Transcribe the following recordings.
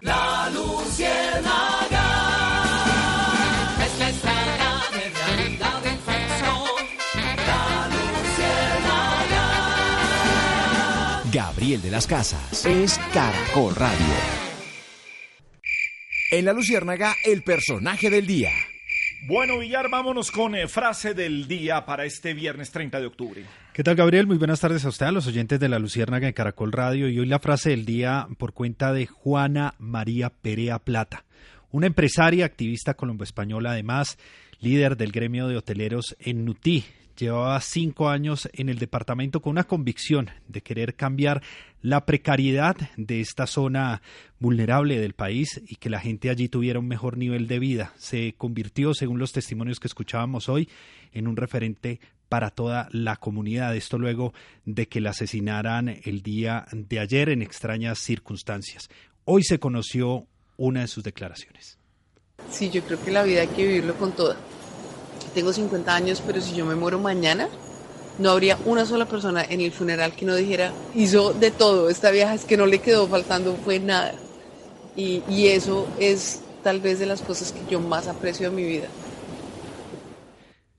La luciérnaga es la estrella de realidad en. La luciérnaga. Gabriel de las Casas es Caracol Radio. En La Luciérnaga, el personaje del día. Bueno, Villar, vámonos con eh, frase del día para este viernes 30 de octubre. ¿Qué tal, Gabriel? Muy buenas tardes a usted, a los oyentes de la Luciérnaga de Caracol Radio. Y hoy la frase del día por cuenta de Juana María Perea Plata, una empresaria, activista colombo-española, además líder del gremio de hoteleros en Nutí. Llevaba cinco años en el departamento con una convicción de querer cambiar la precariedad de esta zona vulnerable del país y que la gente allí tuviera un mejor nivel de vida. Se convirtió, según los testimonios que escuchábamos hoy, en un referente para toda la comunidad. Esto luego de que la asesinaran el día de ayer en extrañas circunstancias. Hoy se conoció una de sus declaraciones. Sí, yo creo que la vida hay que vivirlo con toda. Tengo 50 años, pero si yo me muero mañana, no habría una sola persona en el funeral que no dijera, hizo de todo, esta vieja es que no le quedó faltando, fue nada. Y, y eso es tal vez de las cosas que yo más aprecio en mi vida.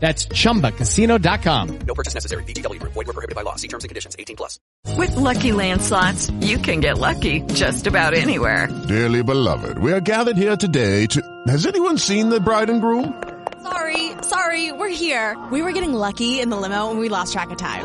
That's chumbacasino.com. No purchase necessary. VGW Group. Void were prohibited by law. See terms and conditions. 18 plus. With Lucky Land slots, you can get lucky just about anywhere. Dearly beloved, we are gathered here today to... Has anyone seen the bride and groom? Sorry, sorry, we're here. We were getting lucky in the limo and we lost track of time.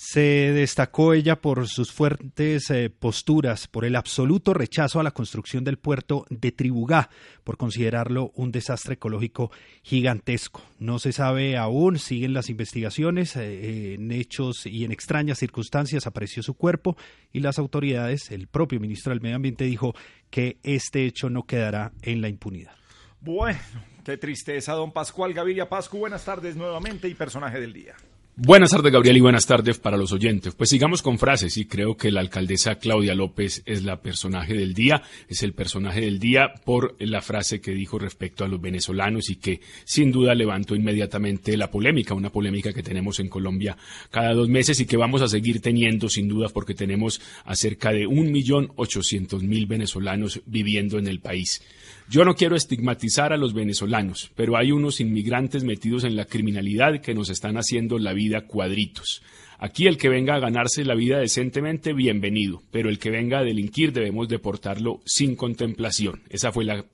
Se destacó ella por sus fuertes eh, posturas, por el absoluto rechazo a la construcción del puerto de Tribugá, por considerarlo un desastre ecológico gigantesco. No se sabe aún, siguen las investigaciones, eh, en hechos y en extrañas circunstancias apareció su cuerpo y las autoridades, el propio ministro del Medio Ambiente dijo que este hecho no quedará en la impunidad. Bueno, qué tristeza, don Pascual Gaviria Pascu. Buenas tardes nuevamente y personaje del día. Buenas tardes, Gabriel, y buenas tardes para los oyentes. Pues sigamos con frases y creo que la alcaldesa Claudia López es la personaje del día, es el personaje del día por la frase que dijo respecto a los venezolanos y que sin duda levantó inmediatamente la polémica, una polémica que tenemos en Colombia cada dos meses y que vamos a seguir teniendo sin duda porque tenemos a cerca de un millón ochocientos mil venezolanos viviendo en el país. Yo no quiero estigmatizar a los venezolanos, pero hay unos inmigrantes metidos en la criminalidad que nos están haciendo la vida cuadritos. Aquí el que venga a ganarse la vida decentemente, bienvenido, pero el que venga a delinquir debemos deportarlo sin contemplación. Esa fue la,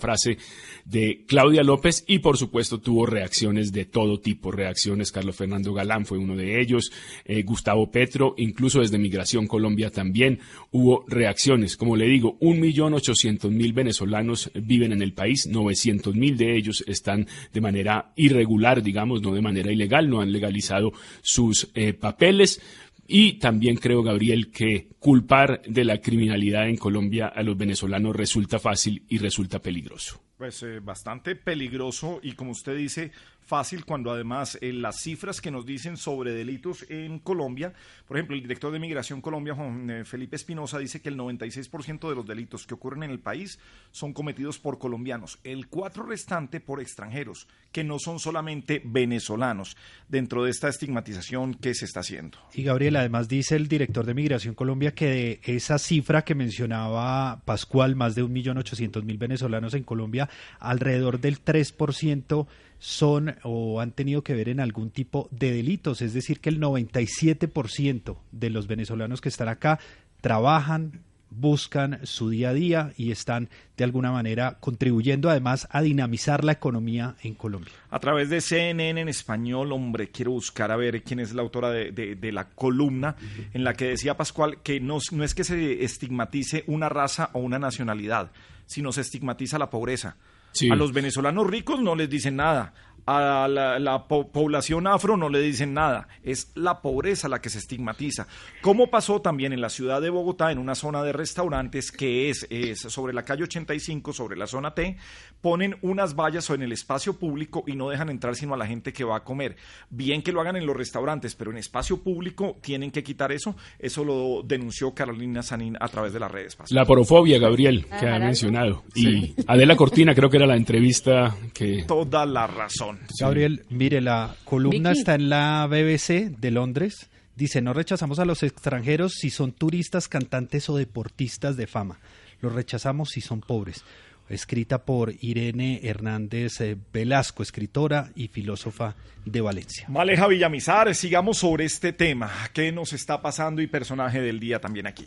frase de Claudia López y por supuesto tuvo reacciones de todo tipo, reacciones, Carlos Fernando Galán fue uno de ellos, eh, Gustavo Petro, incluso desde Migración Colombia también hubo reacciones. Como le digo, un millón ochocientos mil venezolanos viven en el país, novecientos mil de ellos están de manera irregular, digamos, no de manera ilegal, no han legalizado sus eh, papeles. Y también creo, Gabriel, que culpar de la criminalidad en Colombia a los venezolanos resulta fácil y resulta peligroso. Pues eh, bastante peligroso y como usted dice, fácil cuando además eh, las cifras que nos dicen sobre delitos en Colombia, por ejemplo, el director de Migración Colombia, Juan eh, Felipe Espinosa, dice que el 96% de los delitos que ocurren en el país son cometidos por colombianos, el 4 restante por extranjeros, que no son solamente venezolanos, dentro de esta estigmatización que se está haciendo. Y Gabriel, además dice el director de Migración Colombia que de esa cifra que mencionaba Pascual, más de 1.800.000 venezolanos en Colombia, alrededor del 3% son o han tenido que ver en algún tipo de delitos, es decir, que el 97% de los venezolanos que están acá trabajan, buscan su día a día y están de alguna manera contribuyendo además a dinamizar la economía en Colombia. A través de CNN en español, hombre, quiero buscar a ver quién es la autora de, de, de la columna en la que decía Pascual que no, no es que se estigmatice una raza o una nacionalidad, sino se estigmatiza la pobreza. A los venezolanos ricos no les dicen nada, a la, la po- población afro no le dicen nada, es la pobreza la que se estigmatiza. Como pasó también en la ciudad de Bogotá, en una zona de restaurantes que es, es sobre la calle 85, sobre la zona T, ponen unas vallas en el espacio público y no dejan entrar sino a la gente que va a comer. Bien que lo hagan en los restaurantes, pero en espacio público tienen que quitar eso. Eso lo denunció Carolina Sanín a través de las redes. La porofobia, Gabriel, que ha mencionado. Y Adela Cortina, creo que era la entrevista que... Toda la razón. Gabriel, mire, la columna Vicky. está en la BBC de Londres. Dice, no rechazamos a los extranjeros si son turistas, cantantes o deportistas de fama. Los rechazamos si son pobres. Escrita por Irene Hernández eh, Velasco, escritora y filósofa de Valencia. Maleja Villamizar, sigamos sobre este tema. ¿Qué nos está pasando y personaje del día también aquí?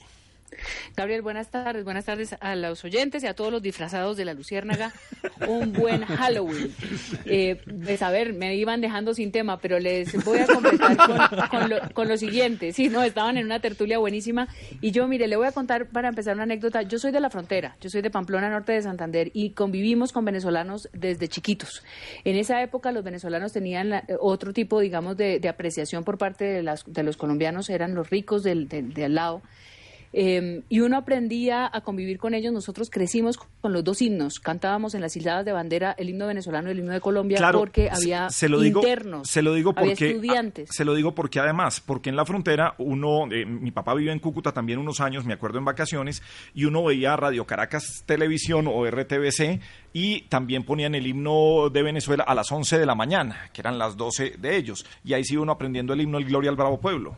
Gabriel, buenas tardes. Buenas tardes a los oyentes y a todos los disfrazados de la Luciérnaga. Un buen Halloween. Eh, pues a ver, me iban dejando sin tema, pero les voy a completar con, lo, con lo siguiente. Sí, no, estaban en una tertulia buenísima. Y yo, mire, le voy a contar para empezar una anécdota. Yo soy de la frontera, yo soy de Pamplona, norte de Santander, y convivimos con venezolanos desde chiquitos. En esa época los venezolanos tenían la- otro tipo, digamos, de, de apreciación por parte de, las, de los colombianos, eran los ricos del, del- de al lado. Eh, y uno aprendía a convivir con ellos. Nosotros crecimos con los dos himnos. Cantábamos en las islas de bandera el himno venezolano y el himno de Colombia Claro, porque había se lo digo, internos, Se lo digo había porque estudiantes. ah, se lo digo porque además, porque en la frontera uno, eh, mi papá vive en Cúcuta también unos años, me acuerdo en vacaciones, y uno veía Radio Caracas Televisión o RTBC y también ponían el himno de Venezuela a las 11 de la mañana, que eran las 12 de ellos, y ahí sí uno aprendiendo el himno El Gloria al Bravo Pueblo.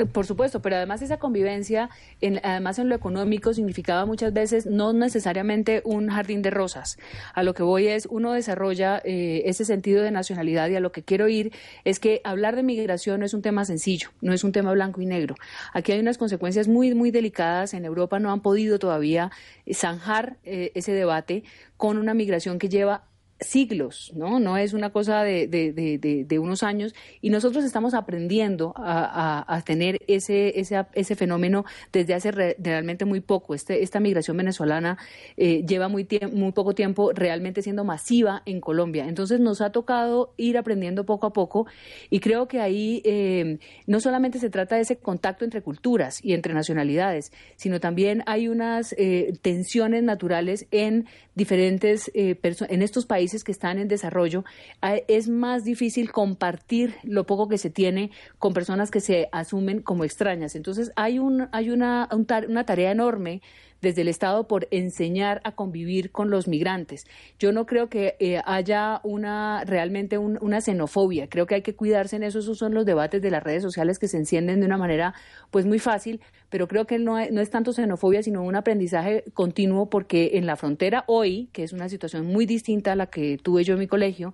Eh, Por supuesto, pero además esa convivencia, en, además en lo económico, significaba muchas veces no necesariamente un jardín de rosas. A lo que voy es, uno desarrolla eh, ese sentido de nacionalidad y a lo que quiero ir es que hablar de migración no es un tema sencillo, no es un tema blanco y negro. Aquí hay unas consecuencias muy, muy delicadas. En Europa no han podido todavía zanjar eh, ese debate con una migración que lleva siglos, ¿no? No es una cosa de, de, unos años y nosotros estamos aprendiendo a, a- tener ese, ese, ese fenómeno desde hace re- realmente muy poco. Este, esta migración venezolana eh, lleva muy, muy poco tiempo realmente siendo masiva en Colombia. Entonces nos ha tocado ir aprendiendo poco a poco y creo que ahí eh, no solamente se trata de ese contacto entre culturas y entre nacionalidades, sino también hay unas eh, tensiones naturales en diferentes, eh, perso- en estos países que están en desarrollo. Ah, Es más difícil compartir lo poco que se tiene con personas que se asumen como extrañas. Entonces hay, un, hay una, un una tarea enorme desde el Estado por enseñar a convivir con los migrantes. Yo no creo que eh, haya una realmente un- una xenofobia. Creo que hay que cuidarse en eso. Esos son los debates de las redes sociales que se encienden de una manera pues muy fácil, pero creo que no no es tanto xenofobia, sino un aprendizaje continuo porque en la frontera hoy, que es una situación muy distinta a la que tuve yo en mi colegio,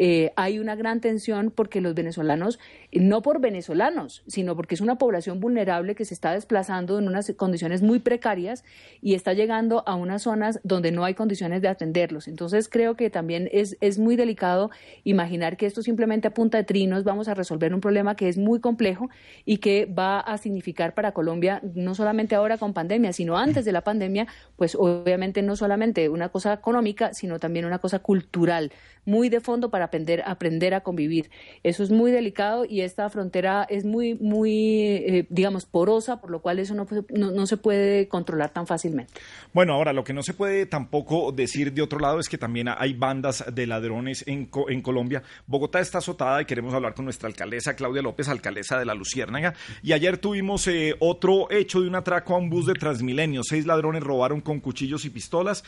eh, hay una gran tensión porque los venezolanos, eh, no por venezolanos, sino porque es una población vulnerable que se está desplazando en unas condiciones muy precarias y está llegando a unas zonas donde no hay condiciones de atenderlos. Entonces creo que también es, es muy delicado imaginar que esto simplemente a punta de trinos vamos a resolver un problema que es muy complejo y que va a significar para Colombia, no solamente ahora con pandemia, sino antes de la pandemia, pues obviamente no solamente una cosa económica, sino también una cosa cultural, muy de fondo para aprender, aprender a convivir. Eso es muy delicado y esta frontera es muy, muy, eh, digamos, porosa, por lo cual eso no, no, no se puede controlar tan fácilmente. Bueno, ahora lo que no se puede tampoco decir de otro lado es que también hay bandas de ladrones en, en Colombia. Bogotá está azotada y queremos hablar con nuestra alcaldesa Claudia López, alcaldesa de la Luciérnaga. Y ayer tuvimos eh, otro hecho de un atraco a un bus de Transmilenio. Seis ladrones robaron con cuchillos y pistolas,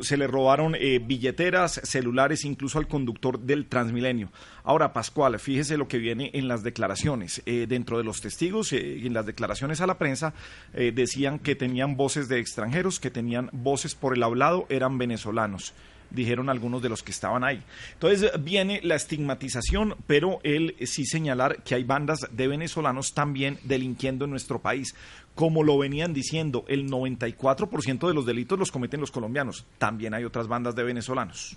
se le robaron eh, billeteras, celulares, incluso al conductor del Transmilenio. Ahora, Pascual, fíjese lo que viene en las declaraciones. Eh, dentro de los testigos eh, y en las declaraciones a la prensa eh, decían que tenían voces de extranjeros, que tenían voces por el hablado, eran venezolanos dijeron algunos de los que estaban ahí. Entonces viene la estigmatización, pero él eh, sí señalar que hay bandas de venezolanos también delinquiendo en nuestro país. Como lo venían diciendo, el 94% de los delitos los cometen los colombianos. También hay otras bandas de venezolanos.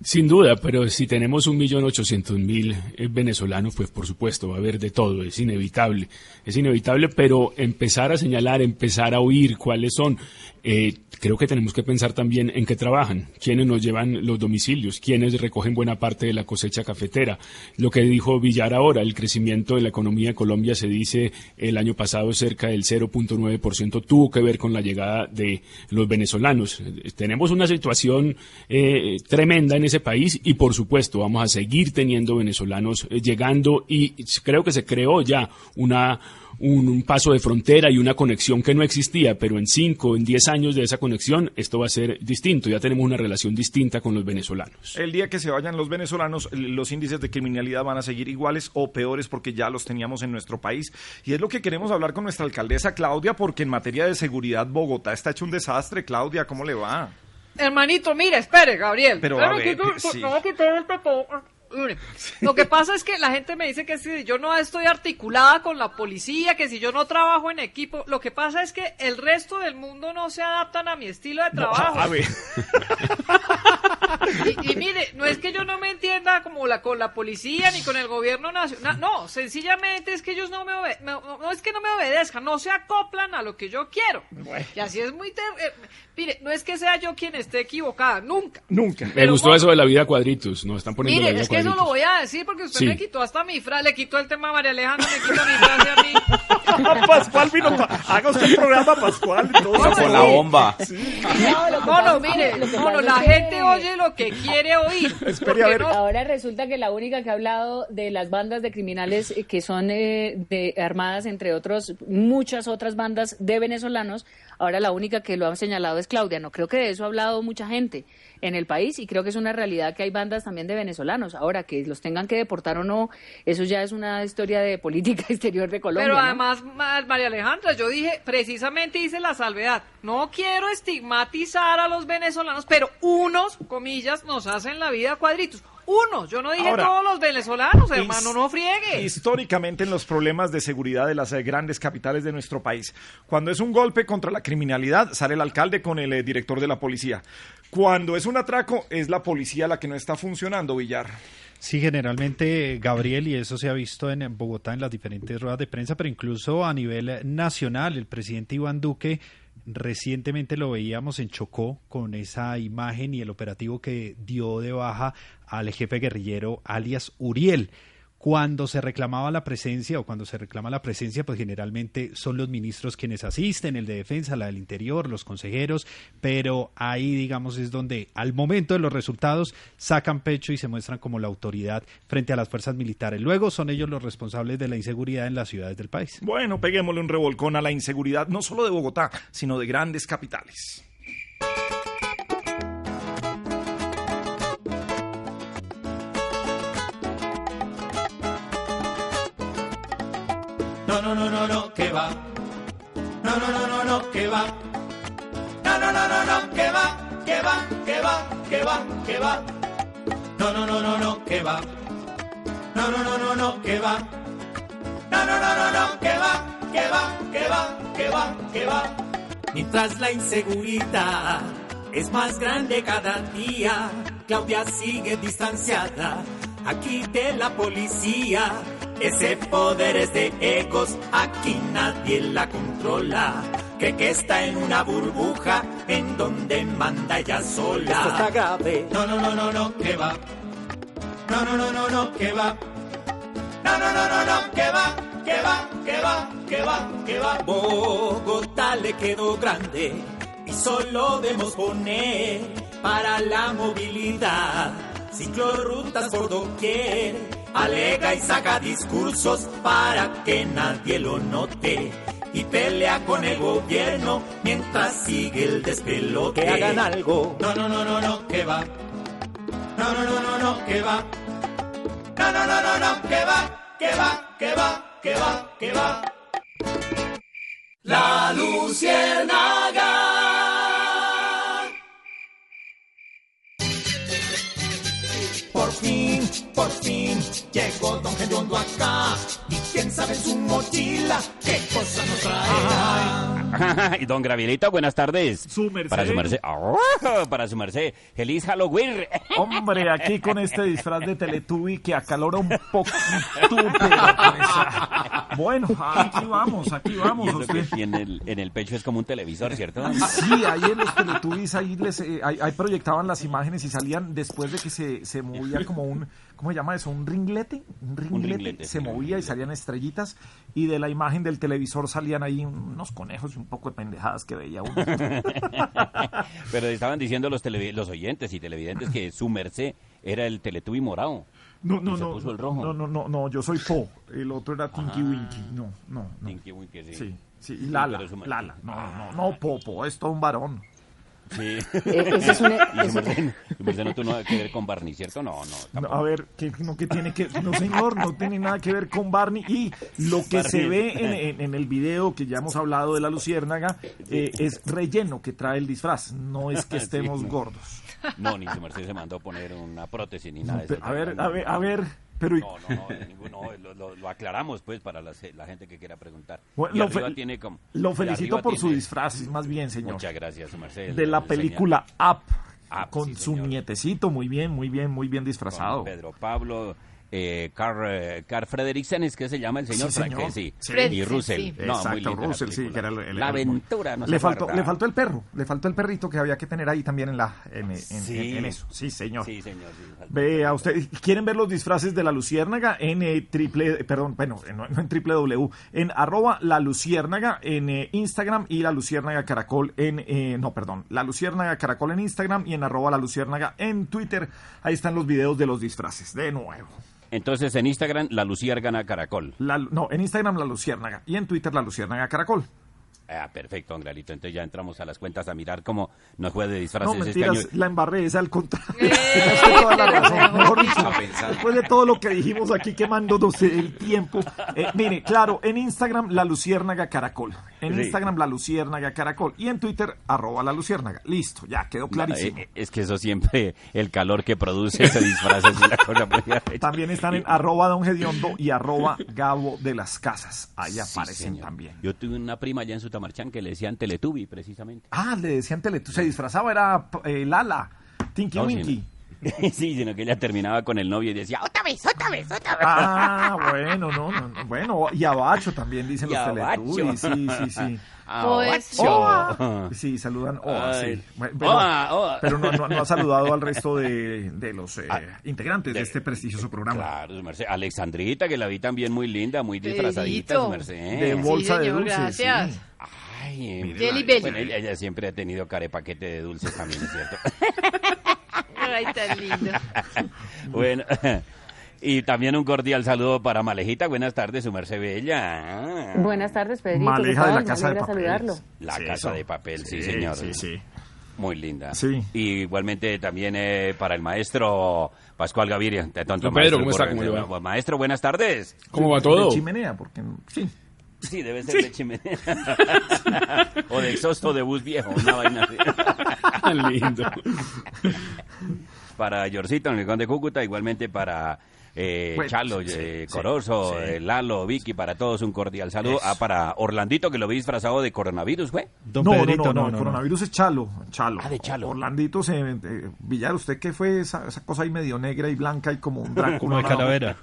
Sin duda, pero si tenemos un millón ochocientos mil eh, venezolanos, pues por supuesto va a haber de todo, es inevitable, es inevitable, pero empezar a señalar, empezar a oír cuáles son, eh, creo que tenemos que pensar también en qué trabajan, quiénes nos llevan los domicilios, quiénes recogen buena parte de la cosecha cafetera. Lo que dijo Villar ahora, el crecimiento de la economía de Colombia se dice el año pasado cerca del 0.9% tuvo que ver con la llegada de los venezolanos. Tenemos una situación eh, tremenda en ese país y por supuesto vamos a seguir teniendo venezolanos eh, llegando y creo que se creó ya una un, un paso de frontera y una conexión que no existía, pero en cinco, en diez años de esa conexión esto va a ser distinto. Ya tenemos una relación distinta con los venezolanos. El día que se vayan los venezolanos, los índices de criminalidad van a seguir iguales o peores porque ya los teníamos en nuestro país. Y es lo que queremos hablar con nuestra alcaldesa Claudia, porque en materia de seguridad Bogotá está hecho un desastre. Claudia, ¿cómo le va? Hermanito, mire, espere, Gabriel. Pero, a ver, sí. no, tapón. Mire, Lo que pasa es que la gente me dice que si yo no estoy articulada con la policía, que si yo no trabajo en equipo, lo que pasa es que el resto del mundo no se adaptan a mi estilo de trabajo. ver. Y, y mire, no es que yo no me entienda como la con la policía ni con el gobierno nacional, no, sencillamente es que ellos no me obede- no, no- no es que no me obedezcan, no se acoplan a lo que yo quiero. Y así es muy ter- eh, mire, no es que sea yo quien esté equivocada, nunca. Nunca. Me Pero, gustó eso de la vida cuadritos, nos están poniendo la Mire, vida es que eso lo voy a decir porque usted Sí. me quitó hasta mi frase, le quitó el tema a María Alejandra, me quitó mi frase a mí. Pascual vino, pa- haga usted el programa, Pascual. y todo. Con la bomba. No, no, no, mire, no, no, la gente oye lo que quiere oír. Espere, a ver. Ahora resulta que la única que ha hablado de las bandas de criminales eh, que son eh, de armadas, entre otros, muchas otras bandas de venezolanos, ahora la única que lo han señalado es Claudia. No creo que de eso ha hablado mucha gente en el país y creo que es una realidad que hay bandas también de venezolanos. Ahora, que los tengan que deportar o no, eso ya es una historia de política exterior de Colombia. Pero además, ma- María Alejandra, yo dije, precisamente hice la salvedad. No quiero estigmatizar a los venezolanos, pero unos, comillas, nos hacen la vida cuadritos. Unos, yo no dije Ahora, todos los venezolanos, hermano, no friegue. Históricamente en los problemas de seguridad de las eh, grandes capitales de nuestro país, cuando es un golpe contra la criminalidad, sale el alcalde con el eh, director de la policía. Cuando es un atraco, es la policía la que no está funcionando, Villar. Sí, generalmente, Gabriel, y eso se ha visto en Bogotá en las diferentes ruedas de prensa, pero incluso a nivel nacional, el presidente Iván Duque recientemente lo veíamos en Chocó con esa imagen y el operativo que dio de baja al jefe guerrillero alias Uriel. Cuando se reclamaba la presencia o cuando se reclama la presencia, pues generalmente son los ministros quienes asisten, el de defensa, la del interior, los consejeros, pero ahí digamos es donde al momento de los resultados sacan pecho y se muestran como la autoridad frente a las fuerzas militares. Luego son ellos los responsables de la inseguridad en las ciudades del país. Bueno, peguémosle un revolcón a la inseguridad, no solo de Bogotá, sino de grandes capitales. No, no, no, no, no, que va. No, no, no, no, no, que va, que va, que va, que va, que va. No, no, no, no, no, que va. No, no, no, no, no, que va. No, no, no, no, no, que va, que va, que va, que va, que va. Mientras la inseguridad es más grande cada día, Claudia sigue distanciada aquí de la policía. Ese poder es de egos, aquí nadie la controla. Que, que está en una burbuja en donde manda ella sola. Esto está grave. No, no, no, no, no, que va. No, no, no, no, no, que va. No, no, no, no, no, que va, que va, que va, que va, que va. Bogotá le quedó grande y solo debemos poner para la movilidad. Ciclorrutas por doquier, alega y saca discursos para que nadie lo note. Y pelea con el gobierno mientras sigue el despelote. Que hagan algo. No, no, no, no, no, que va. No, no, no, no, no, que va. No, no, no, no, no, que va, que va, que va, que va, que va. La luciérnaga. Por fin, por fin, llegó Don Gediondo acá. Y quién sabe en su mochila qué cosa nos traerá. y don Gravilito, buenas tardes. Su merced. Para su merced. ¡Ah! Para su merced. Feliz Halloween. Hombre, aquí con este disfraz de Teletubby que acalora un poquito. pero, pues, bueno, aquí vamos, aquí Y vamos. eso que usted. tiene el- en el pecho es como un televisor, ¿cierto? Sí, ahí en los Teletubbies ahí, les, eh, ahí, ahí proyectaban las imágenes y salían después de que se, se movía como un, ¿cómo se llama eso? ¿Un ringlete? Un ringlete, ringlete, se movía y salían estrellitas y de la imagen del televisor salían ahí unos conejos y un poco de pendejadas que veía uno. Pero estaban diciendo los, televi- los oyentes y televidentes que su merced era el Teletubby morado. No, no, no, puso el rojo. Ah. no, no, no, no, yo soy Po, el otro era Tinky Winky, no, no, no. Tinky Winky, sí. Sí, sí, y Lala, Lala, no, no, no, Po, Po, es todo un varón. Sí. ese es un- Y merced no nada que ver con Barney, ¿cierto? No, no. No, a ver, que no que tiene que, no señor, no tiene nada que ver con Barney y lo que se ve en, en- en el video que ya hemos hablado de la luciérnaga eh, es relleno que trae el disfraz, no es que Sí, estemos no. gordos. No, ni su merced se mandó a poner una prótesis ni No, nada de eso. a ver, a ver, a ver, pero No, no, no, ninguno, lo, lo- lo aclaramos pues para la, la gente que quiera preguntar. Bueno, lo, arriba fe- tiene como- lo y felicito por su disfraz, más bien, señor. Muchas gracias, su merced. de la El película Up, Up, con sí, su nietecito, muy bien, muy bien, muy bien con disfrazado. Pedro Pablo, eh, Carl, eh, Carl Frederiksen, ¿es que se llama el señor? Sí, señor. Que sí. Sí. Y Russell. sí. No, muy Exacto, la Russell, sí, que era el, el- La aventura, no le faltó, guarda. le faltó el perro, le faltó el perrito que había que tener ahí también en la en, en- Sí. en- en eso. Sí, señor. Sí, señor. Vea, usted quieren ver los disfraces de la luciérnaga en eh, triple, perdón, bueno, en- no, en triple W, en arroba la luciérnaga en eh, Instagram y la luciérnaga caracol en, eh, no, perdón, la luciérnaga caracol en Instagram y en arroba la luciérnaga en Twitter. Ahí están los videos de los disfraces, de nuevo. Entonces en Instagram, la Luciérgana Caracol. La- no, en Instagram la luciérnaga y en Twitter la luciérnaga caracol. Ah, perfecto, Angralito. Entonces ya entramos a las cuentas a mirar cómo nos fue de No, disfraces este año. la embarré, es al contrario. Eh, Tienes toda la razón, pero mejor dicho, A pensar. después de todo lo que dijimos aquí quemándonos el tiempo. eh, mire, claro, en Instagram la luciérnaga caracol. En Sí. Instagram la luciérnaga caracol. Y en Twitter arroba la luciérnaga. Listo, ya quedó clarísimo. Eh, Es que eso siempre, el calor que produce ese disfraz es una cosa muy También están en arroba don Gediondo y arroba Gabo de las Casas. Ahí Sí, aparecen señor. también. Yo tuve una prima allá en Sutamarchán que le decían Teletubby, precisamente. Ah, le decían Teletubby, se disfrazaba, era eh, Lala, Tinky No, Winky. sí, sino que ella terminaba con el novio y decía, otra vez, otra vez, otra vez. Ah, bueno, no, no, no, bueno, y abacho también dicen Y los. Teletubbies, sí, sí, sí. Abacho. Sí, saludan Oa, Ay. sí. Bueno, Pero, Oa, oa. pero no, no- no ha saludado al resto de, de los eh, Ah, integrantes de, de- este prestigioso programa. Claro, su merced. Alexandrita, que la vi también muy linda, muy disfrazadita, su merced. De Sí, bolsa de señor, dulces. gracias. sí. Ay, Jelly Belly. bueno, ella, ella siempre ha tenido carepaquete de dulces también, es cierto. Ay, tan lindo. bueno, y también un cordial saludo para Malejita. Buenas tardes, su merced bella. Buenas tardes, Pedrito. Maleja ¿qué de la casa de papel. saludarlo. La Sí, casa eso. de papel, sí, Sí, señor. sí, sí. Muy linda. Sí. Y igualmente también eh, para el maestro Pascual Gaviria. De tonto Pedro, maestro, ¿cómo está? Maestro, buenas tardes. ¿Cómo va De todo? chimenea, porque sí. Sí, debe ser de chimenea. o de exhausto de bus viejo, una vaina así. Lindo. para Yorcito en el Rincón de Cúcuta, igualmente para eh, Bueno, Chalo, sí, eh, sí, sí. eh, Lalo, Vicky, para todos un cordial saludo. Ah, para Orlandito, que lo vi disfrazado de coronavirus, güey. Don no, Pedrito, no, no, no, el coronavirus es Chalo, Chalo. Ah, de Chalo. Orlandito se eh, Villar, ¿usted qué fue esa, esa cosa ahí medio negra y blanca y como un Drácula? Como de calavera.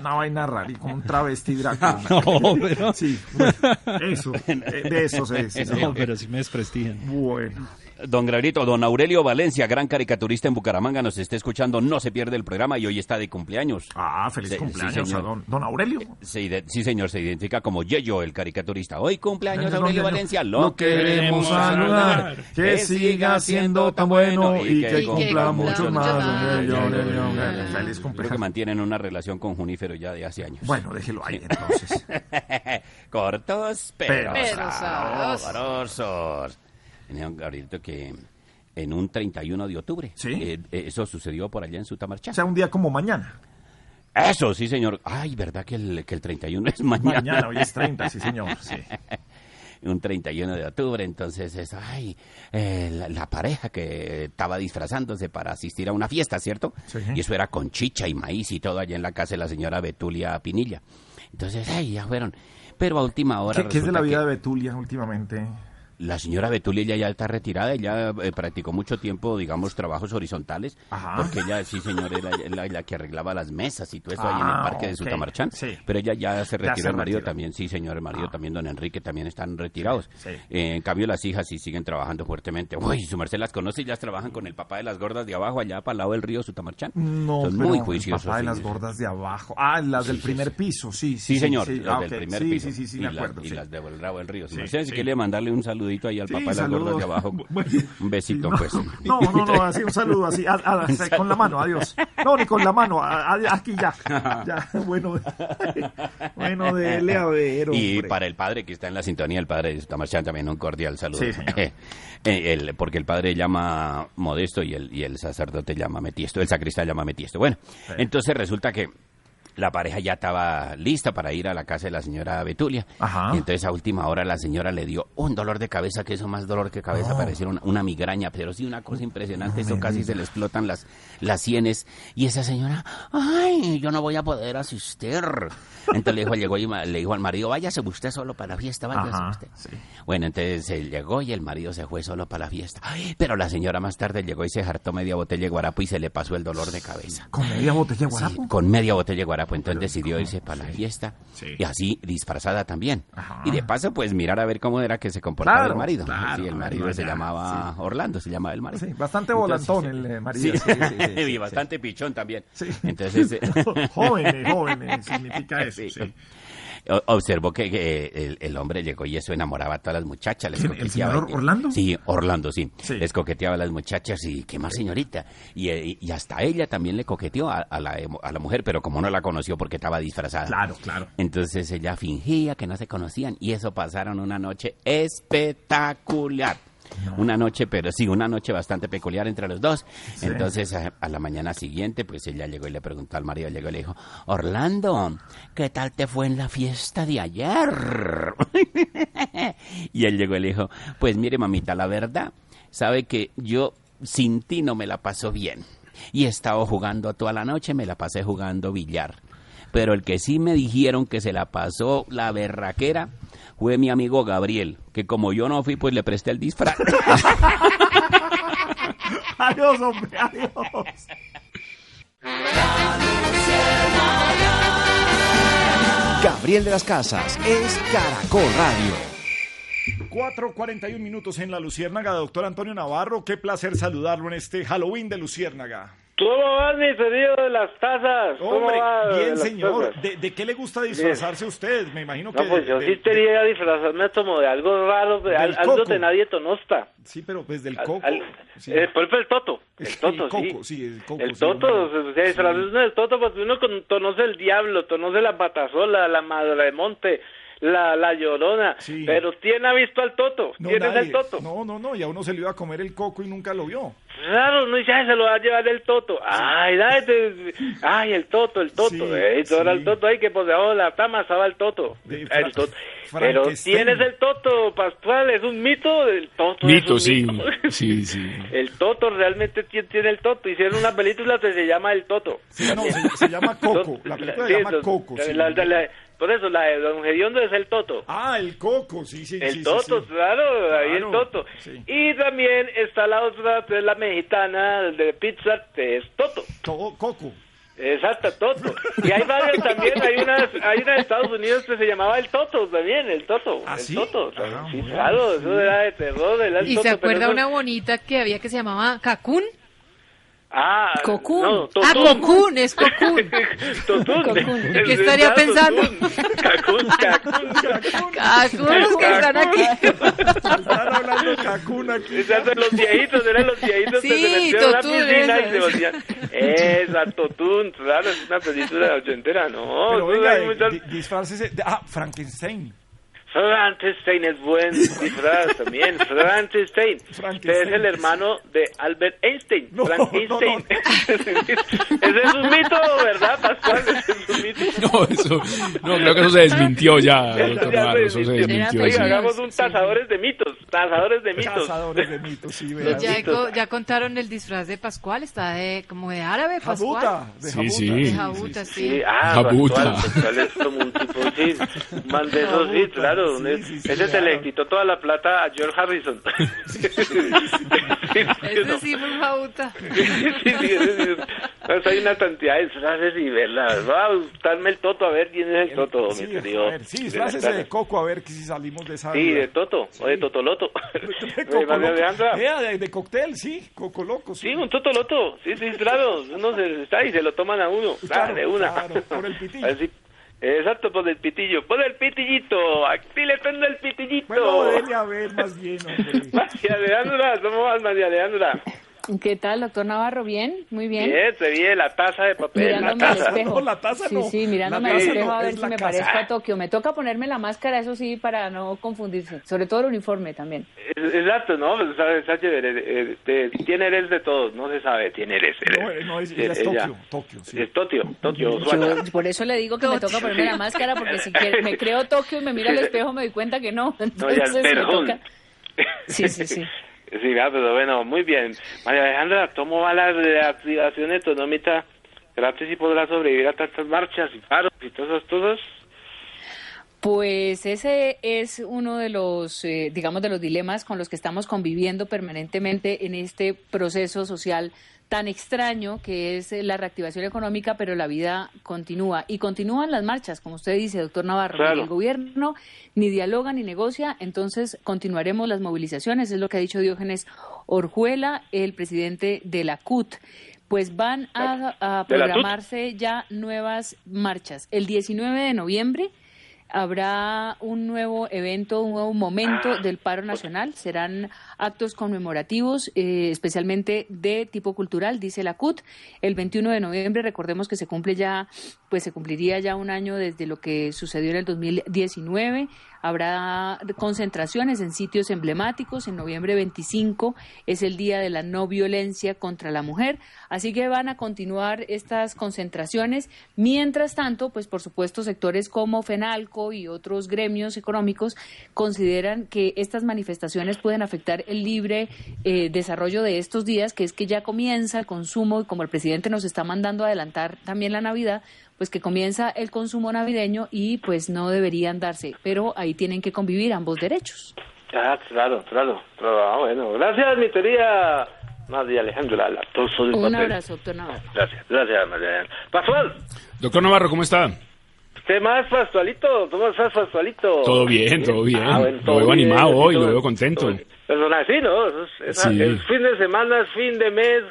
Una vaina rara, y con un travesti Drácula. No, pero- Sí, bueno, eso, eh, de eso se sí. No, pero sí me desprestigian. Bueno. Don Gabrielito, don Aurelio Valencia, gran caricaturista en Bucaramanga, nos está escuchando, no se pierde el programa y hoy está de cumpleaños. Ah, feliz Sí, cumpleaños sí, a don, don Aurelio. Se ide- sí, señor, se identifica como Yeyo, el caricaturista. Hoy cumpleaños Aurelio Valencia, lo queremos saludar, que siga siendo tan bueno y que cumpla mucho más, feliz Creo que cumpleaños. mantienen una relación con Junífero ya de hace años. Bueno, déjelo ahí entonces. Cortos, pero, Pero sabrosos. Sabrosos. Tenía un Gabrielito que en un 31 de octubre, eh, eh, eso sucedió por allá en Sutamarchá. O sea, un día como mañana. Eso, sí, señor. Ay, ¿verdad que el, que el 31 es mañana? Mañana, hoy es 30, sí, señor. Sí. un 31 de octubre, entonces es, ay, eh, la, la pareja que estaba disfrazándose para asistir a una fiesta, ¿cierto? Sí. Y eso era con chicha y maíz y todo allá en la casa de la señora Betulia Pinilla. Entonces, ay, ya fueron. Pero a última hora... ¿Qué, qué es de la vida que de Betulia últimamente? La señora Betulia ya, ya está retirada, ella eh, practicó mucho tiempo, digamos, trabajos horizontales, Ajá. porque ella, sí, señor, era la, la que arreglaba las mesas y todo eso ahí en el Ah, parque de. Sutamarchán. Sí. Pero ella ya se retiró, el marido también, sí, señor, el marido Ah. también, don Enrique, también están retirados. Sí. Eh, en cambio, las hijas sí siguen trabajando fuertemente. Uy, su merced las conoce, ellas trabajan con el papá de las gordas de abajo, allá para el lado del río Sutamarchán. No, Son pero muy el juiciosos. papá de las gordas de abajo. Ah, las del primer piso, sí, sí. Sí, señor, sí. las Ah, del primer sí, piso. Sí, sí, sí, y me las- acuerdo. Y sí. las de del Río. Si sí. quiere mandarle un saludito ahí al Sí, papá de las gordas de abajo. Bueno, Un besito, no, pues. No, no, no, así un saludo, así, a- a- así, con la mano, adiós. No, ni con la mano, a- aquí ya. Ya, bueno. Bueno, dele a ver, Y hombre. para el padre que está en la sintonía, el padre de Sutamarchán, también un cordial saludo. Sí. Eh, el- porque el padre llama Modesto y el, y el sacerdote llama Metiesto, el sacristán llama Metiesto. Bueno, Sí. entonces resulta que la pareja ya estaba lista para ir a la casa de la señora Betulia. Ajá. Y entonces a última hora la señora le dio un dolor de cabeza, que eso más dolor que cabeza, parecía una, una migraña, pero sí una cosa impresionante, No eso casi diga. se le explotan las, las sienes. Y esa señora, ay, yo no voy a poder asistir. Entonces le dijo, llegó y le dijo al marido, váyase usted solo para la fiesta, váyase Ajá, usted. sí. Bueno, entonces él llegó y el marido se fue solo para la fiesta. Ay, pero la señora más tarde llegó y se hartó media botella de guarapo y se le pasó el dolor de cabeza. ¿Con media botella de Sí, guarapo? con media botella de guarapo. Entonces decidió irse para la fiesta. Sí. Y así disfrazada también. Ajá. Y de paso, pues mirar a ver cómo era que se comportaba Claro, el marido. claro, sí, el marido se llamaba Orlando, se llamaba el marido. Sí, bastante Entonces, volantón el eh, marido. Y bastante pichón también. Entonces, eh, jóvenes, jóvenes, significa eso, Observó que, que el, el hombre llegó y eso enamoraba a todas las muchachas. Les ¿Quién, el señor Orlando? Sí, Orlando, sí. Sí. Les coqueteaba a las muchachas y qué más señorita. Y, eh, y hasta ella también le coqueteó a, a la, a la mujer, pero como no la conoció porque estaba disfrazada. Claro, claro. Entonces ella fingía que no se conocían y eso pasaron una noche espectacular. Una noche, pero sí, una noche bastante peculiar entre los dos. Sí. Entonces, a, a la mañana siguiente, pues ella llegó y le preguntó al marido, llegó y le dijo, Orlando, ¿qué tal te fue en la fiesta de ayer? y él llegó y le dijo, pues mire mamita, la verdad, sabe que yo sin ti no me la paso bien. Y he estado jugando toda la noche, me la pasé jugando billar. Pero el que sí me dijeron que se la pasó la berraquera fue mi amigo Gabriel, que como yo no fui, pues le presté el disfraz. Adiós, hombre, adiós. Gabriel de las Casas es Caracol Radio. 4.41 minutos en la Luciérnaga, doctor Antonio Navarro. Qué placer saludarlo en este Halloween de Luciérnaga. ¿Cómo vas, mi pedido de las tazas? ¿Cómo Hombre, de bien, las señor. ¿De, de qué le gusta disfrazarse usted? Me imagino que. No, pues de- yo de- sí quería disfrazarme como de algo raro, de al- algo de nadie tonosta. Sí, pero pues del Al- coco. al- sí. eh, por ejemplo, el toto. El toto, El coco, sí. sí, el coco. El sí, toto, o sea, disfrazarse del toto, pues uno con- conoce el diablo, conoce la patasola, la madre de monte, la, la llorona. Sí. Pero ¿quién ha visto al toto? No, ¿Quién es nadie. el toto? No, no, no. Y a uno se le iba a comer el coco y nunca lo vio. Claro, no, ya se lo va a llevar el toto. Ay, dale, ay, el toto, el toto. Sí, eh, todo era sí. el toto ahí que por debajo de la cama estaba el toto. De El toto. Pero Frankenstein. ¿quién es el toto, Pascual? ¿Es un mito? El toto es Mito, un sí. mito. Sí, sí. El toto realmente ti- tiene el toto. Hicieron una película que se llama El Toto. Sí, no, se, se llama Coco. La película se llama Coco. sí. la- la- la- por eso, la de Don Gediondo es el toto. Ah, el coco, sí, sí. El sí, sí, Toto, sí. claro, ahí el Toto. sí. Y también está la otra, que es la mexicana de pizza, que es Toto. Co- Coco. Exacto, Toto. Y hay varios también, hay unas, hay una de Estados Unidos que se llamaba el Toto también, el Toto. ¿Ah, el sí? Toto. Ah, sí, claro, eso era de terror. Era el ¿Y Toto, se acuerda eso- una bonita que había que se llamaba Cacún? Ah, Cocún. no, ah. Cocún, es Cocún. Totún. Cocún. ¿Qué estaría verdad, pensando? Cacún, cacún, cacún. Cacún, los que están aquí. Están hablando Cacún aquí. Exacto, los viejitos, eran los viejitos que Sí, se metían en la Totún. Esa, Totún, claro, es una película ochentera, ¿no? Pero venga, disfrácese de- Ah, Frankenstein. Frankenstein es buen disfraz también. Frankenstein. Usted es el hermano de Albert Einstein. Frankenstein. Ese es un mito, ¿verdad, Pascual? Ese es un mito. No, eso, no, creo que eso se desmintió ya, Eso doctor ya eso se desmintió. sí. hagamos un tazadores de mitos. Tazadores de mitos. Cazadores de mitos, sí. Pues ya, co- ya contaron el disfraz de Pascual, está de como de árabe, Pascual. Jabuta, de Sí, Jabuta. sí. De Jabuta, sí. Sí, ah, Jabuta. Pascual, Pascual es como un tipo, sí, man de esos, sí, Jabuta, claro. sí, un- sí, sí, ese se claro. le quitó toda la plata a George Harrison. Ese sí fue. Pues hay una cantidad de frases y verlas. Va a gustarme el Toto, a ver quién es el Toto, Sí, mi a querido. ver, sí, disfrácese de Coco a ver que si salimos de esa. Sí, de Toto, o de Totoloto. De Coco de, de cóctel, sí, Coco Loco, sí. Sí, un Totoloto. Sí, sí, claro. Uno se está y se lo toman a uno. Claro, Ah, de una. claro, por el pitillo. Así. Exacto, por el pitillo. Por el pitillito. Aquí le prendo el pitillito. Bueno, dele a ver más bien, hombre. María Alejandra, ¿cómo vas, María Alejandra? ¿Qué tal, doctor Navarro? ¿Bien? Muy bien. Bien, se viene la taza de papel. La Mirándome al taza. espejo. No, la taza sí, no. sí, mirándome La al espejo no, a ver es si la me casa. parezco a Tokio. Me toca ponerme la máscara, eso sí, para no confundirse. Sobre todo el uniforme también. Exacto, ¿no? Pues, eh, eh, ¿Quién eres de todos? No se sabe. ¿Quién eres? No, eh, no, es, ella es Tokio, Tokio, sí. Es Tokio, Tokio. Osvaldo. Yo, por eso le digo que me toca ponerme la máscara, porque si quiere- me creo Tokio y me miro al espejo me doy cuenta que no. No, ya Entonces es me toca. Sí, sí, sí. Sí, ah, pero bueno, muy bien. María Alejandra, ¿cómo va la reactivación económica? Gracias si podrá sobrevivir a tantas marchas y paros y todas esas. Pues ese es uno de los, eh, digamos, de los dilemas con los que estamos conviviendo permanentemente en este proceso social tan extraño que es eh, la reactivación económica, pero la vida continúa. Y continúan las marchas, como usted dice, doctor Navarro. Claro. Ni El gobierno ni dialoga ni negocia, entonces continuaremos las movilizaciones, es lo que ha dicho Diógenes Orjuela, el presidente de la CUT. Pues van a, programarse ya nuevas marchas. El 19 de noviembre habrá un nuevo evento, un nuevo momento del paro nacional. Serán actos conmemorativos, eh, especialmente de tipo cultural, dice la CUT. El 21 de noviembre, recordemos que se cumple ya, pues se cumpliría ya un año desde lo que sucedió en el 2019. Habrá concentraciones en sitios emblemáticos. En noviembre 25 es el Día de la No Violencia contra la Mujer. Así que van a continuar estas concentraciones. Mientras tanto, pues por supuesto, sectores como FENALCO y otros gremios económicos consideran que estas manifestaciones pueden afectar el libre eh, desarrollo de estos días, que es que ya comienza el consumo y como el presidente nos está mandando adelantar también la Navidad, pues que comienza el consumo navideño y pues no deberían darse, pero ahí tienen que convivir ambos derechos. Ah, claro, claro. claro. Ah, bueno, gracias, mi querida María Alejandra Latoso del Un papel. abrazo, doctor Navarro. Gracias, gracias, María Alejandra. Pascual, Doctor Navarro, ¿cómo está? ¿qué más, Pascualito? ¿Cómo estás, Pascualito? Todo bien, todo bien. Ah, bueno, lo todo veo bien, animado hoy, todo- lo veo contento. todo bien. Personal, sí, ¿no? Es, es- Sí. es fin de semana, es fin de mes,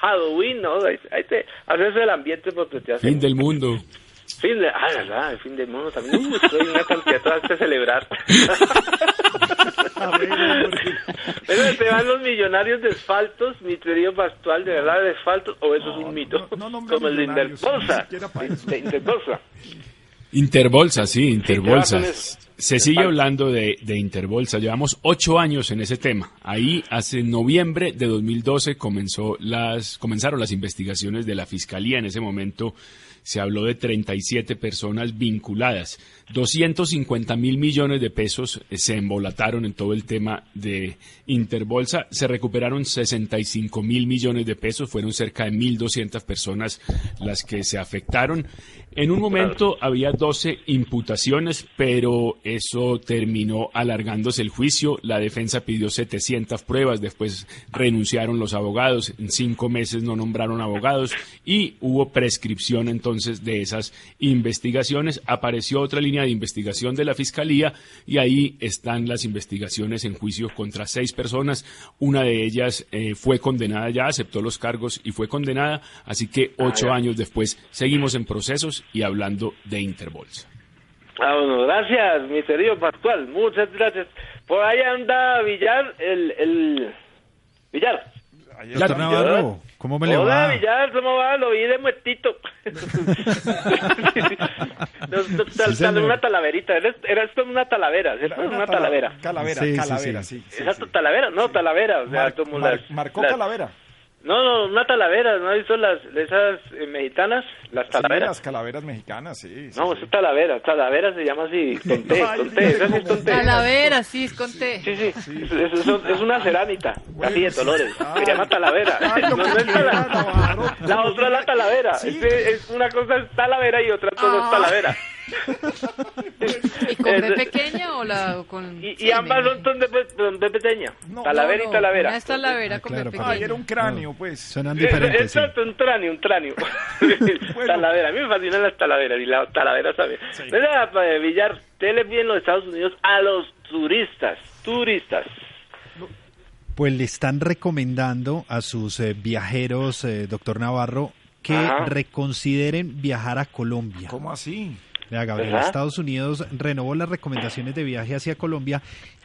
Halloween, ¿no? Ahí, ahí te haces el ambiente porque te hace... Fin del mundo. Fin de... Ah, ¿verdad? El fin del mundo también. Estoy en una cantidad de cosas que celebrar. Pero te van los millonarios de asfaltos, mi querido Pascual, de verdad de asfaltos, o eso es un mito, como el de Interbolsa, de Interbolsa. Interbolsa, sí, Interbolsa. Se sigue hablando de, de Interbolsa. Llevamos ocho años en ese tema. Ahí, hace noviembre de 2012, comenzó las, comenzaron las investigaciones de la Fiscalía. En ese momento se habló de 37 personas vinculadas. 250 mil millones de pesos eh, se embolataron en todo el tema de Interbolsa. Se recuperaron 65 mil millones de pesos. Fueron cerca de 1.200 personas las que se afectaron. En un momento había 12 imputaciones, pero Eso terminó alargándose el juicio. La defensa pidió 700 pruebas. Después renunciaron los abogados. En cinco meses no nombraron abogados y hubo prescripción entonces de esas investigaciones. Apareció otra línea de investigación de la fiscalía y ahí están las investigaciones en juicio contra seis personas. Una de ellas eh, fue condenada ya, aceptó los cargos y fue condenada. Así que ocho años después seguimos en procesos y hablando de Interbolsa. Ah, bueno, gracias, mi querido Pascual. Muchas gracias. Por ahí anda Villar, el, el... Villar. Navarro, ¿cómo me le Hola? Villar, ¿cómo va? Lo vi de muertito. Tal- una talaverita. Era, esto una talavera, ¿cierto? Una, talavera. Calavera, calavera, sí. ¿Exacto, talavera? No, talavera. O sea, como marcó calavera. No, no, una talavera. ¿No has visto las, esas eh, mexicanas? Las Sí, talaveras. las calaveras mexicanas, sí. sí, No, sí. es talavera. Talavera se llama así. Con T, Ay, con T. dime Esa sí es con T. Talavera, sí, es con T. Sí, sí, Es, es- es una cerámica, así de Dolores, Ay. se llama talavera. Ay, lo No, que no es quiera, tala- Navarro. La otra es la talavera. Sí. Es una cosa es talavera y otra cosa es Ah. talavera. ¿Y con B pequeña o la o con Y, y sí, ambas son pe- son de pequeña. No, talavera no, y talavera. Una es talavera Ah, con claro, B para- Ay, pequeña. era un cráneo, pues. Suenan Es- diferentes, sí. Exacto, un tráneo, un tráneo. Talavera, a mí me fascinan las talaveras y la talavera también. Sí. Mira, eh, Villar, tele bien en los Estados Unidos a los turistas, turistas. Pues le están recomendando a sus eh, viajeros, eh, doctor Navarro, que Ajá. reconsideren viajar a Colombia. ¿Cómo así? Vea, Gabriel, ¿Verdad? Estados Unidos renovó las recomendaciones de viaje hacia Colombia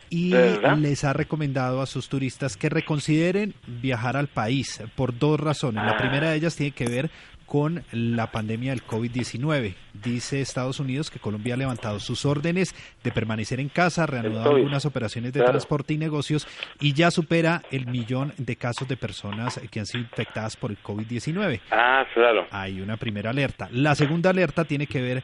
y ¿Verdad? les ha recomendado a sus turistas que reconsideren viajar al país por dos razones. La primera de ellas tiene que ver con la pandemia del COVID-19. Dice Estados Unidos que Colombia ha levantado sus órdenes de permanecer en casa, reanudado algunas operaciones de Claro. transporte y negocios y ya supera el millón de casos de personas que han sido infectadas por el COVID-19. Ah, claro. Hay una primera alerta. La segunda alerta tiene que ver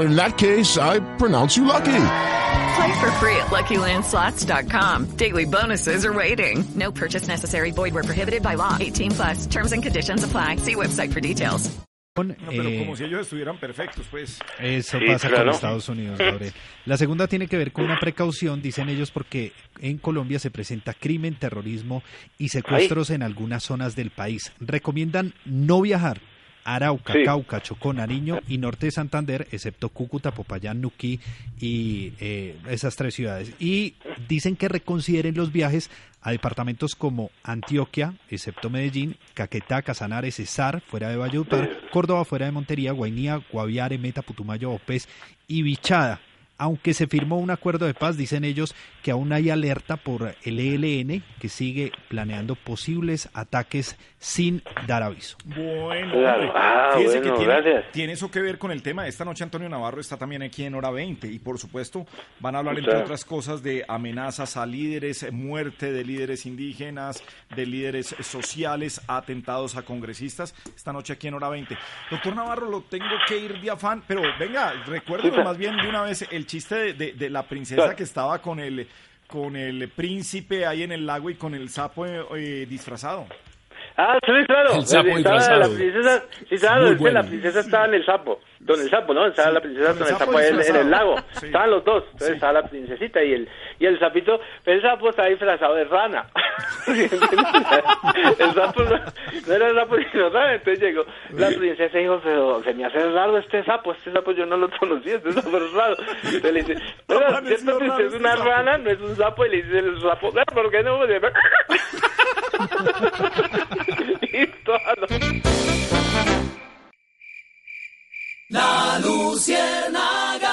In that case, I pronounce you lucky. Play for free at LuckyLandSlots.com. Daily bonuses are waiting. No purchase necessary. Void where prohibited by law. 18 plus. Terms and conditions apply. See website for details. No, pero eh, como si ellos estuvieran perfectos, pues. Eso Sí, pasa claro. con Estados Unidos, Gabriel. La segunda tiene que ver con una precaución, dicen ellos, porque en Colombia se presenta crimen, terrorismo y secuestros en algunas zonas del país. Recomiendan no viajar Arauca, Sí. Cauca, Chocó, Nariño y norte de Santander, excepto Cúcuta, Popayán, Nuquí y eh, esas tres ciudades. Y dicen que reconsideren los viajes a departamentos como Antioquia, excepto Medellín, Caquetá, Casanares, Cesar, fuera de Valledupar, Córdoba, fuera de Montería, Guainía, Guaviare, Meta, Putumayo, Opés y Bichada. Aunque se firmó un acuerdo de paz, dicen ellos que aún hay alerta por el ELN que sigue planeando posibles ataques sin dar aviso. Bueno, Claro. hombre, Ah, fíjese bueno, que tiene, gracias. tiene eso que ver con el tema. Esta noche Antonio Navarro está también aquí en Hora 20 y por supuesto van a hablar entre otras cosas de amenazas a líderes, eh, muerte de líderes indígenas, de líderes sociales, atentados a congresistas. Esta noche aquí en Hora 20. Doctor Navarro, lo tengo que ir de afán, pero venga, recuérdeme Sí, más bien de una vez el chiste de, de- de la princesa Claro. que estaba con el con el príncipe ahí en el lago y con el sapo eh, eh, disfrazado. Ah, sí, claro. El sapo Estaba. La princesa, sí, claro, bueno. la princesa estaba en el sapo. Don el sapo, ¿no? Estaba la princesa con con el el sapo en, el lago. Sí. Estaban los dos. Entonces Sí. estaba la princesita y el, y el sapito. Pero el sapo estaba disfrazado de rana. el sapo no, no era sapo sino rana. Entonces llegó la princesa y dijo, pero se me hace raro este sapo. Este sapo yo no lo conocía. Este sapo es raro. Entonces le dice, pero Amaneció ¿cierto que usted es este una sapo". rana? No es un sapo. Y le dice el sapo, "Ah, ¿por qué no? La Luciérnaga.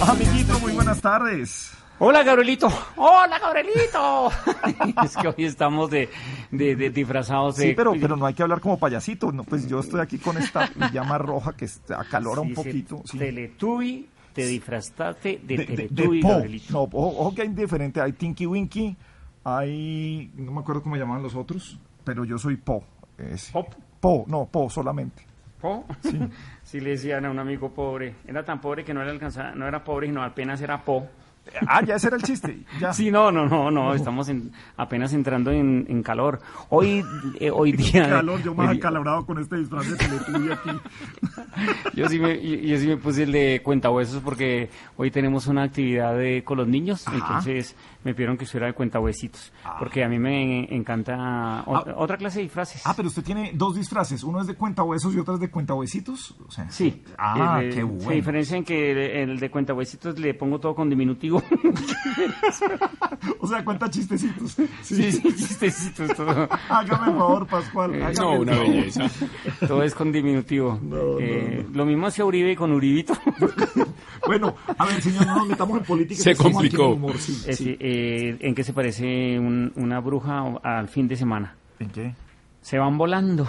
Amiguito, muy buenas tardes. Hola, Gabrielito. Hola, Gabrielito. es que hoy estamos de, de- de disfrazados de... Sí, pero, pero no hay que hablar como payasito. No, pues yo estoy aquí con esta pijama roja que acalora un Sí, sí, poquito. sí. Teletubby, te disfrazaste de, de, de- de Teletubby, Po. Gabrielito. No, ojo, ojo que hay diferente. Hay Tinky Winky, hay. No me acuerdo cómo llamaban los otros, pero yo soy Po. ese. ¿Pop? Po, no, Po solamente. ¿Po? Sí. le decían a un amigo pobre. Era tan pobre que no le alcanzaba, no era pobre, sino apenas era Po. Ah, ya ese era el chiste. Ya. Sí, no, no, no, no, estamos en- apenas entrando en, en calor. Hoy, eh, hoy día... calor, yo más acalabrado con este disfraz de Teletubby aquí. Yo sí, me, yo, yo sí me puse el de cuentahuesos porque hoy tenemos una actividad de- con los niños, entonces me pidieron que estuviera de cuentahuesitos, porque a mí me encanta ot- otra clase de disfraces. Ah, pero usted tiene dos disfraces. Uno es de cuentahuesos y otro es de cuentahuesitos. O sea, Sí. Ah, El de- qué Se bueno. diferencia en que el, el de cuentahuesitos le pongo todo con diminutivo. O sea, cuenta chistecitos. Sí, sí, chistecitos, todo. Hágame favor, Pascual. Eh, hágame no, una favor. belleza. Todo es con diminutivo. Eh, Lo mismo hacia Uribe con Uribito. Bueno, a ver, señor, no nos metamos en política. Se en complicó. humor, sí, Eh, eh, ¿En qué se parece un- una bruja al fin de semana? ¿En qué? Se van volando.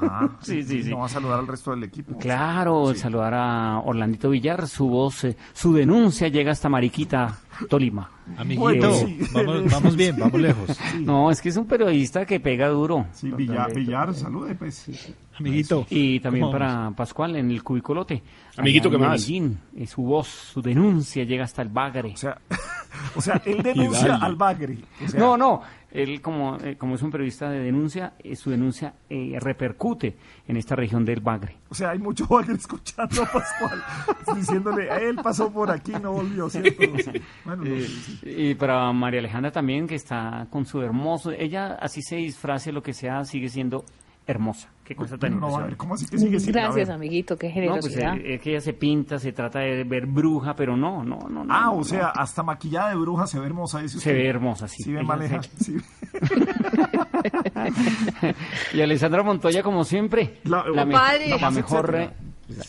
Ajá. Sí, sí, sí. No va a saludar al resto del equipo. Claro, saludar a Orlandito Villar, su voz, eh, su denuncia llega hasta Mariquita, Tolima. Amiguito, vamos, vamos bien, vamos lejos. No, es que es un periodista que pega duro. Sí, Villar, Villar, salude, pues. Amiguito. Y también ¿cómo para Pascual en el cubicolote. Amiguito, ¿qué en más? Medellín, eh, su voz, su denuncia llega hasta el bagre. O sea, o sea él denuncia al bagre. O sea, no, no, él como, eh, como es un periodista de denuncia, eh, su denuncia eh, repercute en esta región del bagre. O sea, hay mucho bagre escuchando a Pascual, diciéndole, él pasó por aquí, no volvió, ¿cierto? Bueno, no, Eh. Y para María Alejandra también, que está con su hermoso, ella así se disfrace lo que sea, sigue siendo hermosa. Qué cosa tan No, a ver, impresionante. ¿cómo así que sigue siendo? Gracias, amiguito, qué No, pues generosidad. eh, es que ella se pinta, se trata de ver bruja, pero no, no, no. no, Ah, no, o no. sea, hasta maquillada de bruja se ve hermosa, dice Se ve hermosa, sí. Sí, ve se- sí. y Alessandra Montoya, como siempre, La- la, me- la mejor, etcétera.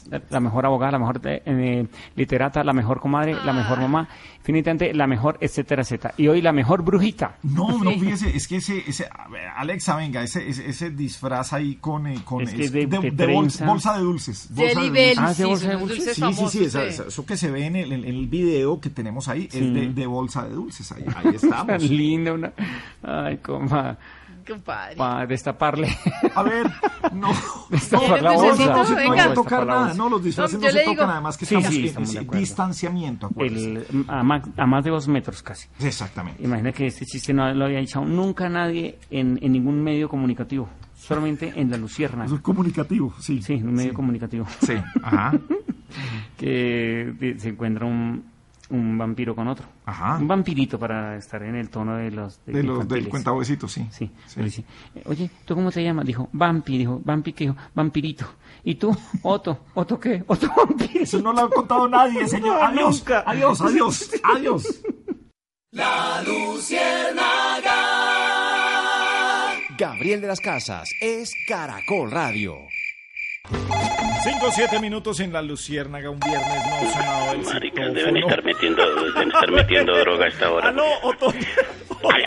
La, la mejor abogada, la mejor eh, literata, la mejor comadre, la mejor mamá, definitivamente la mejor, etcétera, etcétera. Y hoy la mejor brujita. No, no, fíjese, es que ese, ese a ver, Alexa, venga, ese, ese, ese disfraz ahí con, eh, con Es que es de- de, de de bolsa, de dulces. Bolsa de Bells, Ah, de sí, bolsa de dulces. dulces Sí, sí, sí, esa- de- esa- eso que se ve en el, en el video que tenemos ahí Sí. es de, de bolsa de dulces. Ahí, ahí estamos. Tan linda una. Ay, coma. Compadre. Para destaparle. A ver, no. Destapar la ¿Quieren bolsa. No, no Venga. que tocar nada, no, los disfraces No, no, se le tocan, digo- además que Sí, estamos sí, en- estamos de en acuerdo. distanciamiento. El, a, más, a más de dos metros casi. Exactamente. Imagina que este chiste no lo había echado nunca nadie en, en ningún medio comunicativo. Solamente en la Lucierna. Eso es comunicativo, sí. Sí, un medio Sí. comunicativo. Sí, ajá. que de- se encuentra un, un vampiro con otro. Ajá. Un vampirito para estar en el tono de los De los del infantiles. cuentahuesitos, sí. Sí, dice, eh, oye, ¿tú cómo te llamas? Dijo, Vampi, dijo, Vampi, ¿qué dijo? Vampirito. ¿Y tú? Otto, ¿Otto qué? Otto vampiro. Eso no lo ha contado nadie, señor. No, Adiós, nunca. adiós, adiós, adiós. La Luciérnaga. Gabriel de las Casas es Caracol Radio. Cinco o siete minutos en la Luciérnaga, un viernes no sonado el Maricas deben estar metiendo, deben estar metiendo droga a esta hora. Aló, Otoniel.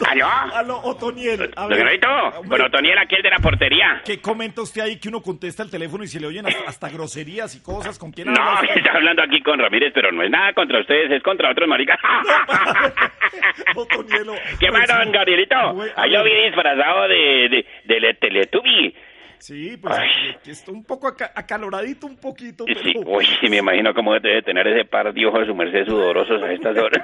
¿Aló? Aló, Otoniel. Don con Otoniel aquí el de la portería. ¿Qué comenta usted ahí que uno contesta el teléfono y se le oyen hasta, hasta groserías y cosas? ¿Con quién No, habla usted? está hablando aquí con Ramírez, pero no es nada contra ustedes, es contra otros maricas. Otonielo. ¿Qué más, don Gabrielito? Bueno, Ahí lo vi disfrazado de, de, de, Teletubby. Sí, pues Ay. que está un poco aca- acaloradito un poquito, pero... Sí, uy, sí, me imagino cómo debe tener ese par de ojos de su merced sudorosos a estas horas.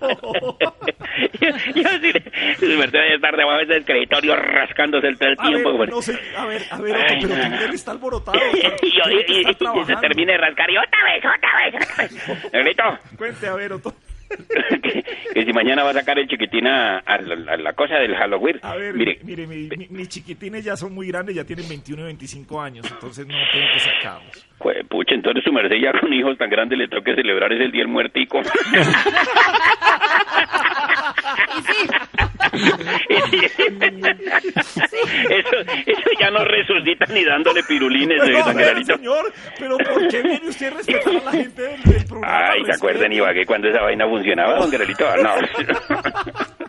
yo, yo sí, su merced debe estar debajo de ese escritorio rascándose el todo el A ver, tiempo. no sé, a ver, a ver, Ay, pero no. está alborotado. y, yo- tiene que y- y- estar y se termine de rascar y otra vez, otra vez, otra vez. Negrito, Cuente, a ver, Otto. Que, que si mañana va a sacar el chiquitín a, a la, a la cosa del Halloween. A ver, Mire, mire, mi- mi- mis chiquitines ya son muy grandes, ya tienen 21 y 25 años, entonces no tengo que sacarlos. Jue- pucha, entonces su merced ya con hijos tan grandes le toca celebrar es el día del muertico. eso, eso ya no resucita ni dándole pirulines, a don ver, Gerardito. señor, pero ¿por qué viene usted a respetar a la gente del, del programa? Ay, ¿se acuerdan, Ibagué, cuando esa vaina funcionaba, don Gerardito? Ah, No.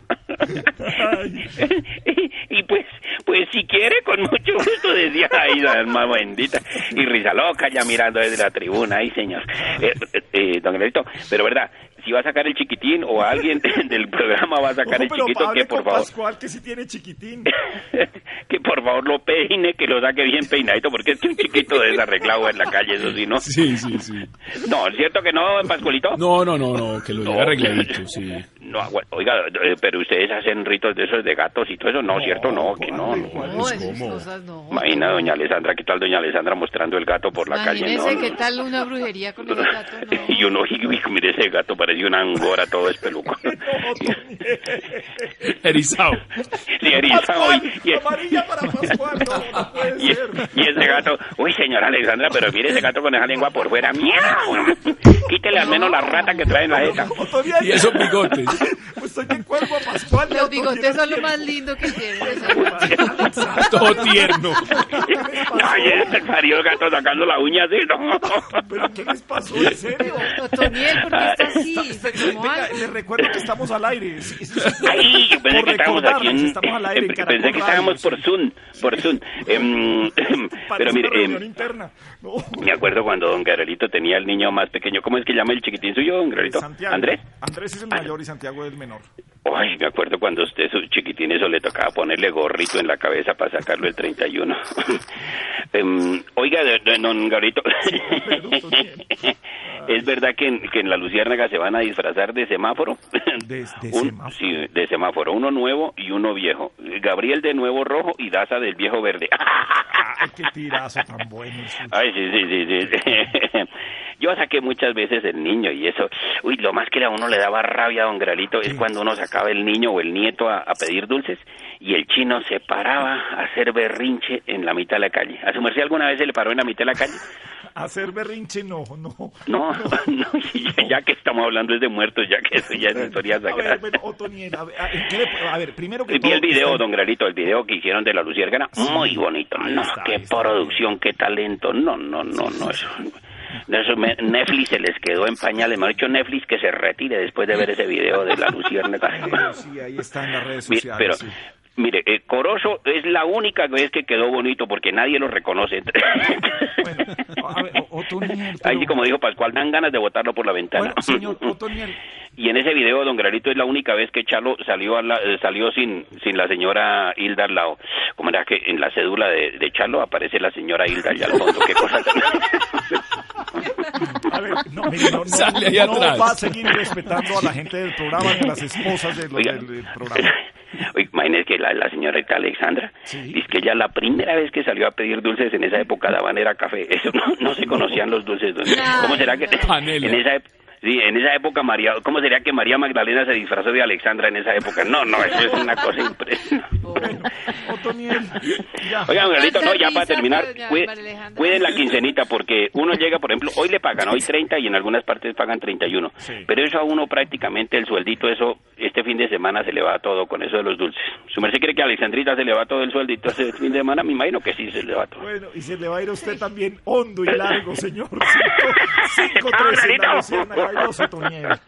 y, pues, pues si quiere, con mucho gusto, decía ahí la alma bendita. Y risa loca ya mirando desde la tribuna, ay señor. Eh, eh, eh, don Gerardito, pero verdad, si va a sacar el chiquitín o alguien del programa va a sacar Ojo, el chiquito, que por favor, Pascual, que sí tiene chiquitín. que por favor lo peine, que lo saque bien peinadito, porque es que un chiquito desarreglado en la calle, eso sí, ¿no? Sí, sí, sí. No, ¿es cierto que no, Pascualito? No, no, no, no, que lo lleve No. arregladito, sí. No, bueno, oiga, eh, pero ustedes hacen ritos de esos de gatos y todo eso, no, ¿cierto? No, que no. no. No, esas cosas no. Imagina doña Alessandra, ¿qué tal doña Alessandra mostrando el gato por la calle? Imagínese No, qué no. tal una brujería con ese gato. No. Y uno, y, mire ese gato, parecía una angora todo espeluco. Erizado. Sí, erizado. Y, y- Amarilla para Pascual, no, no puede y- ser. y ese gato, uy, señora Alessandra, pero mire ese gato con esa lengua por fuera. ¡Miau! Quítele al menos la rata que trae en la jeta. Y esos bigotes. Pues soy de cuerpo a Pascual. Los bigotes son lo más lindo que tiene. Todo tierno. Ay, el parió el gato sacando la uña así, no. ¿Pero qué les pasó? ¿En serio? Otoniel, ¿por qué está así? Les recuerdo que estamos al aire. Yo pensé Por que estábamos aquí en... recordarles, Estamos al aire en eh, Caracol pensé que Radio, estábamos sí. por Zoom, por Zoom. Em, pero mire, em. No. me acuerdo cuando don Garelito tenía el niño más pequeño. ¿Cómo es que llama el chiquitín suyo, don Garelito? Santiago. ¿Andrés? Andrés es el mayor y Santiago es el menor. Ay, me acuerdo cuando a usted, su chiquitín, eso le tocaba ponerle gorrito en la cabeza para sacarlo el 31. Em, oiga, don Garito, ¿es verdad que en, que en la Luciérnaga se van a disfrazar de semáforo? De, de Un- semáforo. Sí, de semáforo, uno nuevo y uno viejo. Gabriel de nuevo rojo y Daza del viejo verde. Ay, qué tirazo tan bueno. Ay, sí, sí, sí, sí. Yo saqué muchas veces el niño y eso, uy, lo más que a uno le daba rabia a don Gralito es cuando uno sacaba el niño o el nieto a, a pedir dulces y el chino se paraba a hacer berrinche en la mitad de la calle. ¿A su merced alguna vez se le paró en la mitad de la calle? Hacer berrinche, no, no. No, no, ya, ya que estamos hablando es de muertos, ya que eso ya es historia A ver, sagrada. bueno, Otoniel, a ver, a ver, ¿qué le- a ver, primero que Vi todo, el video, está- don Gralito, el video que hicieron de la Luciérgana, muy bonito. No, qué producción, qué talento. No, no, no, no, eso. Netflix se les quedó en pañales. Me ha dicho Netflix que se retire después de ver ese video de la Luciérnaga. Sí, ahí está en las redes sociales. Pero, sí. Mire, eh, Corozo es la única vez que quedó bonito porque nadie lo reconoce. A ver, Ahí sí, como dijo Pascual, dan ganas de botarlo por la ventana. Bueno, señor Otoniel, Y en ese video, don Gralito, es la única vez que Chalo salió a la- eh, salió sin sin la señora Hilda al lado. Como era que en la cédula de, de Chalo aparece la señora Hilda allá al fondo. Qué cosa tan... a ver, no, mire, no, no, Sale ahí no atrás. va a seguir respetando a la gente del programa ni a las esposas de los- Oiga. del, del programa. Imagínese que la, la señorita Alexandra dice que ella la primera vez que salió a pedir dulces en esa época daban era café. Eso no, no se conocían los dulces. ¿Cómo será que en esa Sí, en esa época María, ¿cómo sería que María Magdalena se disfrazó de Alexandra en esa época? No, no, eso es una cosa impresionante. Oigan, Miguelito, no, ya para terminar, cuiden, cuiden la quincenita porque uno llega, por ejemplo, hoy le pagan, hoy 30 y en algunas partes pagan 31. Sí. Pero eso a uno prácticamente el sueldito, eso este fin de semana se le va todo con eso de los dulces. Su merced cree que a Alexandrita se le va todo el sueldito este fin de semana, me imagino que sí se le va todo. Bueno, y se le va a ir a usted también hondo y largo, señor. 5, 5 13, Ay, oso, tu nieve.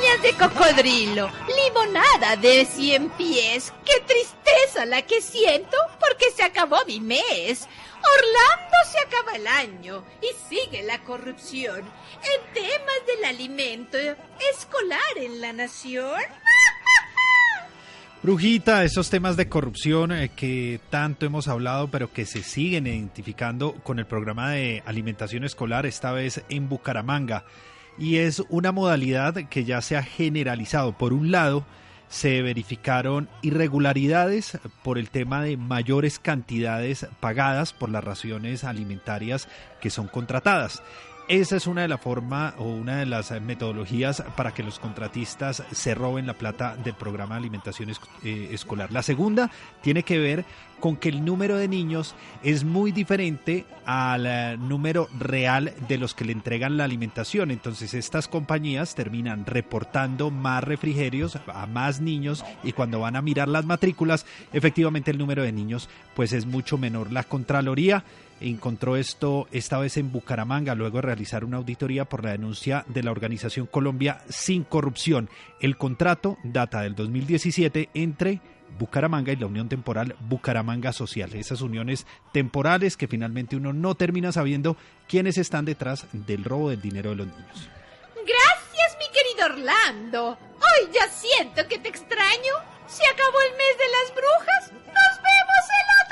De cocodrilo, limonada de cien pies. Qué tristeza la que siento porque se acabó mi mes. Orlando se acaba el año y sigue la corrupción en temas del alimento escolar en la nación. Brujita, esos temas de corrupción eh, que tanto hemos hablado, pero que se siguen identificando con el programa de alimentación escolar, esta vez en Bucaramanga. Y es una modalidad que ya se ha generalizado. Por un lado, se verificaron irregularidades por el tema de mayores cantidades pagadas por las raciones alimentarias que son contratadas. Esa es una de las formas o una de las metodologías para que los contratistas se roben la plata del programa de alimentación eh, escolar. La segunda tiene que ver con que el número de niños es muy diferente al eh, número real de los que le entregan la alimentación. Entonces estas compañías terminan reportando más refrigerios a más niños y cuando van a mirar las matrículas, efectivamente el número de niños pues es mucho menor. La Contraloría encontró esto esta vez en Bucaramanga luego de realizar una auditoría por la denuncia de la organización Colombia sin corrupción. El contrato data del 2017 entre Bucaramanga y la Unión Temporal Bucaramanga Social. Esas uniones temporales que finalmente uno no termina sabiendo quiénes están detrás del robo del dinero de los niños. Gracias, mi querido Orlando. Hoy ya siento que te extraño. Se acabó el mes de las brujas. Nos vemos el otro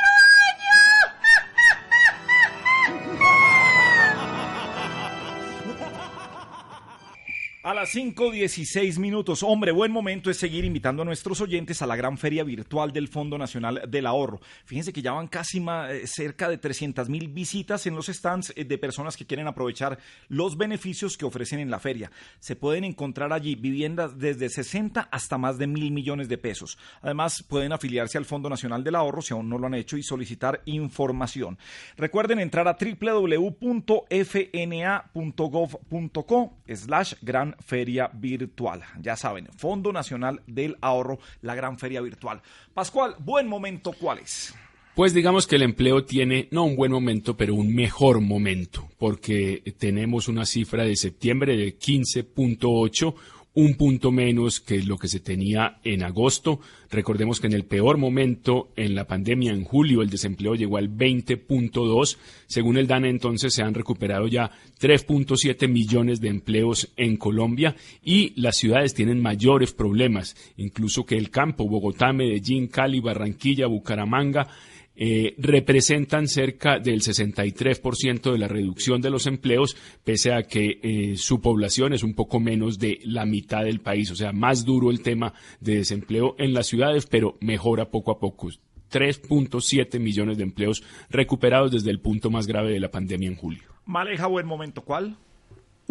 A las 5.16 minutos. Hombre, buen momento es seguir invitando a nuestros oyentes a la gran feria virtual del Fondo Nacional del Ahorro. Fíjense que ya van casi ma- eh, cerca de 300 mil visitas en los stands eh, de personas que quieren aprovechar los beneficios que ofrecen en la feria. Se pueden encontrar allí viviendas desde 60 hasta más de mil millones de pesos. Además, pueden afiliarse al Fondo Nacional del Ahorro si aún no lo han hecho y solicitar información. Recuerden entrar a www.fna.gov.co slash gran feria virtual. Ya saben, Fondo Nacional del Ahorro, la gran feria virtual. Pascual, buen momento, ¿cuál es? Pues digamos que el empleo tiene no un buen momento, pero un mejor momento, porque tenemos una cifra de septiembre de 15.8, un punto menos que lo que se tenía en agosto. Recordemos que en el peor momento, en la pandemia, en julio, el desempleo llegó al 20.2. Según el DANE, entonces se han recuperado ya 3.7 millones de empleos en Colombia y las ciudades tienen mayores problemas, incluso que el campo, Bogotá, Medellín, Cali, Barranquilla, Bucaramanga, eh, representan cerca del 63% de la reducción de los empleos, pese a que eh, su población es un poco menos de la mitad del país. O sea, más duro el tema de desempleo en las ciudades, pero mejora poco a poco. 3.7 millones de empleos recuperados desde el punto más grave de la pandemia en julio. Maleja, buen momento, ¿cuál?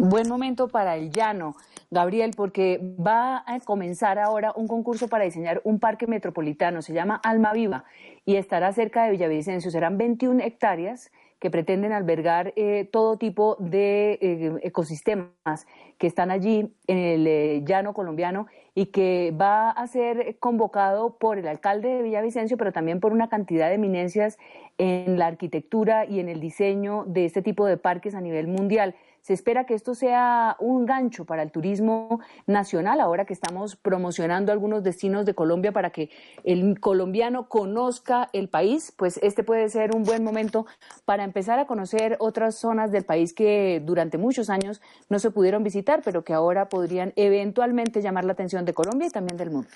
Buen momento para el llano, Gabriel, porque va a comenzar ahora un concurso para diseñar un parque metropolitano, se llama Alma Viva, y estará cerca de Villavicencio. Serán 21 hectáreas que pretenden albergar eh, todo tipo de eh, ecosistemas que están allí en el eh, llano colombiano y que va a ser convocado por el alcalde de Villavicencio, pero también por una cantidad de eminencias en la arquitectura y en el diseño de este tipo de parques a nivel mundial. Se espera que esto sea un gancho para el turismo nacional, ahora que estamos promocionando algunos destinos de Colombia para que el colombiano conozca el país, pues este puede ser un buen momento para empezar a conocer otras zonas del país que durante muchos años no se pudieron visitar, pero que ahora podrían eventualmente llamar la atención de Colombia y también del mundo.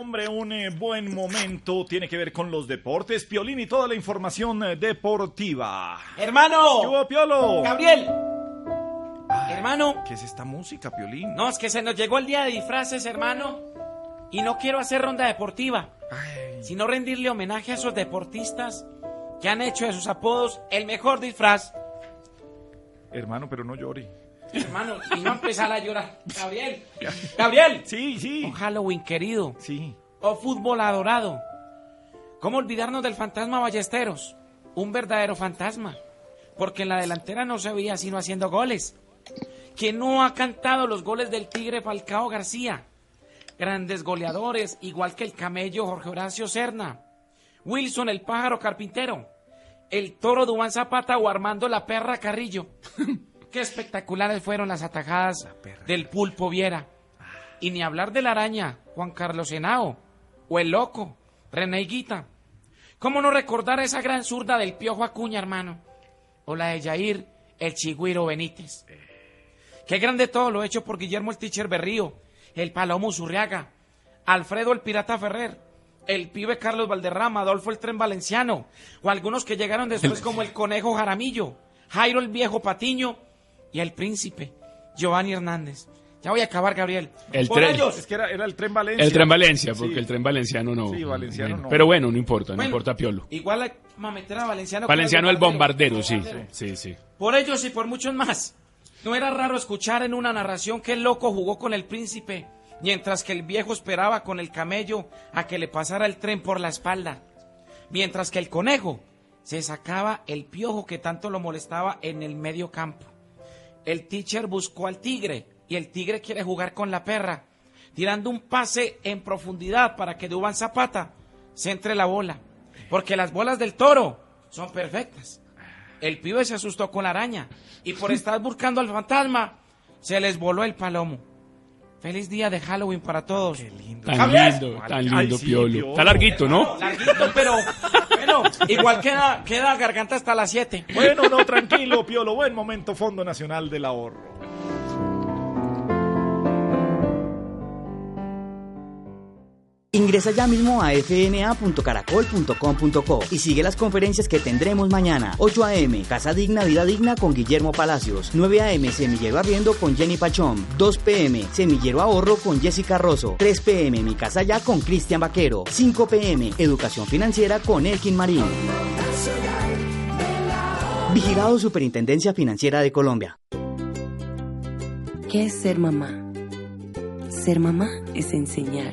Hombre, un eh, buen momento tiene que ver con los deportes, Piolín y toda la información eh, deportiva. ¡Hermano! ¿Qué hubo, Piolo? ¡Gabriel! Hermano. ¿Qué es esta música, Piolín? No, es que se nos llegó el día de disfraces, hermano. Y no quiero hacer ronda deportiva, sino rendirle homenaje a esos deportistas que han hecho de sus apodos el mejor disfraz. Hermano, pero no llore. Hermano, y no empezar a llorar. Gabriel. Gabriel. Sí, sí. Un Halloween querido. Sí. O fútbol adorado. ¿Cómo olvidarnos del fantasma Ballesteros? Un verdadero fantasma. Porque en la delantera no se veía sino haciendo goles. ¿Quién no ha cantado los goles del Tigre Falcao García? Grandes goleadores, igual que el camello Jorge Horacio Serna. Wilson el pájaro carpintero. El toro Dubán Zapata o Armando la perra Carrillo. Qué espectaculares fueron las atajadas del pulpo Viera. Y ni hablar de la araña, Juan Carlos Henao, o el loco, René Higuita. ¿Cómo no recordar esa gran zurda del Piojo Acuña, hermano? O la de Jair, el Chigüiro Benítez. Qué grande todo lo hecho por Guillermo el Teacher Berrío, el Palomo Zurriaga, Alfredo el Pirata Ferrer, el pibe Carlos Valderrama, Adolfo el Tren Valenciano, o algunos que llegaron después como el Conejo Jaramillo, Jairo el Viejo Patiño y el Príncipe, Giovanni Hernández. Ya voy a acabar, Gabriel. El Por tren. ellos. Es que era, era el tren Valencia. El tren Valencia, Sí. porque el tren valenciano no. Sí, valenciano Bueno, no. Pero bueno, no importa, no importa Piolo. Igual a meter a Valenciano. Valenciano el bombardero, sí. Bombardero. Sí, sí. Por ellos y por muchos más. No era raro escuchar en una narración que el loco jugó con el príncipe, mientras que el viejo esperaba con el camello a que le pasara el tren por la espalda. Mientras que el conejo se sacaba el piojo que tanto lo molestaba en el medio campo. El teacher buscó al tigre y el tigre quiere jugar con la perra, tirando un pase en profundidad para que Dubán Zapata se entre la bola, porque las bolas del toro son perfectas. El pibe se asustó con la araña y por estar buscando al fantasma se les voló el palomo. Feliz día de Halloween para todos. Tan lindo, tan lindo, Piolo. Está larguito, ¿no? Larguito, pero bueno, igual queda, queda garganta hasta las 7. Bueno, no, tranquilo, Piolo. Buen momento, Fondo Nacional del Ahorro. Ingresa ya mismo a fna.caracol.com.co y sigue las conferencias que tendremos mañana. 8 a.m. Casa Digna, Vida Digna con Guillermo Palacios. 9 a.m. Semillero Arriendo con Jenny Pachón. 2 p.m. Semillero Ahorro con Jessica Rosso. 3 p.m. Mi Casa Ya con Cristian Vaquero. 5 p.m. Educación Financiera con Elkin Marín. Vigilado Superintendencia Financiera de Colombia. ¿Qué es ser mamá? Ser mamá es enseñar.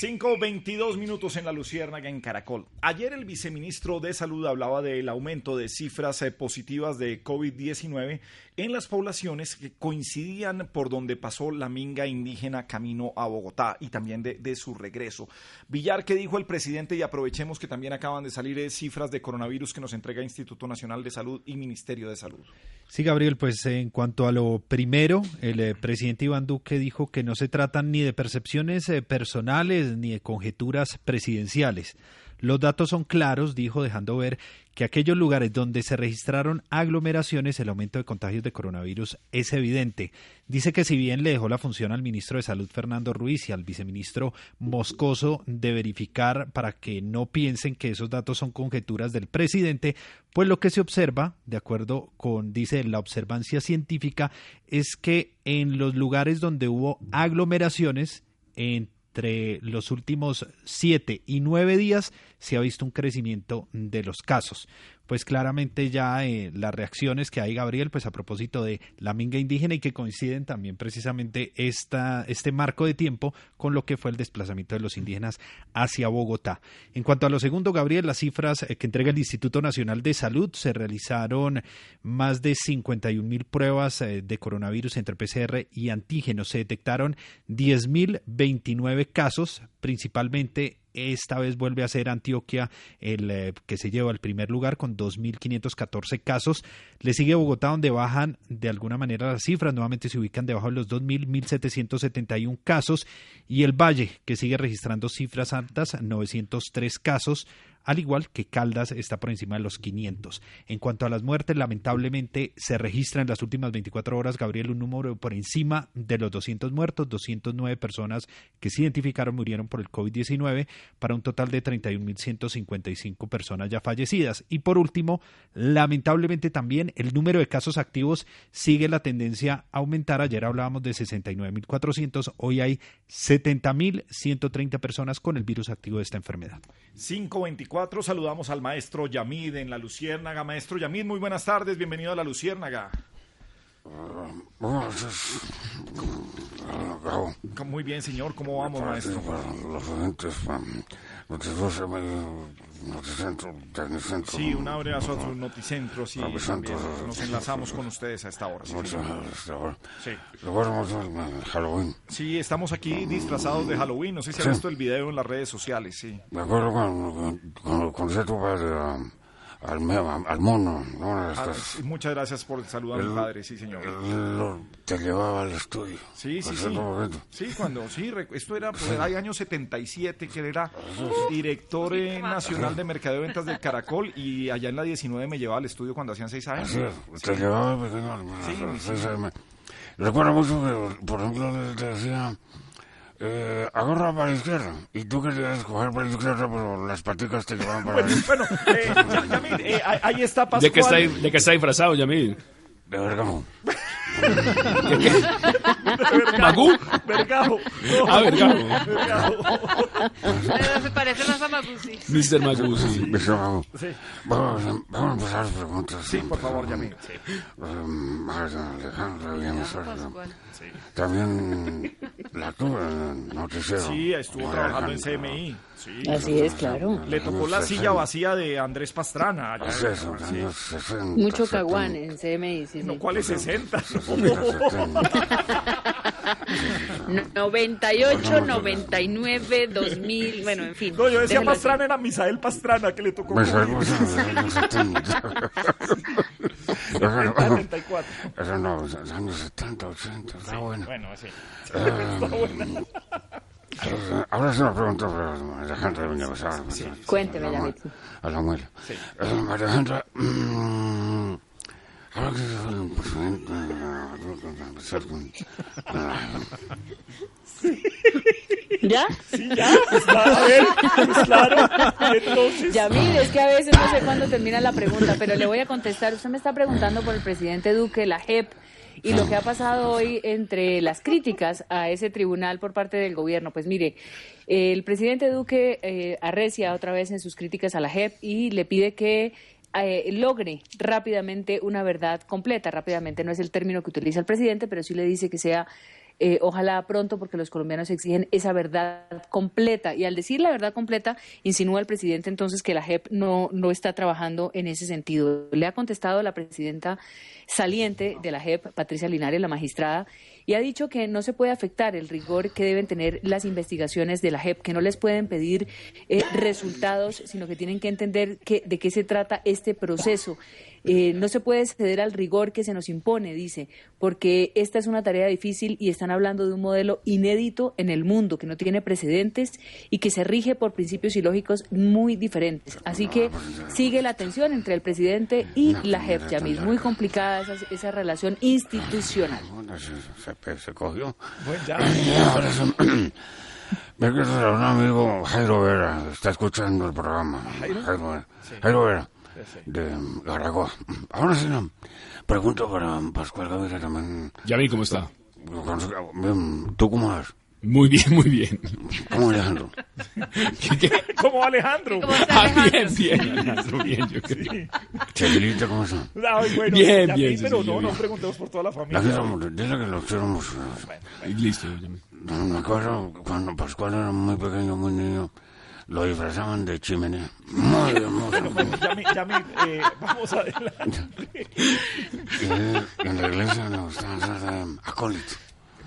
5.22 minutos en la Luciérnaga en Caracol. Ayer el viceministro de Salud hablaba del aumento de cifras eh, positivas de COVID-19 en las poblaciones que coincidían por donde pasó la minga indígena camino a Bogotá y también de, su regreso. Villar, ¿qué dijo el presidente? Y aprovechemos que también acaban de salir eh, cifras de coronavirus que nos entrega Instituto Nacional de Salud y Ministerio de Salud. Sí, Gabriel, pues en cuanto a lo primero, el eh, presidente Iván Duque dijo que no se tratan ni de percepciones eh, personales ni de conjeturas presidenciales. Los datos son claros, dijo, dejando ver que aquellos lugares donde se registraron aglomeraciones, el aumento de contagios de coronavirus es evidente. Dice que si bien le dejó la función al ministro de Salud Fernando Ruiz y al viceministro Moscoso de verificar para que no piensen que esos datos son conjeturas del presidente, pues lo que se observa, de acuerdo con, dice, la observancia científica, es que en los lugares donde hubo aglomeraciones, entre los últimos siete y nueve días se ha visto un crecimiento de los casos. Pues claramente ya eh, las reacciones que hay, Gabriel, pues a propósito de la minga indígena y que coinciden también precisamente esta, este marco de tiempo con lo que fue el desplazamiento de los indígenas hacia Bogotá. En cuanto a lo segundo, Gabriel, las cifras eh, que entrega el Instituto Nacional de Salud, se realizaron más de 51 mil pruebas eh, de coronavirus entre PCR y antígenos. Se detectaron 10.029 casos, principalmente esta vez vuelve a ser Antioquia el eh, que se lleva al primer lugar con 2.514 casos. Le sigue Bogotá donde bajan de alguna manera las cifras, nuevamente se ubican debajo de los 2.000, 1.771 casos. Y el Valle que sigue registrando cifras altas, 903 casos al igual que Caldas está por encima de los 500. En cuanto a las muertes, lamentablemente se registra en las últimas 24 horas, Gabriel, un número por encima de los 200 muertos, 209 personas que se identificaron murieron por el COVID-19, para un total de 31.155 personas ya fallecidas. Y por último, lamentablemente también el número de casos activos sigue la tendencia a aumentar. Ayer hablábamos de 69.400, hoy hay 70.130 personas con el virus activo de esta enfermedad. 524, saludamos al maestro Yamid en la Luciérnaga. Maestro Yamid, muy buenas tardes, bienvenido a la Luciérnaga. Muy bien, señor, ¿cómo vamos, maestro? Sí, un abrazo a su noticentro, sí, también. Nos enlazamos con ustedes a esta hora. Sí, sí. Sí, estamos aquí disfrazados de Halloween. No sé si ha visto el video en las redes sociales, sí. Me acuerdo cuando se tuvo de, al, al mono. ¿no? Ah, Estas- sí, muchas gracias por saludar a mi El- padre, sí, señor. lo- te llevaba al estudio. Sí, sí, Por sí. Sí, cuando, sí, esto era por el año 77, que él era director nacional de Mercadeo y Ventas del Caracol y allá en la 19 me llevaba al estudio cuando hacían seis años. Así es, te llevaba Sí, sí. seis AM. Recuerdo mucho que, por ejemplo, le- te decía, eh, agarra para la izquierda. Y tú querías coger para la izquierda, pero las paticas te llevaban para la Bueno, eh, ya- Yamil, eh, ahí- está Pascual. ¿De qué está, de qué está disfrazado, Yamil? De vergamo. ¿Magú? Vergajo. Ah, Vergajo. Pero se parece más a Magusi. Mr. Magú, sí. Sí. Vamos, a- vamos a empezar las preguntas. Sí, por favor, Yamil. Um, Alejandro, bien, suerte. Pascual. También la tuve en noticiero. Sí, estuvo trabajando en. CMI. Sí. Así es, claro. Le tocó la silla vacía de Andrés Pastrana. allá. Es, Sí. años 60, Mucho 70. caguán en CMI, sí, sí. No, ¿cuál es 60? 98, 99, 2000, bueno, en fin. No, yo decía. Pastrana, era Misael Pastrana que le tocó. Los años 70. Eso no- 74. Eso no, los años 70, 80, está bueno. Bueno, sí. Eh, Está buena. Ahora- es una pregunta para Alejandra de Villavisar. Cuénteme, la A la muela. Sí. Eh, Alejandra, ¿Ya? Sí, ya. Pues, a ver, pues, claro. Entonces. Yamil, es que a veces no sé cuándo termina la pregunta, pero le voy a contestar. Usted me está preguntando por el presidente Duque, la JEP, y lo que ha pasado hoy entre las críticas a ese tribunal por parte del gobierno. Pues mire, el presidente Duque eh, arrecia otra vez en sus críticas a la JEP y le pide que eh, logre rápidamente una verdad completa. Rápidamente no es el término que utiliza el presidente, pero sí le dice que sea eh, ojalá pronto, porque los colombianos exigen esa verdad completa. Y al decir la verdad completa, insinúa el presidente entonces que la JEP no, no está trabajando en ese sentido. Le ha contestado la presidenta saliente de la JEP, Patricia Linares, la magistrada, y ha dicho que no se puede afectar el rigor que deben tener las investigaciones de la JEP, que no les pueden pedir eh, resultados, sino que tienen que entender que, de qué se trata este proceso. Eh, no se puede ceder al rigor que se nos impone, dice, porque esta es una tarea difícil y están hablando de un modelo inédito en el mundo, que no tiene precedentes y que se rige por principios y lógicos muy diferentes. Así que sigue la tensión entre el presidente y la JEP, Yamil. Muy complicada esa, esa relación institucional. Se, cogió. Bueno, ya. Me quiero un amigo Jairo Vera, está escuchando el programa. ¿Jairo? Jairo, Vera. Sí. Jairo Vera, Sí, sí. de Garagoa. Ahora sí, no. Pregunto para Pascual Gaviria también. Yamil, ¿cómo está? ¿Tú cómo vas? Muy bien, muy bien. ¿Cómo Alejandro? Como Alejandro. Ah, bien, bien, Alejandro, bien, yo creo. Chelita, ¿cómo está? Ay, bueno, Bien, sí, pero sí, no, yo no preguntemos por toda la La familia. dile que lo quiero mucho. Listo, Me acuerdo cuando Pascual era muy pequeño, muy niño, lo disfrazaban de chimenea. Muy hermoso. Bueno, bueno, ya mi, ya mi, eh, vamos adelante. Y él, en la iglesia nos gustaba hacer de acólito,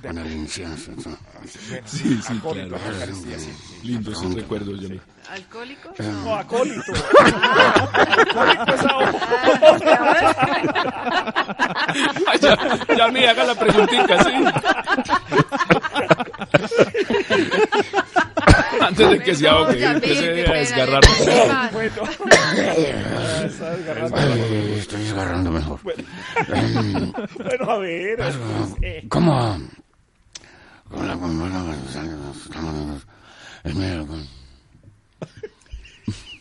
¿no? Sí, sí, claro. Lindos son recuerdos, Yamil. ¿Alcohólico? No, acólito. Ay, ya, Yamil, haga la preguntita, sí. Antes de que se ahogue, que debe pena, desgarrar. Bueno. Estoy desgarrando mejor. Bueno, a ver. eh, ¿Cómo? Con la con la es medio con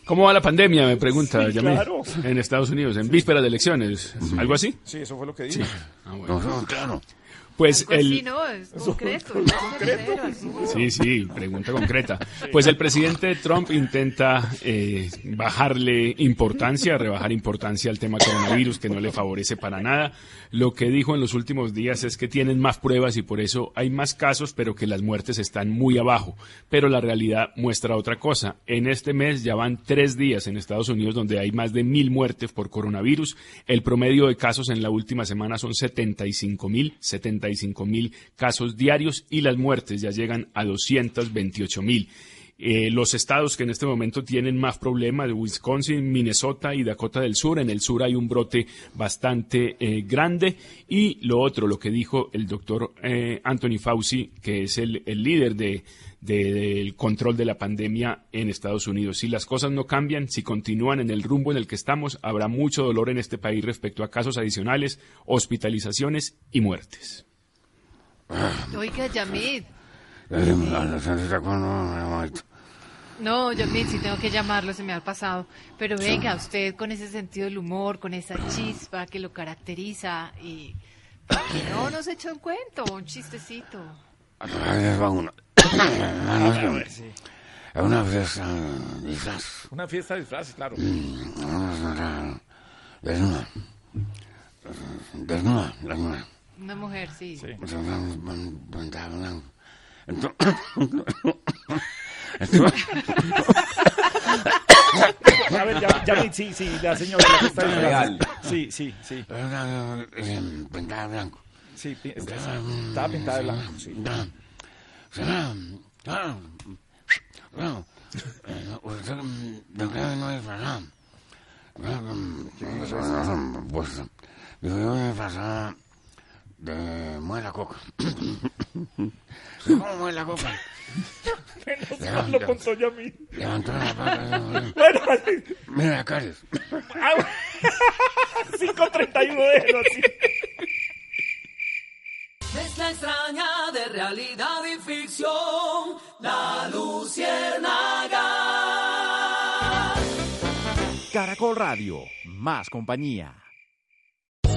¿Cómo va la pandemia? Me pregunta Sí, Yamil. claro. En Estados Unidos, en víspera de elecciones. ¿Algo así? Sí, eso fue lo que dije. Ah, bueno. No, claro. Pues el... no, es concreto. fue no es concreto. certero, así. Sí, sí, pregunta concreta. Pues el presidente Trump intenta eh, bajarle importancia, rebajar importancia al tema coronavirus, que no le favorece para nada. Lo que dijo en los últimos días es que tienen más pruebas y por eso hay más casos, pero que las muertes están muy abajo. Pero la realidad muestra otra cosa. En este mes ya van tres días en Estados Unidos donde hay más de mil muertes por coronavirus. El promedio de casos en la última semana son 75 mil, 75 mil casos diarios y las muertes ya llegan a 228 mil. Eh, los estados que en este momento tienen más problemas, de Wisconsin, Minnesota y Dakota del Sur. En el sur hay un brote bastante eh, grande. Y lo otro, lo que dijo el doctor eh, Anthony Fauci, que es el, líder de, de- del control de la pandemia en Estados Unidos. Si las cosas no cambian, si continúan en el rumbo en el que estamos, habrá mucho dolor en este país respecto a casos adicionales, hospitalizaciones y muertes. Oiga, Yamid. No, Yamid, sí tengo que llamarlo, se me ha pasado. Pero venga, usted con ese sentido del humor, con esa chispa que lo caracteriza y... ¿por qué no nos echa un cuento, un chistecito? Es una fiesta de disfraz. Una fiesta de disfraces, claro. Mm, desnuda. Desnuda, desnuda. Una mujer, sí. A ver, ya, ya, sí, sí, la señora. la fiesta de Real. disfraces. Sí, sí, sí. Pintada de blanco. Sí, estaba pintada de blanco, sí. Será. Claro. Claro. Eh, Usted no creo que no es verdad. Pues yo yo me pasaba de muela coca. ¿Cómo muela coca? No lo contó ya a mí. Levantó la pata. Bueno, Mira, Carlos. 5.31 déjelo así. Mezcla extraña de realidad y ficción, la luciérnaga. Caracol Radio, más compañía.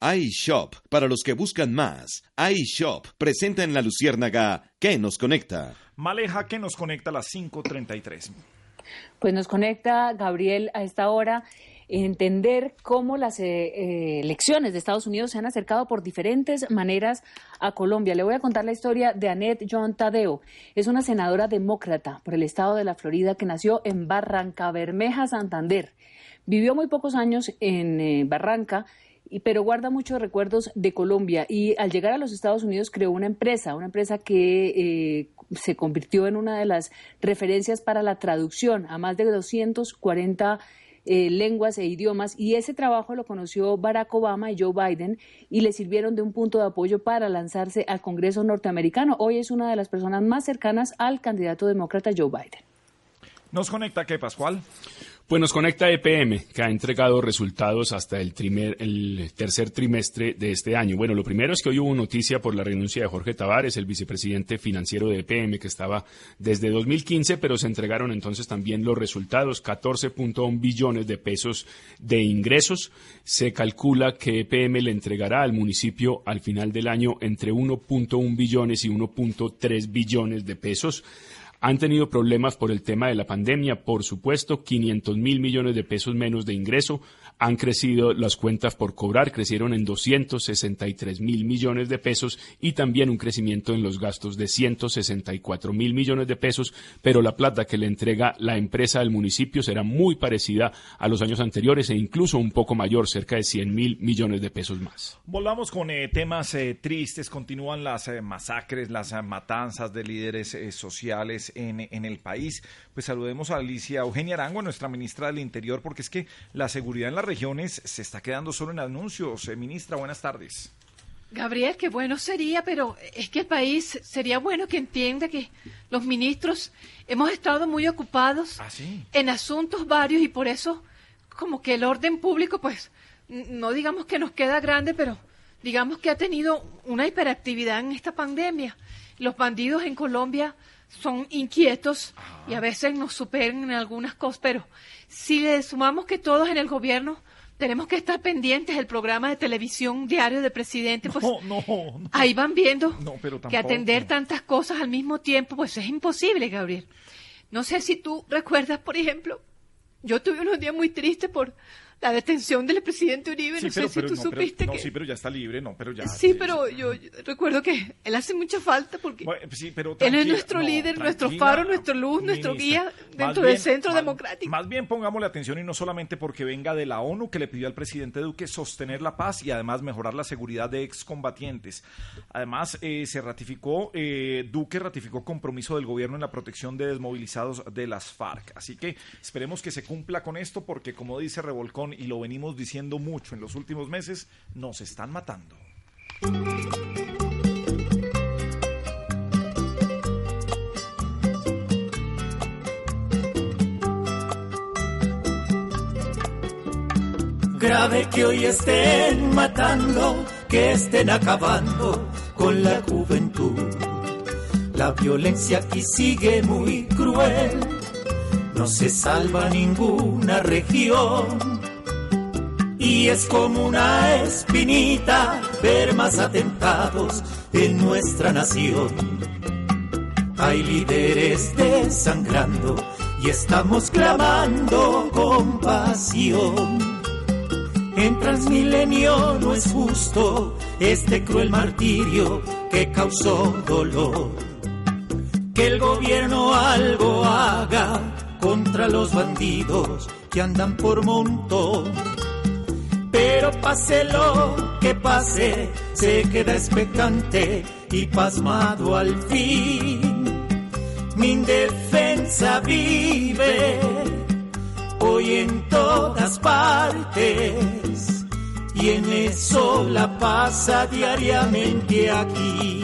iShop, para los que buscan más. iShop presenta en la Luciérnaga ¿Qué nos conecta? Maleja que nos conecta a las 5.33. Pues nos conecta Gabriel a esta hora entender cómo las eh, eh, elecciones de Estados Unidos se han acercado por diferentes maneras a Colombia. Le voy a contar la historia de Annette John Tadeo. Es una senadora demócrata por el estado de la Florida que nació en Barranca Bermeja, Santander. Vivió muy pocos años en eh, Barranca pero guarda muchos recuerdos de Colombia y al llegar a los Estados Unidos creó una empresa, una empresa que eh, se convirtió en una de las referencias para la traducción a más de 240 eh, lenguas e idiomas y ese trabajo lo conoció Barack Obama y Joe Biden y le sirvieron de un punto de apoyo para lanzarse al Congreso norteamericano. Hoy es una de las personas más cercanas al candidato demócrata Joe Biden. Nos conecta, ¿qué, Pascual? Pues nos conecta EPM, que ha entregado resultados hasta el, trimer- el tercer trimestre de este año. Bueno, lo primero es que hoy hubo noticia por la renuncia de Jorge Tavares, el vicepresidente financiero de EPM, que estaba desde 2015, pero se entregaron entonces también los resultados, 14.1 billones de pesos de ingresos. Se calcula que EPM le entregará al municipio al final del año entre 1.1 billones y 1.3 billones de pesos. Han tenido problemas por el tema de la pandemia, por supuesto, 500 mil millones de pesos menos de ingreso. Han crecido las cuentas por cobrar, crecieron en 263 mil millones de pesos y también un crecimiento en los gastos de 164 mil millones de pesos, pero la plata que le entrega la empresa al municipio será muy parecida a los años anteriores e incluso un poco mayor, cerca de 100 mil millones de pesos más. Volvamos con eh, temas eh, tristes. Continúan las eh, masacres, las eh, matanzas de líderes eh, sociales en, en el país. Pues saludemos a Alicia Eugenia Arango, nuestra ministra del Interior, porque es que la seguridad en las regiones se está quedando solo en anuncios. Eh, ministra, buenas tardes. Gabriel, qué bueno sería, pero es que el país sería bueno que entienda que los ministros hemos estado muy ocupados ¿Ah, sí? en asuntos varios y por eso como que el orden público, pues, no digamos que nos queda grande, pero digamos que ha tenido una hiperactividad en esta pandemia. Los bandidos en Colombia son inquietos y a veces nos superan en algunas cosas, pero si le sumamos que todos en el gobierno tenemos que estar pendientes del programa de televisión diario del presidente, pues No, no, no. ahí van viendo No, pero que atender tantas cosas al mismo tiempo, pues es imposible, Gabriel. No sé si tú recuerdas, por ejemplo, yo tuve unos días muy tristes por la detención del presidente Uribe, Sí, no pero, sé pero si tú no, pero- supiste no, que... sí, pero ya está libre, no, pero ya. Sí, pero yo, yo recuerdo que él hace mucha falta porque Bueno, sí, pero él es nuestro líder, nuestro faro, nuestra luz, nuestro guía dentro del bien- centro más- democrático. Más bien pongámosle atención y no solamente porque venga de la ONU que le pidió al presidente Duque sostener la paz y además mejorar la seguridad de excombatientes. Además, eh, se ratificó, eh, Duque ratificó compromiso del gobierno en la protección de desmovilizados de las FARC. Así que esperemos que se cumpla con esto porque como dice Revolcón y lo venimos diciendo mucho en los últimos meses, nos están matando. Grave que hoy estén matando, que estén acabando con la juventud. La violencia aquí sigue muy cruel, no se salva ninguna región. Y es como una espinita ver más atentados en nuestra nación. Hay líderes desangrando y estamos clamando compasión. En Transmilenio no es justo este cruel martirio que causó dolor. Que el gobierno algo haga contra los bandidos que andan por montón. Pero pase lo que pase, se queda expectante y pasmado al fin. Mi indefensa vive hoy en todas partes y en eso la pasa diariamente aquí.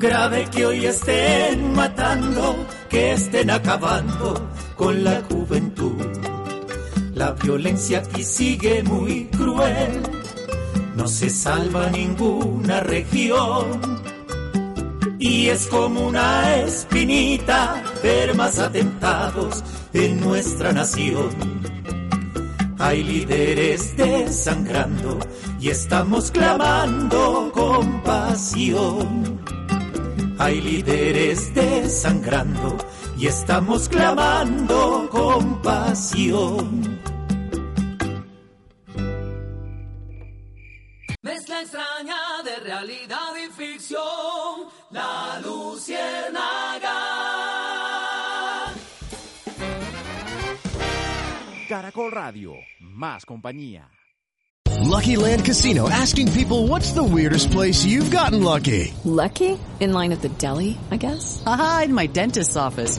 Grave que hoy estén matando, que estén acabando con la juventud. La violencia aquí sigue muy cruel, no se salva ninguna región. Y es como una espinita ver más atentados en nuestra nación. Hay líderes desangrando y estamos clamando compasión. Hay líderes desangrando y estamos clamando compasión. Realidad y ficción, la luciérnaga. Caracol Radio, más compañía. Lucky Land Casino asking people what's the weirdest place you've gotten lucky? Lucky? In line at the deli, I guess? Aha, in my dentist's office.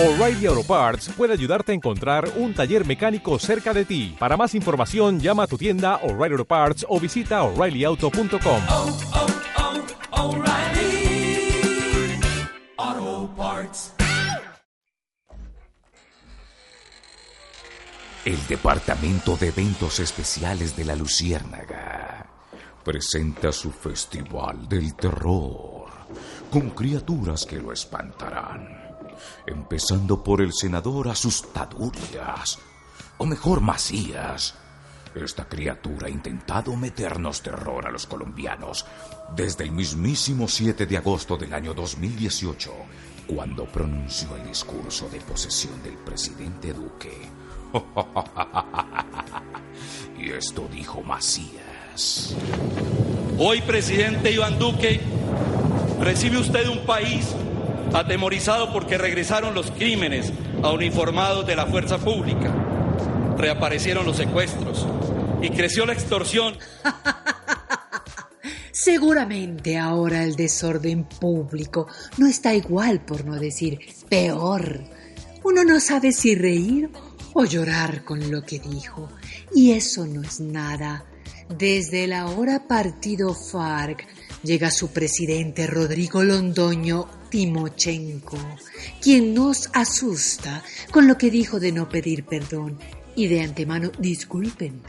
O'Reilly Auto Parts puede ayudarte a encontrar un taller mecánico cerca de ti. Para más información, llama a tu tienda O'Reilly Auto Parts o visita oreillyauto.com. O'Reilly Auto Parts. El Departamento de Eventos Especiales de la Luciérnaga presenta su Festival del Terror con criaturas que lo espantarán. Empezando por el senador Asustadurias, o mejor Macías. Esta criatura ha intentado meternos terror a los colombianos desde el mismísimo 7 de agosto del año 2018, cuando pronunció el discurso de posesión del presidente Duque. y esto dijo Macías. Hoy, presidente Iván Duque, recibe usted un país atemorizado porque regresaron los crímenes a uniformados de la fuerza pública, reaparecieron los secuestros y creció la extorsión. Seguramente ahora el desorden público no está igual, por no decir peor. Uno no sabe si reír o llorar con lo que dijo. Y eso no es nada. Desde el ahora partido FARC llega su presidente Rodrigo Londoño Timochenko, quien nos asusta con lo que dijo de no pedir perdón y de antemano disculpen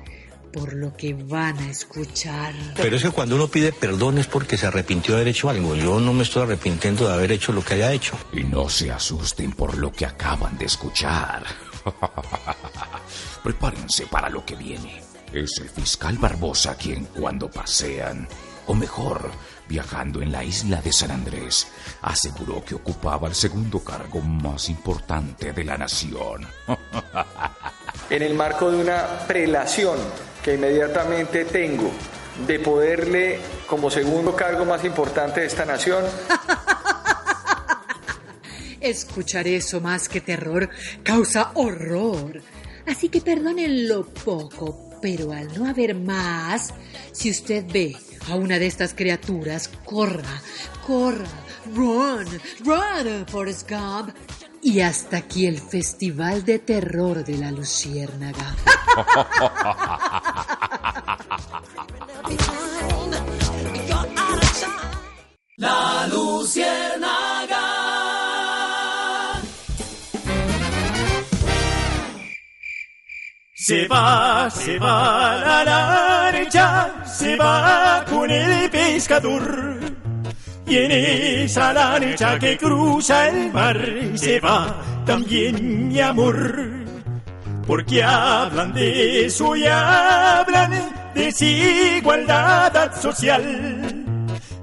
por lo que van a escuchar. Pero es que cuando uno pide perdón es porque se arrepintió de haber hecho algo. Yo no me estoy arrepintiendo de haber hecho lo que haya hecho. Y no se asusten por lo que acaban de escuchar. Prepárense para lo que viene. Es el fiscal Barbosa quien cuando pasean, o mejor, viajando en la isla de San Andrés, aseguró que ocupaba el segundo cargo más importante de la nación. en el marco de una prelación que inmediatamente tengo de poderle, como segundo cargo más importante de esta nación, Escuchar eso más que terror causa horror. Así que perdonen lo poco, pero al no haber más, si usted ve a una de estas criaturas, corra, corra, run, run, Forrest Gump. Y hasta aquí el Festival de Terror de la Luciérnaga. La Luciérnaga. Se va, se va la lancha, se va con el pescador. Y en esa lancha que cruza el mar, se va también mi amor. Porque hablan de eso y hablan de desigualdad social.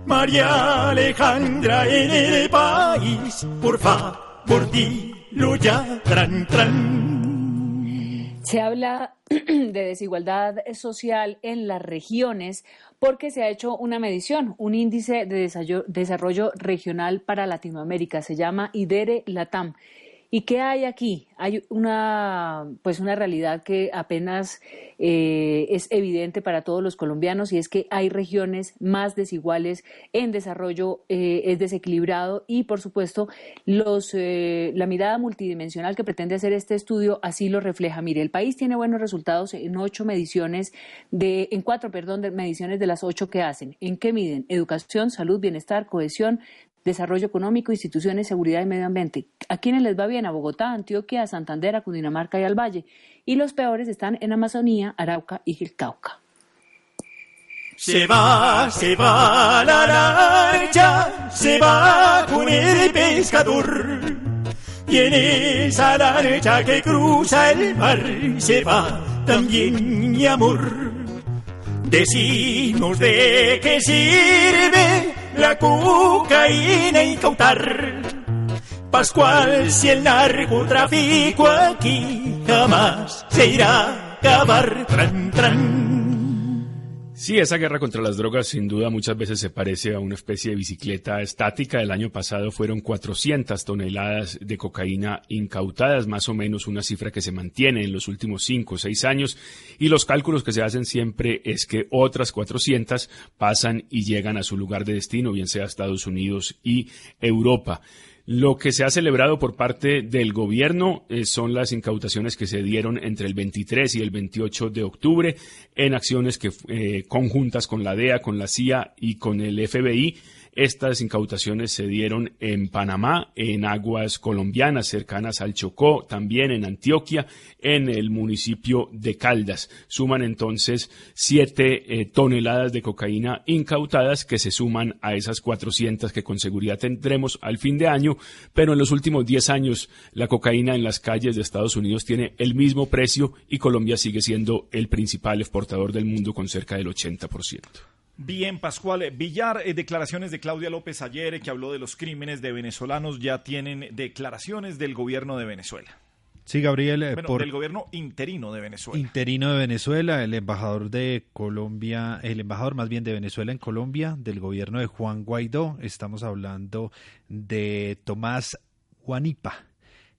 María Alejandra en el país, por favor dilo ya, tran, tran. Se habla de desigualdad social en las regiones porque se ha hecho una medición, un índice de desarrollo regional para Latinoamérica, se llama IDERE LATAM. ¿Y qué hay aquí? Hay una, pues una realidad que apenas eh, es evidente para todos los colombianos y es que hay regiones más desiguales en desarrollo, eh, es desequilibrado y, por supuesto, los, eh, la mirada multidimensional que pretende hacer este estudio así lo refleja. Mire, el país tiene buenos resultados en ocho mediciones de, en cuatro, perdón, de mediciones de las ocho que hacen. ¿En qué miden? Educación, salud, bienestar, cohesión, desarrollo económico, instituciones, seguridad y medio ambiente. ¿A quiénes les va bien? A Bogotá, Antioquia, Santander, a Cundinamarca y al Valle. Y los peores están en Amazonía, Arauca y el Cauca. Se va, se va la lancha, se va con el pescador. Y en esa lancha que cruza el mar, se va también mi amor. Decimos de qué sirve la cocaína incautar. Pascual, si el narcotráfico aquí jamás se irá a acabar. Tran, tran. Sí, esa guerra contra las drogas sin duda muchas veces se parece a una especie de bicicleta estática. El año pasado fueron 400 toneladas de cocaína incautadas, más o menos una cifra que se mantiene en los últimos 5 o 6 años. Y los cálculos que se hacen siempre es que otras 400 pasan y llegan a su lugar de destino, bien sea Estados Unidos y Europa. Lo que se ha celebrado por parte del gobierno eh, son las incautaciones que se dieron entre el 23 y el 28 de octubre en acciones que, eh, conjuntas con la DEA, con la CIA y con el FBI estas incautaciones se dieron en Panamá, en aguas colombianas cercanas al Chocó, también en Antioquia, en el municipio de Caldas. Suman entonces siete eh, toneladas de cocaína incautadas que se suman a esas 400 que con seguridad tendremos al fin de año, pero en los últimos 10 años la cocaína en las calles de Estados Unidos tiene el mismo precio y Colombia sigue siendo el principal exportador del mundo con cerca del 80%. Bien, Pascual. Villar, eh, declaraciones de Claudia López ayer, eh, que habló de los crímenes de venezolanos, ya tienen declaraciones del gobierno de Venezuela. Sí, Gabriel. Bueno, por del gobierno interino de Venezuela. Interino de Venezuela, el embajador de Colombia, el embajador más bien de Venezuela en Colombia, del gobierno de Juan Guaidó. Estamos hablando de Tomás Guanipa.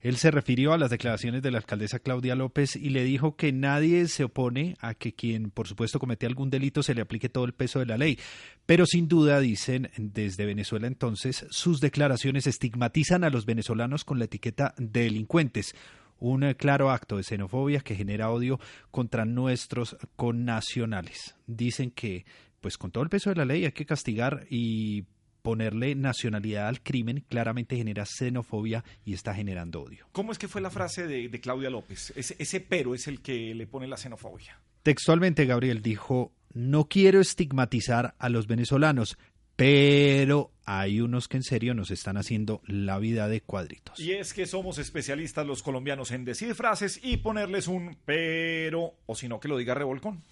Él se refirió a las declaraciones de la alcaldesa Claudia López y le dijo que nadie se opone a que quien, por supuesto, comete algún delito se le aplique todo el peso de la ley. Pero sin duda, dicen desde Venezuela entonces, sus declaraciones estigmatizan a los venezolanos con la etiqueta de delincuentes un eh, claro acto de xenofobia que genera odio contra nuestros connacionales. Dicen que, pues con todo el peso de la ley hay que castigar y ponerle nacionalidad al crimen claramente genera xenofobia y está generando odio. ¿Cómo es que fue la frase de, Claudia López? Ese, ese pero es el que le pone la xenofobia. Textualmente, Gabriel dijo, no quiero estigmatizar a los venezolanos, pero hay unos que en serio nos están haciendo la vida de cuadritos. Y es que somos especialistas los colombianos en decir frases y ponerles un pero, o si no, que lo diga revolcón.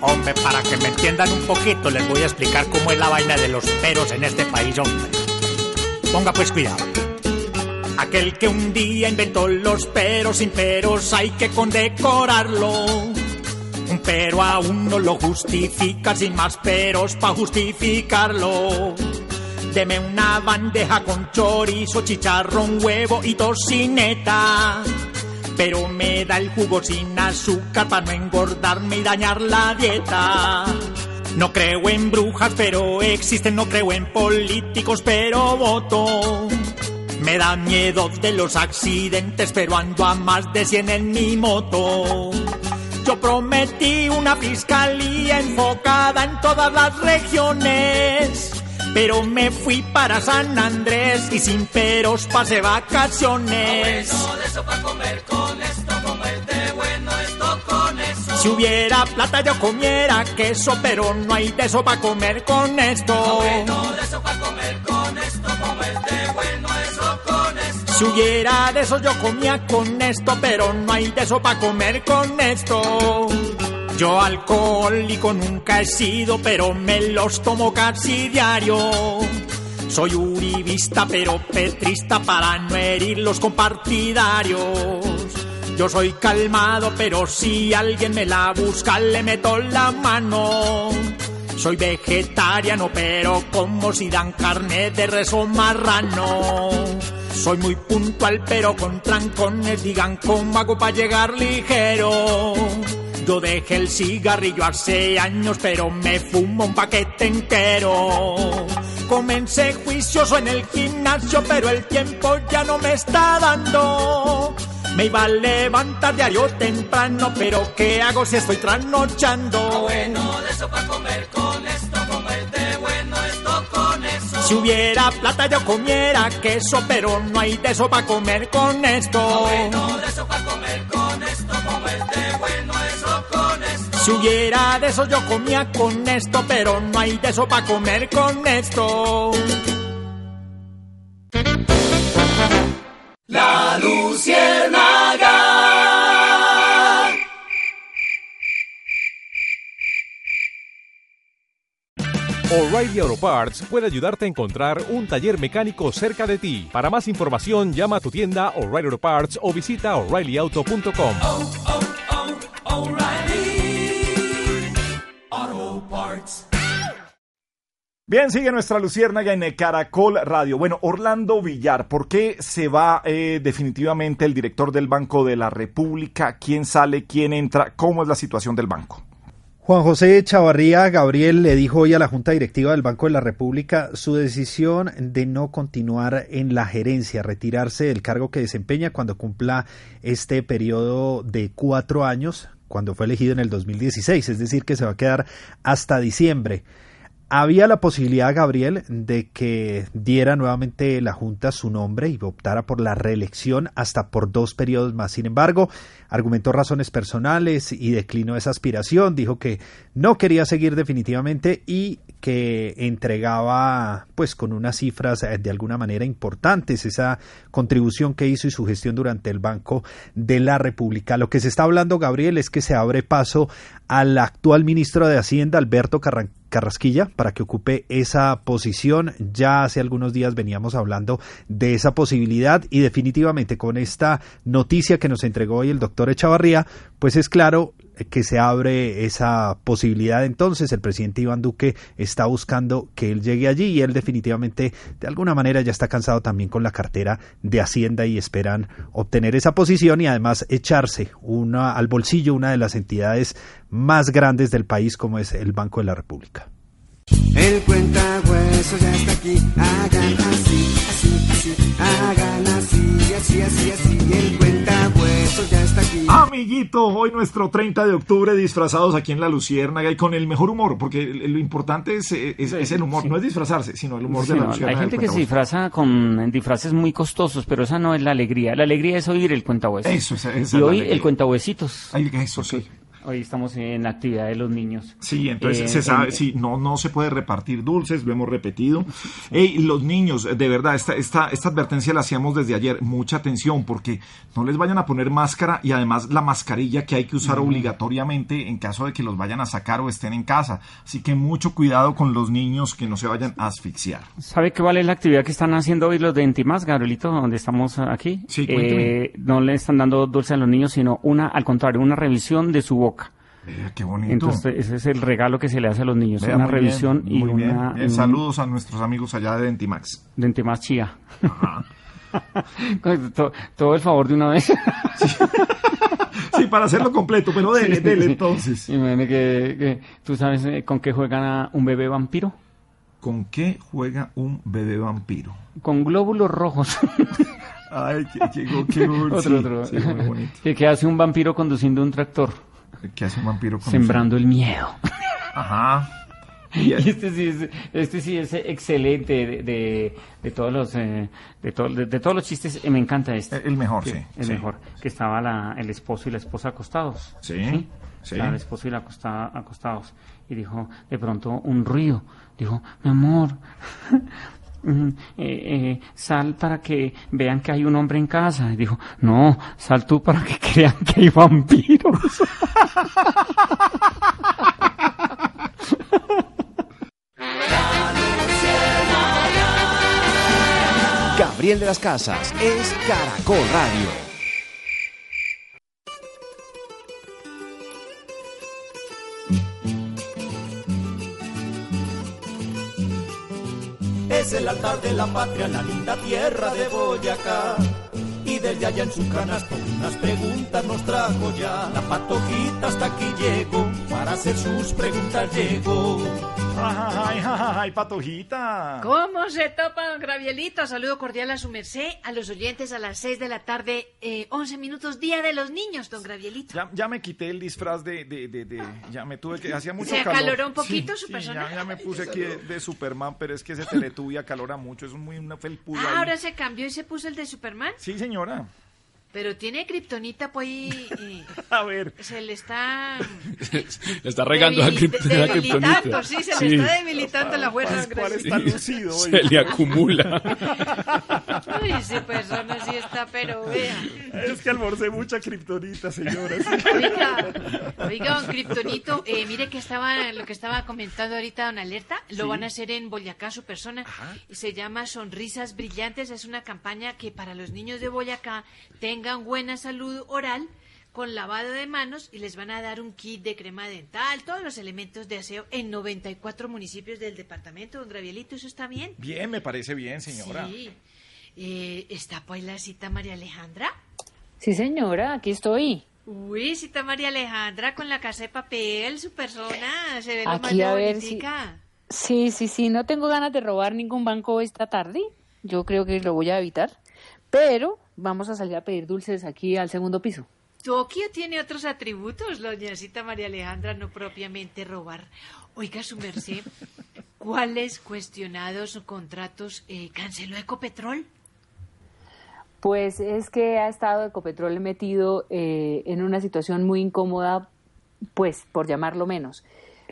Hombre, para que me entiendan un poquito, les voy a explicar cómo es la vaina de los peros en este país, hombre. Ponga pues cuidado. Aquel que un día inventó los peros sin peros hay que condecorarlo un pero aún no lo justifica, sin más peros para justificarlo. Deme una bandeja con chorizo, chicharrón, huevo y tocineta. Pero me da el jugo sin azúcar para no engordarme y dañar la dieta. No creo en brujas, pero existen, no creo en políticos, pero voto. Me da miedo de los accidentes, pero ando a más de 100 en mi moto. Yo prometí una fiscalía enfocada en todas las regiones. Pero me fui para San Andrés y sin peros pasé vacaciones. comer con esto, bueno esto con eso. Si hubiera plata yo comiera queso, pero no hay de eso para comer con esto. de eso comer con esto, bueno eso si hubiera de eso yo comía con esto, pero no hay de eso para comer con esto. Yo alcohólico nunca he sido, pero me los tomo casi diario. Soy uribista, pero petrista para no herir los compartidarios. Yo soy calmado, pero si alguien me la busca, le meto la mano. Soy vegetariano, pero como si dan carne de reso marrano. Soy muy puntual, pero con trancones digan cómo hago para llegar ligero. Yo dejé el cigarrillo hace años, pero me fumo un paquete entero. Comencé juicioso en el gimnasio, pero el tiempo ya no me está dando. Me iba a levantar diario temprano, pero ¿qué hago si estoy trasnochando? bueno, de eso para comer con esto, comerte bueno esto con eso. Si hubiera plata yo comiera queso, pero no hay de eso para comer con esto. bueno, de eso para comer con esto, comerte Si hubiera de eso yo comía con esto, pero no hay de eso para comer con esto. La Luciérnaga. O'Reilly Auto Parts puede ayudarte a encontrar un taller mecánico cerca de ti. Para más información, llama a tu tienda O'Reilly Auto Parts o visita oreillyauto.com. Bien, sigue nuestra luciérnaga en Caracol Radio. Bueno, Orlando Villar, ¿por qué se va eh, definitivamente el director del Banco de la República? ¿Quién sale? ¿Quién entra? ¿Cómo es la situación del banco? Juan José Chavarría Gabriel le dijo hoy a la Junta Directiva del Banco de la República su decisión de no continuar en la gerencia, retirarse del cargo que desempeña cuando cumpla este periodo de cuatro años, cuando fue elegido en el 2016, es decir, que se va a quedar hasta diciembre. Había la posibilidad, Gabriel, de que diera nuevamente la Junta su nombre y optara por la reelección hasta por dos periodos más. Sin embargo, argumentó razones personales y declinó esa aspiración. Dijo que no quería seguir definitivamente y que entregaba, pues, con unas cifras eh, de alguna manera importantes esa contribución que hizo y su gestión durante el Banco de la República. Lo que se está hablando, Gabriel, es que se abre paso al actual ministro de Hacienda, Alberto Carranca Carrasquilla para que ocupe esa posición. Ya hace algunos días veníamos hablando de esa posibilidad y definitivamente con esta noticia que nos entregó hoy el doctor Echavarría, pues es claro que se abre esa posibilidad entonces el presidente Iván Duque está buscando que él llegue allí y él definitivamente de alguna manera ya está cansado también con la cartera de Hacienda y esperan obtener esa posición y además echarse una al bolsillo una de las entidades más grandes del país como es el Banco de la República. El cuentahueso ya está aquí, hagan así, así, así, hagan así, así, así, así, el cuentahueso ya está aquí. Amiguito, hoy nuestro 30 de octubre disfrazados aquí en La Luciérnaga y con el mejor humor, porque lo importante es, es, es el humor, no es disfrazarse, sino el humor Sí, de La Luciérnaga. hay gente que se disfraza con disfraces muy costosos, pero esa no es la alegría. La alegría es oír el cuentahuesos. Eso, esa- esa es y hoy el cuentahuesitos. Ay, eso sí. Hoy estamos en la actividad de los niños. Sí, entonces Eh, se sabe, en- sí, no, no se puede repartir dulces, lo hemos repetido. Ey, los niños, de verdad, esta, esta, esta advertencia la hacíamos desde ayer, mucha atención, porque no les vayan a poner máscara y además la mascarilla que hay que usar Ujú. obligatoriamente en caso de que los vayan a sacar o estén en casa. Así que mucho cuidado con los niños que no se vayan a asfixiar. ¿Sabe qué vale la actividad que están haciendo hoy los de Entimás, Gabrielito, donde estamos aquí? Sí. Eh, no le están dando dulce a los niños, sino una, al contrario, una revisión de su boca. Eh, qué bonito. Entonces, ese es el regalo que se le hace a los niños. Vea, una bien, revisión y una... bien. Saludos a nuestros amigos allá de Dentimax. De Entimás Chía. todo, todo el favor de una vez. Sí, para hacerlo completo, pero dele, Sí, dele sí. entonces. Imagínate que, que- ¿Tú sabes eh, con qué juega a un bebé vampiro? ¿Con qué juega un bebé vampiro? Con glóbulos rojos. Ay, qué, qué, qué otro, otro. sí, muy bonito. ¿Qué, qué hace un vampiro conduciendo un tractor? ¿Qué hace un vampiro con Sembrando el miedo. Ajá. Y este sí es, este sí es excelente de, de, de todos los eh, de, to- de- de todos los chistes eh, me encanta este El mejor, Que- sí, el sí. mejor que estaba la, el esposo y la esposa acostados Sí, sí. Estaba el esposo y la acosta- acostados y dijo de pronto un ruido dijo mi amor eh, eh, sal para que vean que hay un hombre en casa. Y dijo no sal tú para que crean que hay vampiros. Gabriel de las Casas es Caracol Radio. Es el altar de la patria en la linda tierra de Boyacá. Y desde allá en su canasto unas preguntas nos trajo ya. La patojita hasta aquí llegó, para hacer sus preguntas llegó. Ay, ay, patojita. ¿Cómo se topa, don Gravielito? Saludo cordial a su merced, a los oyentes a las 6 de la tarde, eh, 11 minutos, Día de los Niños, don Gravielito. Ya, ya me quité el disfraz de, de, de, de- ya me tuve que, hacía mucho ¿Se calor. acaloró un poquito Sí, su sí, persona? Ya, ya me puse aquí de, de Superman, pero es que ese Teletubby acalora mucho, es muy una felpuda Ah, ahora se cambió y se puso el de Superman. Sí, señora. Pero tiene kriptonita, pues, y, y A ver. se le está... Le está regando debilitando, kriptonita. sí, se le está debilitando la fuerza, Pascual está lucido hoy. Se le acumula. Uy, ese persona sí está, pero vea. Es que almorcé mucha kriptonita, señora. Oiga, oiga, don Kryptonito, eh, mire que estaba, lo que estaba comentando ahorita Don Alerta, lo Sí. van a hacer en Boyacá, su persona, y se llama Sonrisas Brillantes, es una campaña que para los niños de Boyacá tengan buena salud oral, con lavado de manos, y les van a dar un kit de crema dental, todos los elementos de aseo en 94 municipios del departamento, don Gravielito, ¿eso está bien? Bien, me parece bien, señora. Sí. Eh, ¿Está pues la cita María Alejandra? Sí, señora, aquí estoy. Uy, cita María Alejandra con la casa de papel, su persona, se ve lo Aquí de a ver si- bonitica. Sí, sí, sí, no tengo ganas de robar ningún banco esta tarde. Yo creo que lo voy a evitar. Pero vamos a salir a pedir dulces aquí al segundo piso. Tokio tiene otros atributos, doña Cita María Alejandra, no propiamente robar. Oiga, su merced, ¿cuáles cuestionados contratos eh, canceló Ecopetrol? Pues es que ha estado Ecopetrol metido eh, en una situación muy incómoda, pues por llamarlo menos,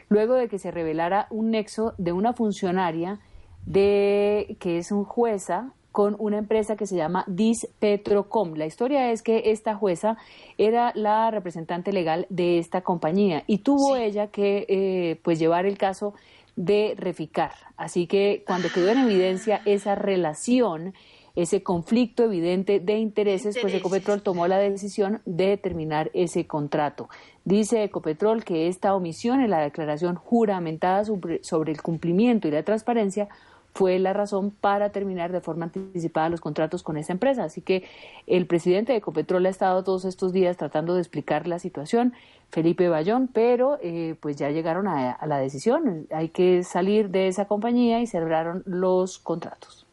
luego de que se revelara un nexo de una funcionaria de que es un jueza con una empresa que se llama Dispetrocom. La historia es que esta jueza era la representante legal de esta compañía y tuvo ella que eh, pues llevar el caso de Reficar. Así que cuando quedó en evidencia esa relación, ese conflicto evidente de intereses, pues Ecopetrol tomó la decisión de terminar ese contrato. Dice Ecopetrol que esta omisión en la declaración juramentada sobre el cumplimiento y la transparencia fue la razón para terminar de forma anticipada los contratos con esa empresa. Así que el presidente de Ecopetrol ha estado todos estos días tratando de explicar la situación, Felipe Bayón, pero eh, pues ya llegaron a, a la decisión. Hay que salir de esa compañía y cerraron los contratos.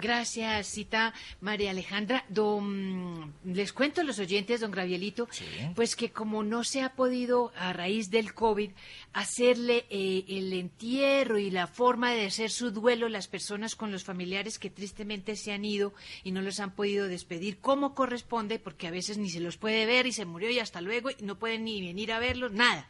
Gracias, cita María Alejandra. les cuento a los oyentes, don Gravielito, pues que como no se ha podido, a raíz del COVID, hacerle eh, el entierro y la forma de hacer su duelo las personas con los familiares que tristemente se han ido y no los han podido despedir como corresponde, porque a veces ni se los puede ver y se murió y hasta luego y no pueden ni venir a verlos, nada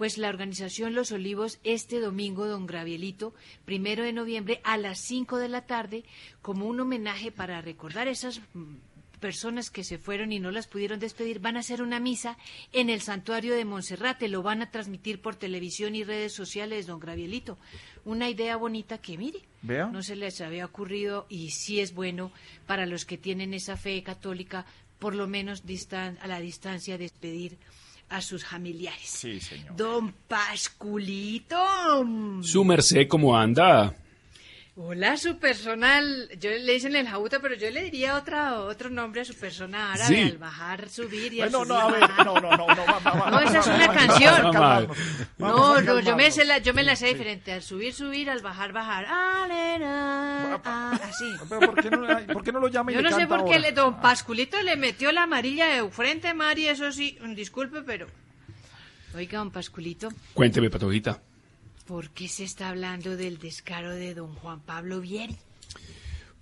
pues la organización Los Olivos este domingo, don Gravielito, primero de noviembre, a las cinco de la tarde, como un homenaje para recordar esas mm, personas que se fueron y no las pudieron despedir, van a hacer una misa en el santuario de Monserrate, lo van a transmitir por televisión y redes sociales, don Gravielito. Una idea bonita que, mire, no se les había ocurrido y sí es bueno para los que tienen esa fe católica, por lo menos a la distancia, despedir a sus familiares. Sí, señor. Don Pasculito. Su merced, ¿cómo anda? Hola, su personal. Yo le dicen el jauta, pero yo le diría otra, otro nombre a su persona árabe Sí. al bajar, subir y al No, subir, no, a ver, no, no, no, no, va, va, va, No, esa es una canción. No, no, yo me, sé la, yo me la sé diferente. Al subir, subir, al bajar, bajar. Alena, ah, así. Pero ¿por qué no, por qué no lo llama y Yo le no sé por qué le, don Pasculito le metió la amarilla de frente, Mari, eso sí, disculpe, pero... Oiga, don Pasculito, Cuénteme, Patojita. ¿Por qué se está hablando del descaro de don Juan Pablo Vieri?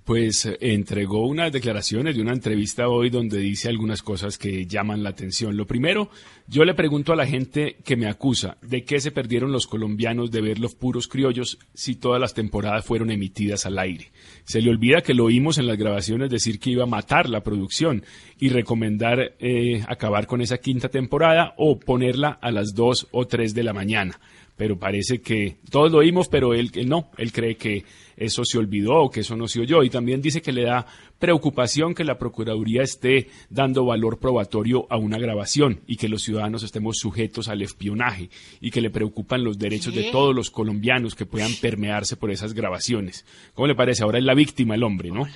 Pues eh, entregó unas declaraciones de una entrevista hoy donde dice algunas cosas que llaman la atención. Lo primero, yo le pregunto a la gente que me acusa de qué se perdieron los colombianos de ver los puros criollos si todas las temporadas fueron emitidas al aire. Se le olvida que lo oímos en las grabaciones decir que iba a matar la producción y recomendar eh, acabar con esa quinta temporada o ponerla a las dos o tres de la mañana pero parece que todos lo oímos, pero él, él no, él cree que eso se olvidó o que eso no se oyó y también dice que le da preocupación que la Procuraduría esté dando valor probatorio a una grabación y que los ciudadanos estemos sujetos al espionaje y que le preocupan los derechos de todos los colombianos que puedan permearse por esas grabaciones. ¿Cómo le parece? Ahora es la víctima el hombre, ¿no?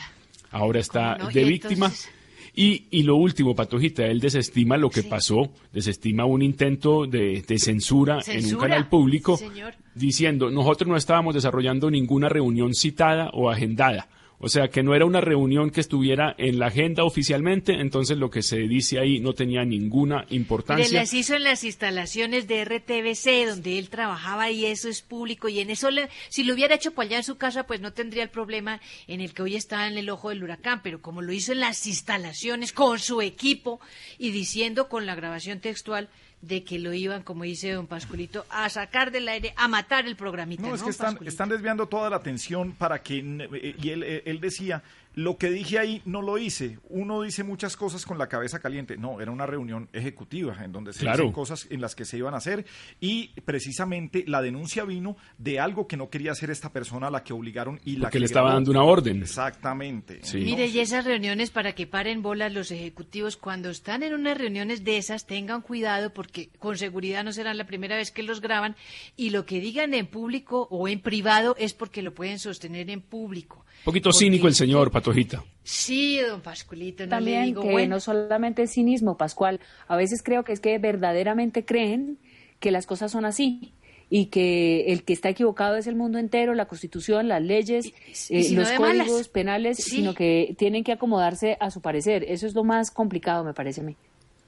Ahora está de víctima. entonces- Y, y lo último, Patojita, él desestima lo que pasó, desestima un intento de, de censura, en un canal público, Sí, diciendo, nosotros no estábamos desarrollando ninguna reunión citada o agendada. O sea, que no era una reunión que estuviera en la agenda oficialmente, entonces lo que se dice ahí no tenía ninguna importancia. las hizo en las instalaciones de RTBC, donde él trabajaba y eso es público. Y en eso, le- si lo hubiera hecho por allá en su casa, pues no tendría el problema en el que hoy está en el ojo del huracán. Pero como lo hizo en las instalaciones con su equipo y diciendo con la grabación textual de que lo iban, como dice don Pasculito, a sacar del aire, a matar el programita. No, No, es que están, están desviando toda la atención para que, eh, y él, él decía, lo que dije ahí no lo hice. Uno dice muchas cosas con la cabeza caliente. No, era una reunión ejecutiva en donde se Claro. dicen cosas en las que se iban a hacer y precisamente la denuncia vino de algo que no quería hacer esta persona a la que obligaron y la Porque que le estaba grabó. dando una orden. Exactamente. Mire, y esas reuniones para que paren bolas los ejecutivos, cuando están en unas reuniones de esas, tengan cuidado porque con seguridad no será la primera vez que los graban y lo que digan en público o en privado es porque lo pueden sostener en público. Un poquito Porque- cínico el señor, Patojita. Sí, don Pasculito, no le También digo, que bueno. no solamente es cinismo, Pascual, a veces creo que es que verdaderamente creen que las cosas son así y que el que está equivocado es el mundo entero, la Constitución, las leyes, y eh, los malas. códigos penales, Sí. sino que tienen que acomodarse a su parecer. Eso es lo más complicado, me parece a mí.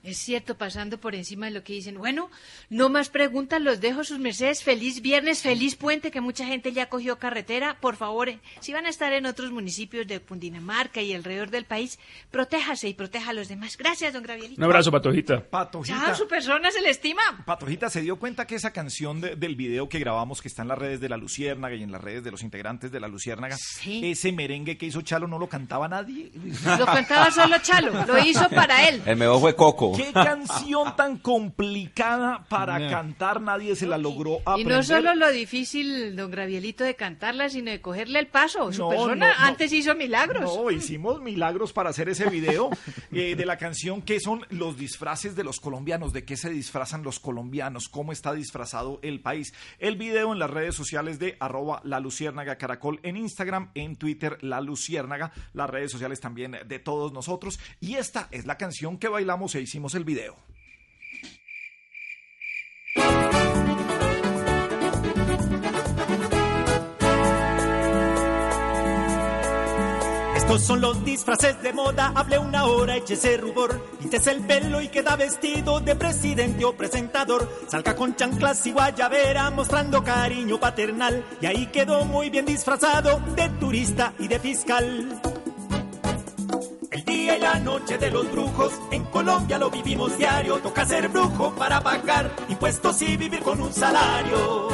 Es cierto, pasando por encima de lo que dicen. Bueno, no más preguntas, los dejo sus mercedes. Feliz viernes, feliz puente, que mucha gente ya cogió carretera. Por favor, eh, si van a estar en otros municipios de Cundinamarca y alrededor del país, protéjase y proteja a los demás. Gracias, don Gravielito. Un abrazo, Patojita. Patojita. Chao, su persona se le estima. Patojita se dio cuenta que esa canción de- del video que grabamos, que está en las redes de la Luciérnaga y en las redes de los integrantes de la Luciérnaga, ese merengue que hizo Chalo no lo cantaba nadie. Lo cantaba solo Chalo, lo hizo para él. El mejor fue Coco. Qué canción tan complicada para cantar, nadie se la logró Y aprender. no solo lo difícil, don Gravielito, de cantarla, sino de cogerle el paso. Su No, persona no, no. antes hizo milagros. No, hicimos milagros para hacer ese video eh, de la canción que son los disfraces de los colombianos, de qué se disfrazan los colombianos, cómo está disfrazado el país. El video en las redes sociales de arroba la luciérnaga caracol en Instagram, en Twitter la luciérnaga, las redes sociales también de todos nosotros. Y esta es la canción que bailamos e hicimos el video. Estos son los disfraces de moda, hable una hora, échese rubor, píntese el pelo y queda vestido de presidente o presentador. Salga con chanclas y guayabera mostrando cariño paternal y ahí quedó muy bien disfrazado de turista y de fiscal. La noche de los brujos, en Colombia lo vivimos diario, toca ser brujo para pagar impuestos y vivir con un salario.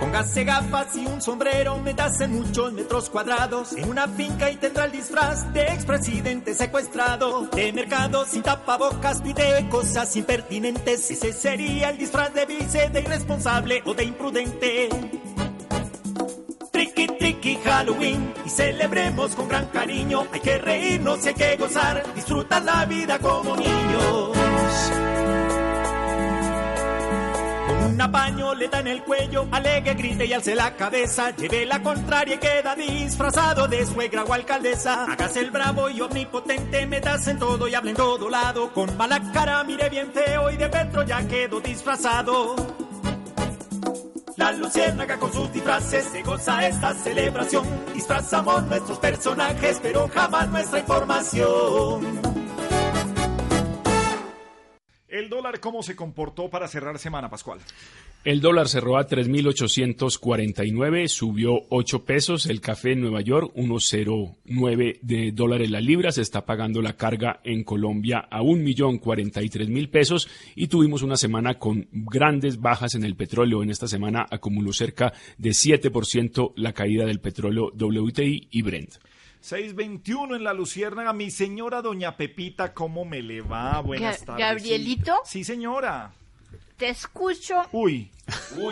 Póngase gafas y un sombrero, métase en muchos metros cuadrados en una finca y tendrá el disfraz de expresidente secuestrado. De mercado sin tapabocas, pide cosas impertinentes. Ese sería el disfraz de vice, de irresponsable o de imprudente. Tricky Halloween y celebremos con gran cariño. Hay que reírnos y hay que gozar, disfrutar la vida como niños. Con una pañoleta en el cuello, alegue, grite y alce la cabeza. Lleve la contraria y queda disfrazado de suegra o alcaldesa. Hágase el bravo y omnipotente, metas en todo y hable en todo lado. Con mala cara, mire bien feo y de Petro ya quedó disfrazado. La luciérnaga con sus disfraces se goza esta celebración. Disfrazamos nuestros personajes, pero jamás nuestra información. El dólar, ¿cómo se comportó para cerrar semana, Pascual? El dólar cerró a 3.849, subió 8 pesos. El café en Nueva York, 1.09 de dólares la libra. Se está pagando la carga en Colombia a 1.043.000 pesos. Y tuvimos una semana con grandes bajas en el petróleo. En esta semana acumuló cerca de 7% la caída del petróleo WTI y Brent. 621 en la Luciérnaga. Mi señora doña Pepita, ¿cómo me le va? Buenas Ga- tardes. ¿Gabrielito? Sí, señora. Te escucho Uy.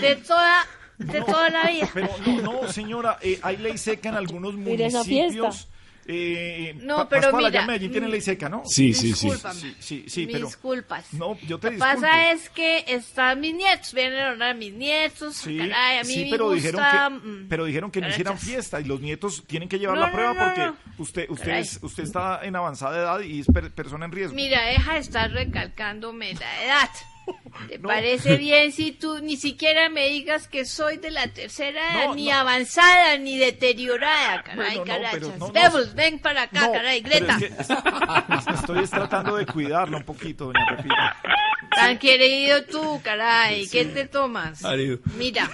de toda, de toda la vida. Pero no, no, señora, eh, hay ley seca en algunos municipios. Eh, No, Pa- pero Pascual, allá mira, en Medellín tienen mm, ley seca, ¿no? Sí, sí, sí. Discúlpame. Sí, sí, sí, pero... Disculpas. No, yo te Lo que disculpo. pasa es que están mis nietos, vienen a hablar mis nietos. Sí, caray, a mí sí, me pero gusta, dijeron que, mm, pero dijeron que no hicieran fiesta y los nietos tienen que llevar No, la no, prueba no, porque no. usted usted Caray. es- usted está en avanzada edad y es per- persona en riesgo. Mira, deja de estar recalcándome la edad. ¿Te parece bien si tú ni siquiera me digas que soy de la tercera edad, No, ni no. avanzada, ni deteriorada, caray, Bueno, no, carachas? pero no, no. Devils, ven para acá, No, caray, Greta. es que es- estoy es tratando de cuidarla un poquito, doña Pepita. Tan querido tú, caray, ¿qué te tomas? Marido. Mira,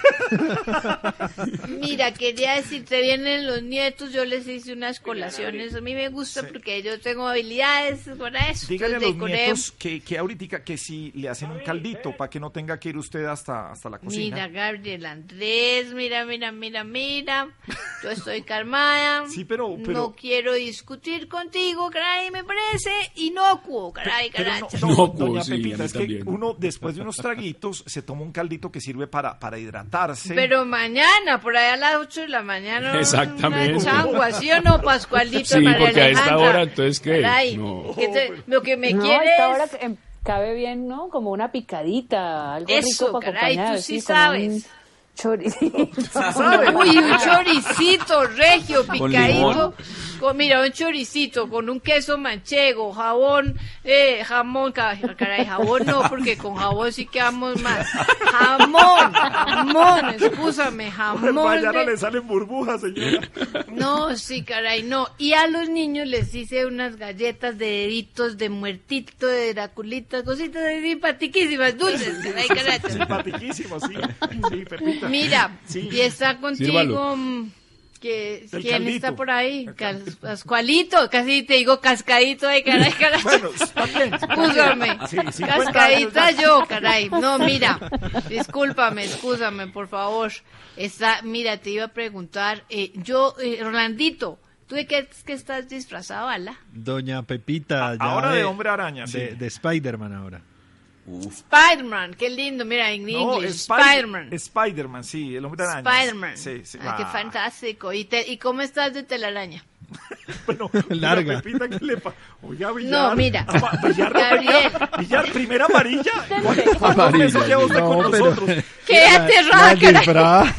mira, quería decirte, vienen los nietos, yo les hice unas colaciones, a mí me gusta porque yo tengo habilidades para eso. Dígale a los nietos que, que ahorita que si le hacen un caldito para que no tenga que ir usted hasta, hasta la cocina. Mira, Gabriel Andrés, mira, mira, mira, mira. Yo estoy calmada. Sí, pero- pero- No quiero discutir contigo, caray, me parece inocuo, caray, Pero no, caray. no, No, doña sí, Pepita, es que uno después de unos traguitos se toma un caldito que sirve para, para hidratarse. Pero mañana, por allá a las 8 de la mañana. Exactamente. Una changua, ¿sí o no, Pascualito? Sí, María porque a esta hora, entonces, ¿qué? Caray, No. que te- lo que me no, a cabe bien, ¿no? Como una picadita, algo Eso, rico para caray, acompañar. tú sí con sabes. Choricito. Uy, un choricito regio picadito. Con, mira, un choricito con un queso manchego, jabón, eh, jamón, ca- caray, jabón no, porque con jabón sí quedamos más. Jamón, jamón, excúsame, jamón. Mañana de- le salen burbujas, señora. No, sí, caray, no. Y a los niños les hice unas galletas de deditos, de muertito, de draculitas, cositas así simpatiquísimas, dulces, caray, caray. Simpatiquísimo, sí. Sí, Pepita. Mira, Sí. y está contigo, Sírvalo. mm, que, ¿quién caldito. está por ahí? Pascualito, casi te digo cascadito, ay, caray, caray. Bueno, también. Excúsame. Sí, 50 Cascadita yo, caray. No, mira, discúlpame, excúsame, por favor. Está, mira, te iba a preguntar, eh, yo, eh, Rolandito, ¿tú de qué es que estás disfrazado, ala? Doña Pepita. ya ahora de hombre araña, De, sí. de Spider-Man ahora. Spider-Man, qué lindo, mira, en No, inglés, Spider- Spider-Man. Spider-Man, sí, el hombre araña. Spider-Man. Sí, sí. Ah, qué Ah, fantástico. ¿Y, te- ¿Y cómo estás de telaraña? Larga. Pepita, ¿qué le Oiga, Villar. No, mira. Apa- Villar, Gabriel. Villar, primera amarilla. ¿Cuántos Amarilla. meses lleva usted con No, pero- nosotros? ¡Qué aterrada, caray!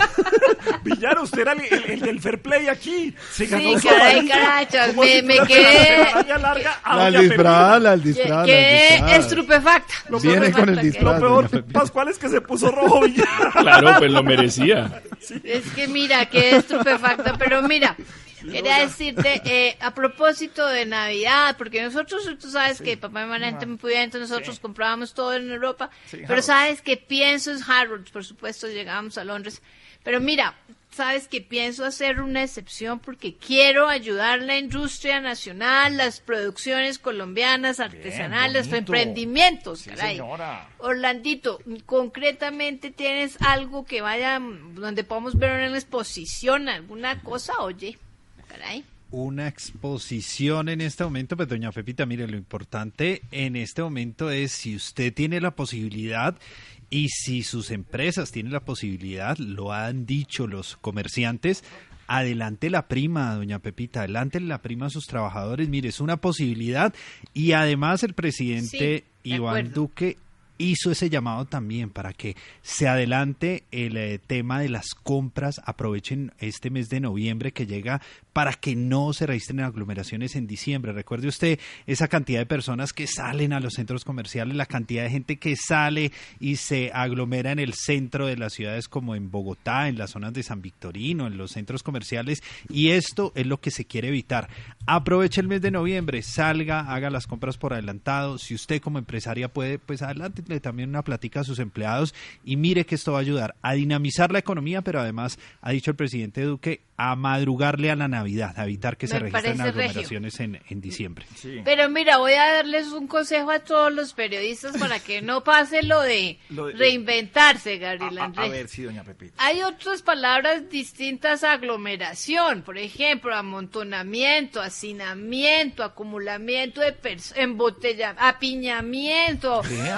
Villar, usted era el, el- el del fair play aquí. Se Sí, ganó su caray, amarilla. carachas, me, si me quedé, larga La disfraz, la disfraz. quedé estupefacta. Lo Viene peor- con el disfraz. Lo peor, Pepita. Pascual, es que se puso rojo, Villar. Claro, pues lo merecía. Es que mira, quedé estupefacta, pero mira, quería decirte, eh, a propósito de Navidad, porque nosotros, tú sabes que papá y mamá gente muy pudiente, nosotros comprábamos todo en Europa, Sí, pero sabes que pienso en Harrods, por supuesto, llegábamos a Londres, pero mira, sabes que pienso hacer una excepción porque quiero ayudar la industria nacional, las producciones colombianas, artesanales, los emprendimientos, Sí, caray. señora. Orlandito, concretamente tienes algo que vaya mm, donde podamos ver una exposición, alguna cosa, oye, caray. Una exposición en este momento, pues doña Pepita, mire, lo importante en este momento es si usted tiene la posibilidad y si sus empresas tienen la posibilidad, lo han dicho los comerciantes, adelante la prima, doña Pepita, adelante la prima a sus trabajadores, mire, es una posibilidad y además el presidente Sí, Iván. Duque hizo ese llamado también para que se adelante el eh, tema de las compras, aprovechen este mes de noviembre que llega para que no se registren aglomeraciones en diciembre. Recuerde usted esa cantidad de personas que salen a los centros comerciales, la cantidad de gente que sale y se aglomera en el centro de las ciudades como en Bogotá, en las zonas de San Victorino, en los centros comerciales y esto es lo que se quiere evitar. Aproveche el mes de noviembre, salga, haga las compras por adelantado. Si usted como empresaria puede, pues adelante también una plática a sus empleados y mire que esto va a ayudar a dinamizar la economía, pero además, ha dicho el presidente Duque, a madrugarle a la Navidad, a evitar que se registren aglomeraciones en, en diciembre. Pero mira, voy a darles un consejo a todos los periodistas para que no pase lo de, Lo de- reinventarse, Gabriel A, ver, sí, doña Pepita. Hay otras palabras distintas a aglomeración, por ejemplo, amontonamiento, hacinamiento, acumulamiento de personas, embotella, apiñamiento, ¿Qué?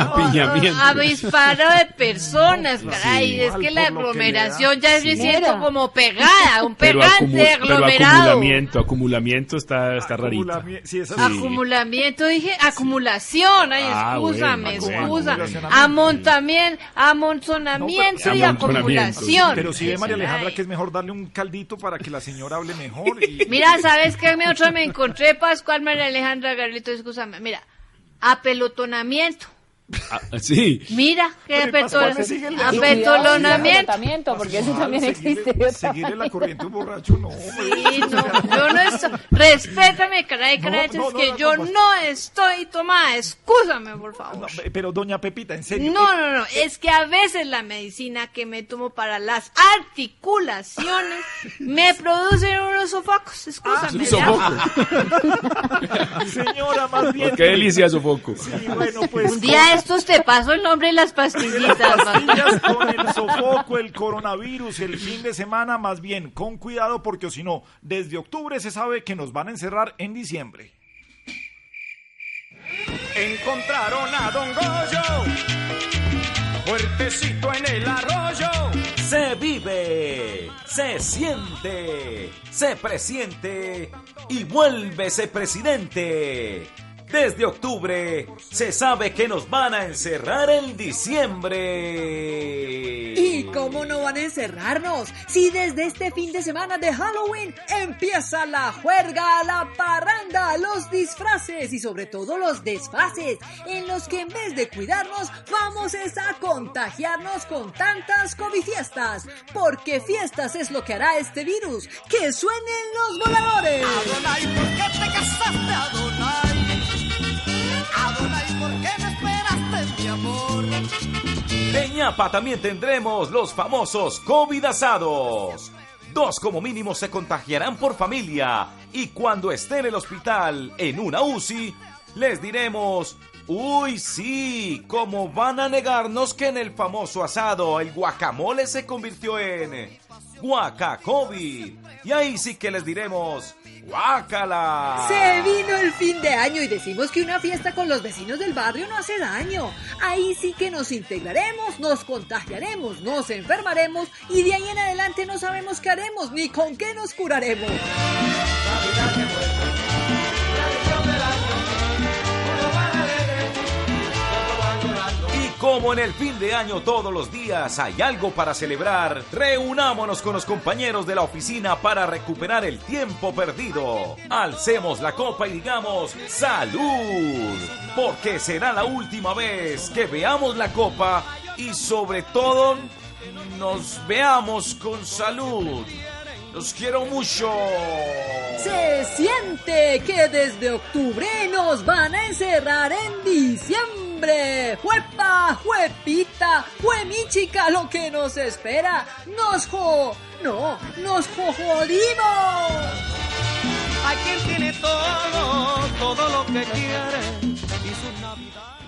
O- Apiñamiento. avisparo de personas, caray, sí. es que la que aglomeración ya Sí. me siento como pegada, un pegante aglomerado. acumulamiento, acumulamiento está, está rarito. Sí. Acumulamiento, dije acumulación, ay, Ah, excúsame, excusa. Amontamiento, amontonamiento No, y acumulación. Pero sí ve María. Alejandra que es mejor darle un caldito para que la señora hable mejor. Y... Mira, ¿sabes qué me otra me encontré, Pascual María Alejandra Garlito? Excúsame, mira, apelotonamiento. Ah, sí. Mira, qué apetolonamiento. Porque eso también existe. Seguirle la corriente un borracho, no. Sí, no, yo no estoy. Respétame, caray, caray, No, no, es que no, yo no, estoy tomada. Excúsame, por favor. No, pero doña Pepita, en serio. No, no, no, es que a veces la medicina que me tomo para las articulaciones me producen unos sofocos, Un escúchame. ya. sofoco. Señora, más bien. Qué delicia sofoco. Sí, bueno, pues. Un día estos te paso el nombre de las pastillitas. Las pastillas con el sofoco, el coronavirus, el fin de semana, más bien, con cuidado porque si no, desde octubre se sabe que nos van a encerrar en diciembre. Encontraron a Don Goyo, fuertecito en el arroyo. Se vive, se siente, se presiente y vuélvese presidente. Desde octubre se sabe que nos van a encerrar en diciembre. Y ¿Cómo no van a encerrarnos? Si desde este fin de semana de Halloween empieza la juerga, la parranda, los disfraces y sobre todo los desfases, en los que en vez de cuidarnos, vamos a contagiarnos con tantas covifiestas. Porque fiestas es lo que hará este virus. ¡Que suenen los voladores! Adonai, ¿por qué te casaste, Adonai? Adonai, ¿por qué me esperaste, mi amor? En ñapa también tendremos los famosos COVID asados. Dos como mínimo se contagiarán por familia y cuando esté en el hospital en una UCI, les diremos, uy sí, ¿cómo van a negarnos que en el famoso asado el guacamole se convirtió en guacacovid? Y ahí sí que les diremos, guácala. Se vino el fin de año y decimos que una fiesta con los vecinos del barrio no hace daño. Ahí sí que nos integraremos, nos contagiaremos, nos enfermaremos y de ahí en adelante no sabemos qué haremos ni con qué nos curaremos. Como en el fin de año todos los días hay algo para celebrar, reunámonos con los compañeros de la oficina para recuperar el tiempo perdido. Alcemos la copa y digamos salud, porque será la última vez que veamos la copa y sobre todo nos veamos con salud. Los quiero mucho. Se siente que desde octubre nos van a encerrar en diciembre. ¡Juepa, juepita, juemichica lo que nos espera! ¡Nos jo... no, nos jo- jodimos! Hay quien tiene todo, todo lo que quiere y su Navidad.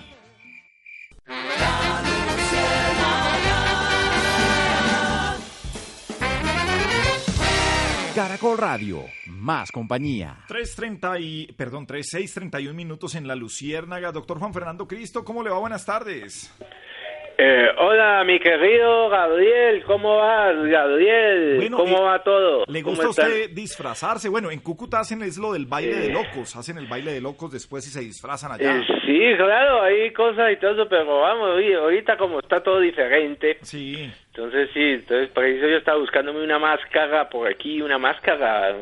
Caracol Radio, más compañía. 3.30 y, perdón, 3, 6.31 minutos en La Luciérnaga. Doctor Juan Fernando Cristo, ¿cómo le va? Buenas tardes. Eh, hola, mi querido Gabriel, ¿cómo vas, Gabriel? Bueno, ¿Cómo eh, va todo? ¿Le ¿Cómo gusta a usted disfrazarse? Bueno, en Cúcuta hacen es lo del baile de Eh. locos. Hacen el baile de locos después y se disfrazan allá. Eh, sí, claro, hay cosas y todo eso, pero vamos, ahorita como está todo diferente. Sí. Entonces sí, entonces por eso yo estaba buscándome una máscara por aquí, una máscara.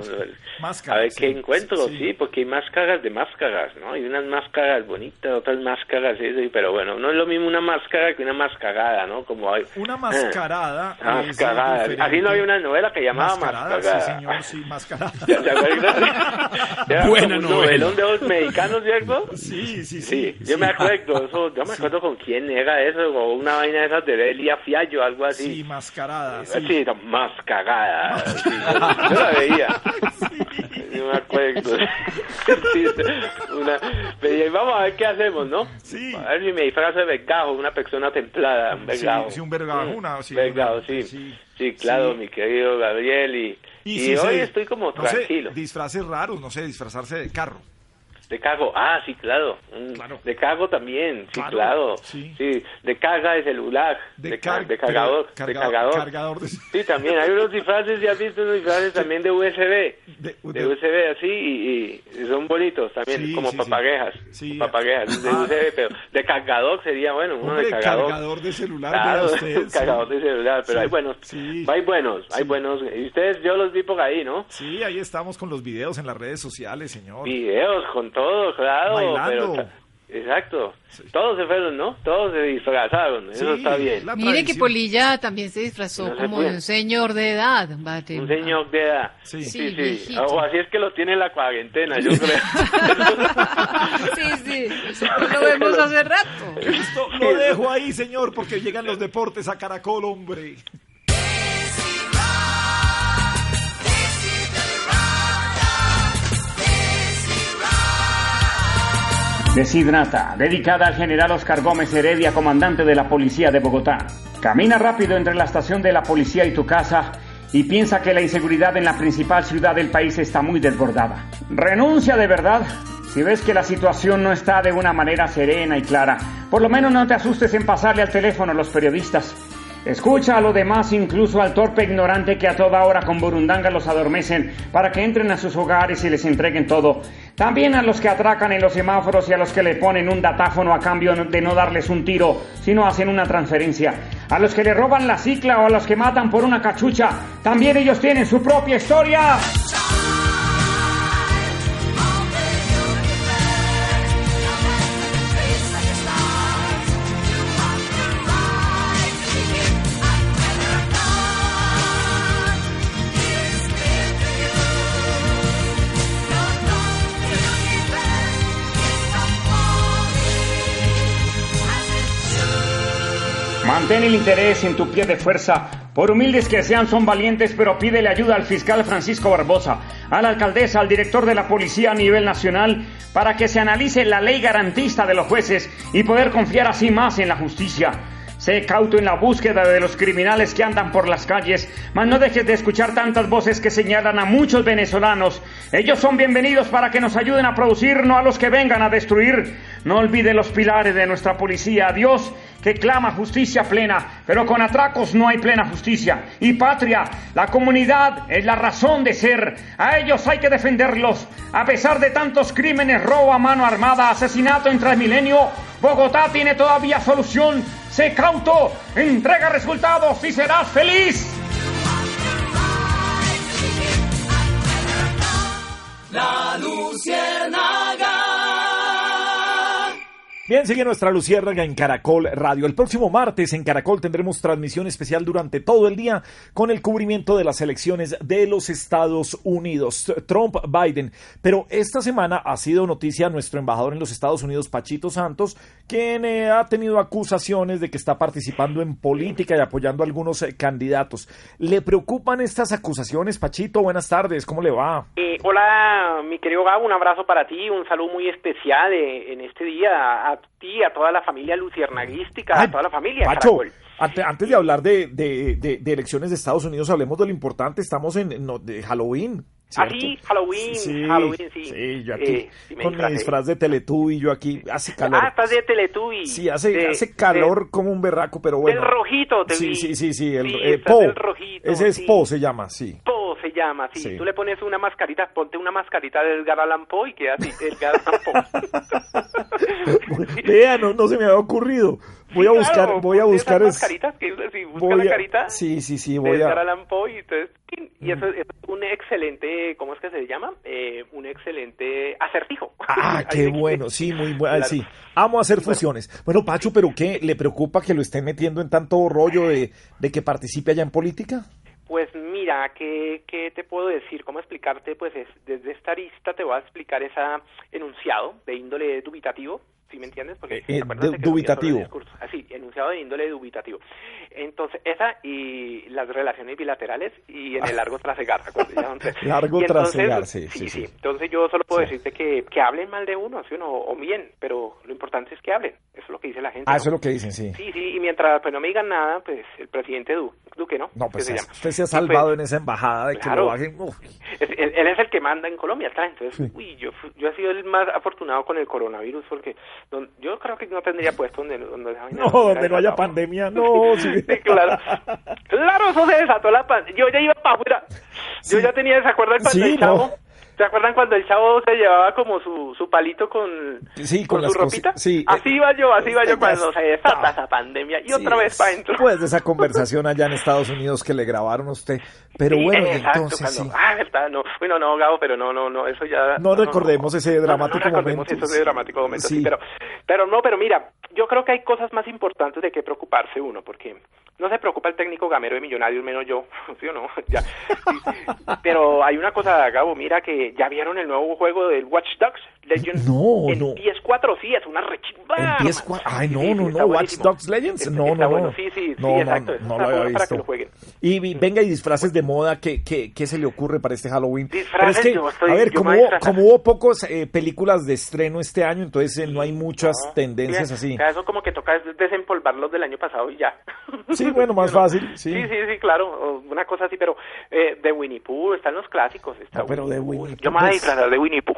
Máscara, a ver sí, qué encuentro, sí. sí, porque hay máscaras de máscaras, ¿no? Hay unas máscaras bonitas, otras máscaras, eso, pero bueno, no es lo mismo una máscara que una mascarada, ¿no? Como hay... Una mascarada. Es mascarada. Así no había una novela que llamaba Mascarada, Mascarada. sí, señor, sí, mascarada. ¿Ya te acuerdas? Era Buena un novela. novelón de los mexicanos, ¿cierto? Sí, sí, Sí, sí. yo me acuerdo, eso, yo me acuerdo con quién era eso, o una vaina de esas de Elia Fiallo, algo así. Sí, mascarada. Sí, Sí. no, más cagada. sí, yo la veía. Yo me acuerdo. Una, y vamos a ver qué hacemos, ¿no? Sí. A ver si me disfrazo de vergajo, una persona templada, un vergajo. sí, un vergajo, una- sí, vergajo, sí. sí. Claro, mi querido Gabriel. Y, y, hoy estoy como no sé, tranquilo. disfraces raros, no sé, disfrazarse de carro. De cargo, ah, sí, claro. Mm, De cargo también, sí, Claro, claro. sí. de carga de celular, de, ca- car- de cargador, pero de carga- cargador. cargador de- Sí, también hay unos disfraces, ya has visto unos disfraces también de USB, de, de- USB así y, y son bonitos también, Sí, como sí, sí. papaguejas, Sí. papaguejas, de Ah. USB, pero de cargador sería bueno, uno Hombre, de cargador. cargador de celular, Claro, usted, sí. cargador de celular, pero Sí, hay buenos, sí. hay buenos, hay buenos. Y ustedes, yo los vi por ahí, ¿no? Sí, ahí estamos con los videos en las redes sociales, señor. Videos con todo, claro. Bailando. pero- exacto. Todos se fueron, ¿no? Todos se disfrazaron. Eso está bien. Mire que Polilla también se disfrazó No como un señor de edad. Bate. Un señor de edad. Sí. sí. Sí. O así es que los tiene en la cuarentena, yo creo. Sí, sí. Lo vemos hace rato. Listo, lo dejo ahí, señor, porque llegan los deportes a Caracol, hombre. Deshidrata, dedicada al general Oscar Gómez Heredia, comandante de la Policía de Bogotá. Camina rápido entre la estación de la policía y tu casa y piensa que la inseguridad en la principal ciudad del país está muy desbordada. Renuncia de verdad. Si ves que la situación no está de una manera serena y clara, por lo menos no te asustes en pasarle al teléfono a los periodistas. Escucha a lo demás, incluso al torpe ignorante que a toda hora con burundanga los adormecen para que entren a sus hogares y les entreguen todo. También a los que atracan en los semáforos y a los que le ponen un datáfono a cambio de no darles un tiro, sino hacen una transferencia. a los que le roban la cicla o a los que matan por una cachucha. También ellos tienen su propia historia. Mantén el interés en tu pie de fuerza. Por humildes que sean, son valientes, pero pídele ayuda al fiscal Francisco Barbosa, a la alcaldesa, al director de la policía a nivel nacional, para que se analice la ley garantista de los jueces y poder confiar así más en la justicia. Sé cauto en la búsqueda de los criminales que andan por las calles, mas no dejes de escuchar tantas voces que señalan a muchos venezolanos. Ellos son bienvenidos para que nos ayuden a producir, no a los que vengan a destruir. No olvide los pilares de nuestra policía. Dios que clama justicia plena, pero con atracos no hay plena justicia. Y patria, la comunidad es la razón de ser. A ellos hay que defenderlos. A pesar de tantos crímenes, robo a mano armada, asesinato en Transmilenio, Bogotá tiene todavía solución. Sé cauto, entrega resultados y serás feliz. La Luciérnaga. Bien, sigue nuestra Luciérnaga en Caracol Radio. El próximo martes en Caracol tendremos transmisión especial durante todo el día con el cubrimiento de las elecciones de los Estados Unidos, Trump-Biden. Pero esta semana ha sido noticia nuestro embajador en los Estados Unidos, Pachito Santos, quien eh, ha tenido acusaciones de que está participando en política y apoyando a algunos eh, candidatos. ¿Le preocupan estas acusaciones, Pachito? Buenas tardes, ¿cómo le va? Eh, hola, mi querido Gabo, un abrazo para ti, un saludo muy especial eh, en este día a ti, a toda la familia luciernagística, Ay, a toda la familia. Pacho, ante- antes de hablar de, de- de- de elecciones de Estados Unidos, hablemos de lo importante. Estamos en de Halloween. ¿Cierto? sí, Halloween, Sí, Halloween, sí. sí, yo aquí Eh, sí con mi disfraz de Teletubby, yo aquí hace calor. Ah, estás de Teletubby. Sí, hace, De- hace calor como un berraco, pero bueno. Del rojito te Sí, vi. sí, sí, sí, el Sí, eh, Po. del rojito, Ese es. Po, se llama, sí. Po se llama, sí. Tú le pones una mascarita, ponte una mascarita del Edgar Allan Poe y queda así, Edgar Allan Poe. Vea, no, no se me había ocurrido. Voy a buscar, claro, voy a buscar esas es- mascaritas que si busca voy la a- carita Sí, sí, sí, voy a Allan Poe y entonces y eso, es un excelente, ¿cómo es que se llama? Eh, un excelente acertijo. Ah, qué bueno, sí, muy bueno, Claro. sí. Amo hacer fusiones. Bueno, Pacho, ¿pero qué? ¿Le preocupa que lo estén metiendo en tanto rollo de, de que participe allá en política? Pues mira, ¿qué, ¿qué te puedo decir? ¿Cómo explicarte? Pues es, desde esta arista te voy a explicar ese enunciado de índole dubitativo, ¿sí me entiendes? Porque Eh, eh, de- que dubitativo. Así, enunciado de índole dubitativo. Entonces, esa y las relaciones bilaterales y en el largo trasegar. Largo entonces, trasegar, sí, sí, sí, sí. Entonces yo solo puedo decirte que, que hablen mal de uno, ¿sí o bien, pero lo importante es que hablen. Eso es lo que dice la gente. Ah, ¿no? eso es lo que dicen, sí. Sí, sí, y mientras pues no me digan nada, pues el presidente Du- Duque, ¿no? No, pues ¿Qué se llama? usted se ha pues, salvado en esa embajada de que claro. lo bajen. Es- él, él es el que manda en Colombia, está. Entonces, uy, yo, yo he sido el más afortunado con el coronavirus porque yo creo que no tendría puesto donde, donde, no, donde no haya pandemia, no. sí. Sí, claro. Claro, eso se desató la pan. Yo ya iba para afuera. Yo ya tenía, ¿se acuerdan cuando Sí, el no. ¿Se acuerdan cuando el chavo se llevaba como su, su palito con, Sí, con, su ropita? Sí, Así iba yo, así iba yo cuando se desata esa pandemia y Sí, otra vez para adentro. Después de esa conversación allá en Estados Unidos que le grabaron a usted. Pero bueno, exacto, entonces cuando- sí. Ah, verdad, no. Bueno, no, Gabo, pero no, no, no, eso ya... No recordemos ese no, dramático no recordemos momento. ese dramático momento, pero, pero no, pero mira, yo creo que hay cosas más importantes de que preocuparse uno, porque no se preocupa el técnico gamero de Millonarios, menos yo, ¿sí o no? Ya. Pero hay una cosa, Gabo, mira que ya vieron el nuevo juego del Watch Dogs Legends No, en no. PS4, sí, es una rechimba. En PS4. Ay, no, Sí, no, sí, no. Watch. Dogs Legends. Está- No, no, bueno, no. sí, sí, sí, no, no, exacto, no, no lo había bueno para que visto. lo jueguen. Y vi- venga, y disfraces de moda, ¿qué, qué, qué se le ocurre para este Halloween? Disfraces, es que, yo estoy- a ver, yo como como hubo pocos eh, películas de estreno este año, entonces eh, no hay muchas tendencias Sí, así. o sea, Eso como que toca es desempolvarlos del año pasado y ya. Sí, bueno, más fácil, sí. Sí, sí, sí, claro, una cosa así, pero eh, de Winnie Pooh están los clásicos. Está No, pero de Winnie Yo Pooh, me voy a disfrazar de Winnie Pooh.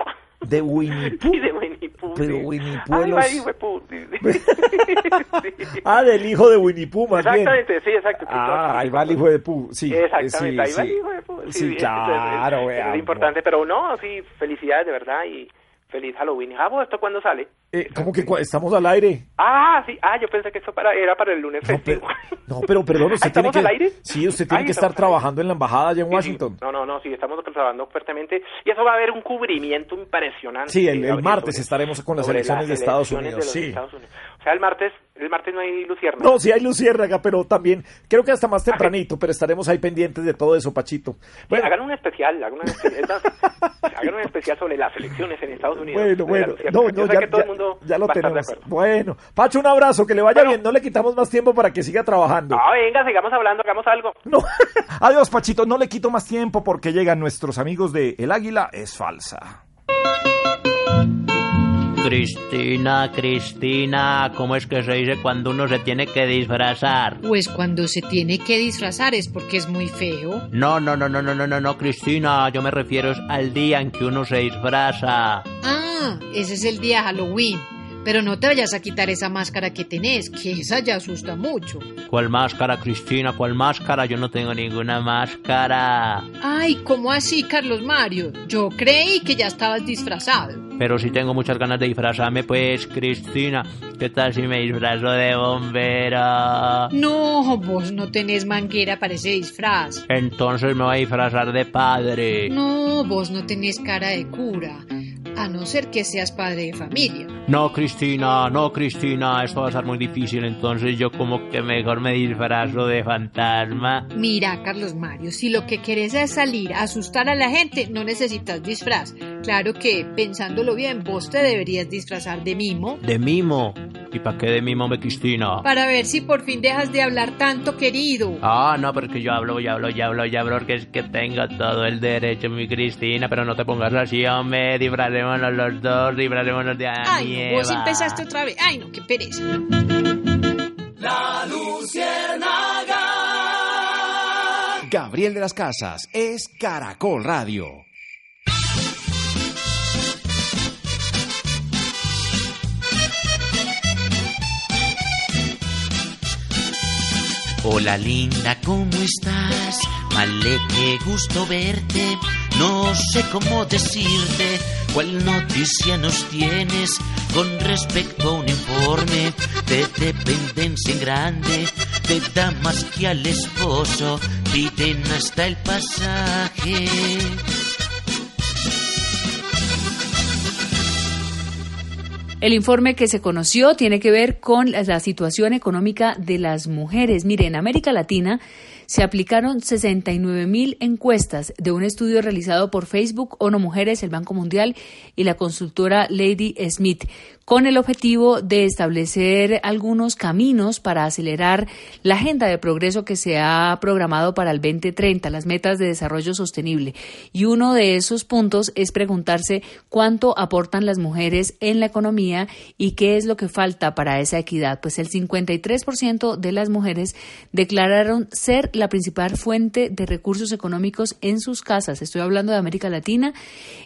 De Winnie Pooh. Sí, de Winnie Pooh. Pero sí. Winnie Pooh Ay, los- va, hijo de Pooh, sí, sí. Ah, del hijo de Winnie Pooh, más bien. Exactamente, sí, exacto. Ah, ahí va el hijo de Pooh, sí. eh, Exactamente, sí, ahí va sí. el hijo de Pooh. Sí, claro, es- es, vea, es importante, pero no, sí, felicidades de verdad y feliz Halloween. Ah, ¿esto cuándo sale? Eh, ¿Cómo que estamos al aire? Ah, sí, ah, yo pensé que eso para, era para el lunes festivo. No, pero perdón, usted tiene ¿Estamos que... al aire? Sí, usted tiene Ay, que estar trabajando en la embajada allá en Sí, sí. Washington. No, no, no, sí, estamos trabajando fuertemente y eso va a haber un cubrimiento impresionante. Sí, el, martes estaremos con las elecciones de Estados Unidos. de Sí. Estados Unidos. O sea, el martes, el martes no hay lucierna. No, sí hay Luciérnaga, pero también creo que hasta más tempranito, pero estaremos ahí pendientes de todo eso, Pachito. Bueno, hagan un especial, hagan un especial, hagan un especial sobre las elecciones en Estados Unidos. Bueno, bueno, no, no, ya, lo tenemos. Bueno, Pacho, un abrazo, que le vaya bien, no le quitamos más tiempo para que siga trabajando. Ah, venga, sigamos hablando, hagamos algo. Adiós, Pachito, no le quito más tiempo porque llegan nuestros amigos de El Águila es falsa. Cristina, Cristina, ¿cómo es que se dice cuando uno se tiene que disfrazar? Pues cuando se tiene que disfrazar es porque es muy feo. No, no, no, no, no, no, no, no, Cristina, yo me refiero al día en que uno se disfraza. Ah, ese es el día Halloween. Pero no te vayas a quitar esa máscara que tenés, que esa ya asusta mucho. ¿Cuál máscara, Cristina? ¿Cuál máscara? Yo no tengo ninguna máscara. Ay, ¿cómo así, Carlos Mario? Yo creí que ya estabas disfrazado. Pero si tengo muchas ganas de disfrazarme, pues, Cristina, ¿qué tal si me disfrazo de bombero? No, vos no tenés manguera para ese disfraz. Entonces me voy a disfrazar de padre. No, vos no tenés cara de cura. A no ser que seas padre de familia. No, Cristina, no, Cristina, esto va a ser muy difícil, entonces yo como que mejor me disfrazo de fantasma. Mira, Carlos Mario, si lo que querés es salir a asustar a la gente, no necesitas disfraz. Claro que, pensándolo bien, vos te deberías disfrazar de mimo De mimo. ¿Y para qué de mimo me, Cristina? para ver si por fin dejas de hablar tanto, querido. Ah, no, porque yo hablo, yo hablo, yo hablo, yo hablo, porque es que tengo todo el derecho, mi Cristina, pero no te pongas así, hombre, disfracémonos los dos, disfracémonos de Ay, no, vos Anieva. empezaste otra vez. Ay, no, qué pereza. La Luciérnaga. Gabriel de las Casas es Caracol Radio. Hola linda, ¿cómo estás? Vale, qué gusto verte. No sé cómo decirte cuál noticia nos tienes con respecto a un informe de dependencia en grande de damas que al esposo piden hasta el pasaje. El informe que se conoció tiene que ver con la la situación económica de las mujeres. Mire, en América Latina se aplicaron 69 mil encuestas de un estudio realizado por Facebook, ONU Mujeres, el Banco Mundial y la consultora Lady Smith, con el objetivo de establecer algunos caminos para acelerar la agenda de progreso que se ha programado para el 2030, las metas de desarrollo sostenible. Y uno de esos puntos es preguntarse cuánto aportan las mujeres en la economía y qué es lo que falta para esa equidad. Pues el 53% de las mujeres declararon ser la principal fuente de recursos económicos en sus casas. Estoy hablando de América Latina.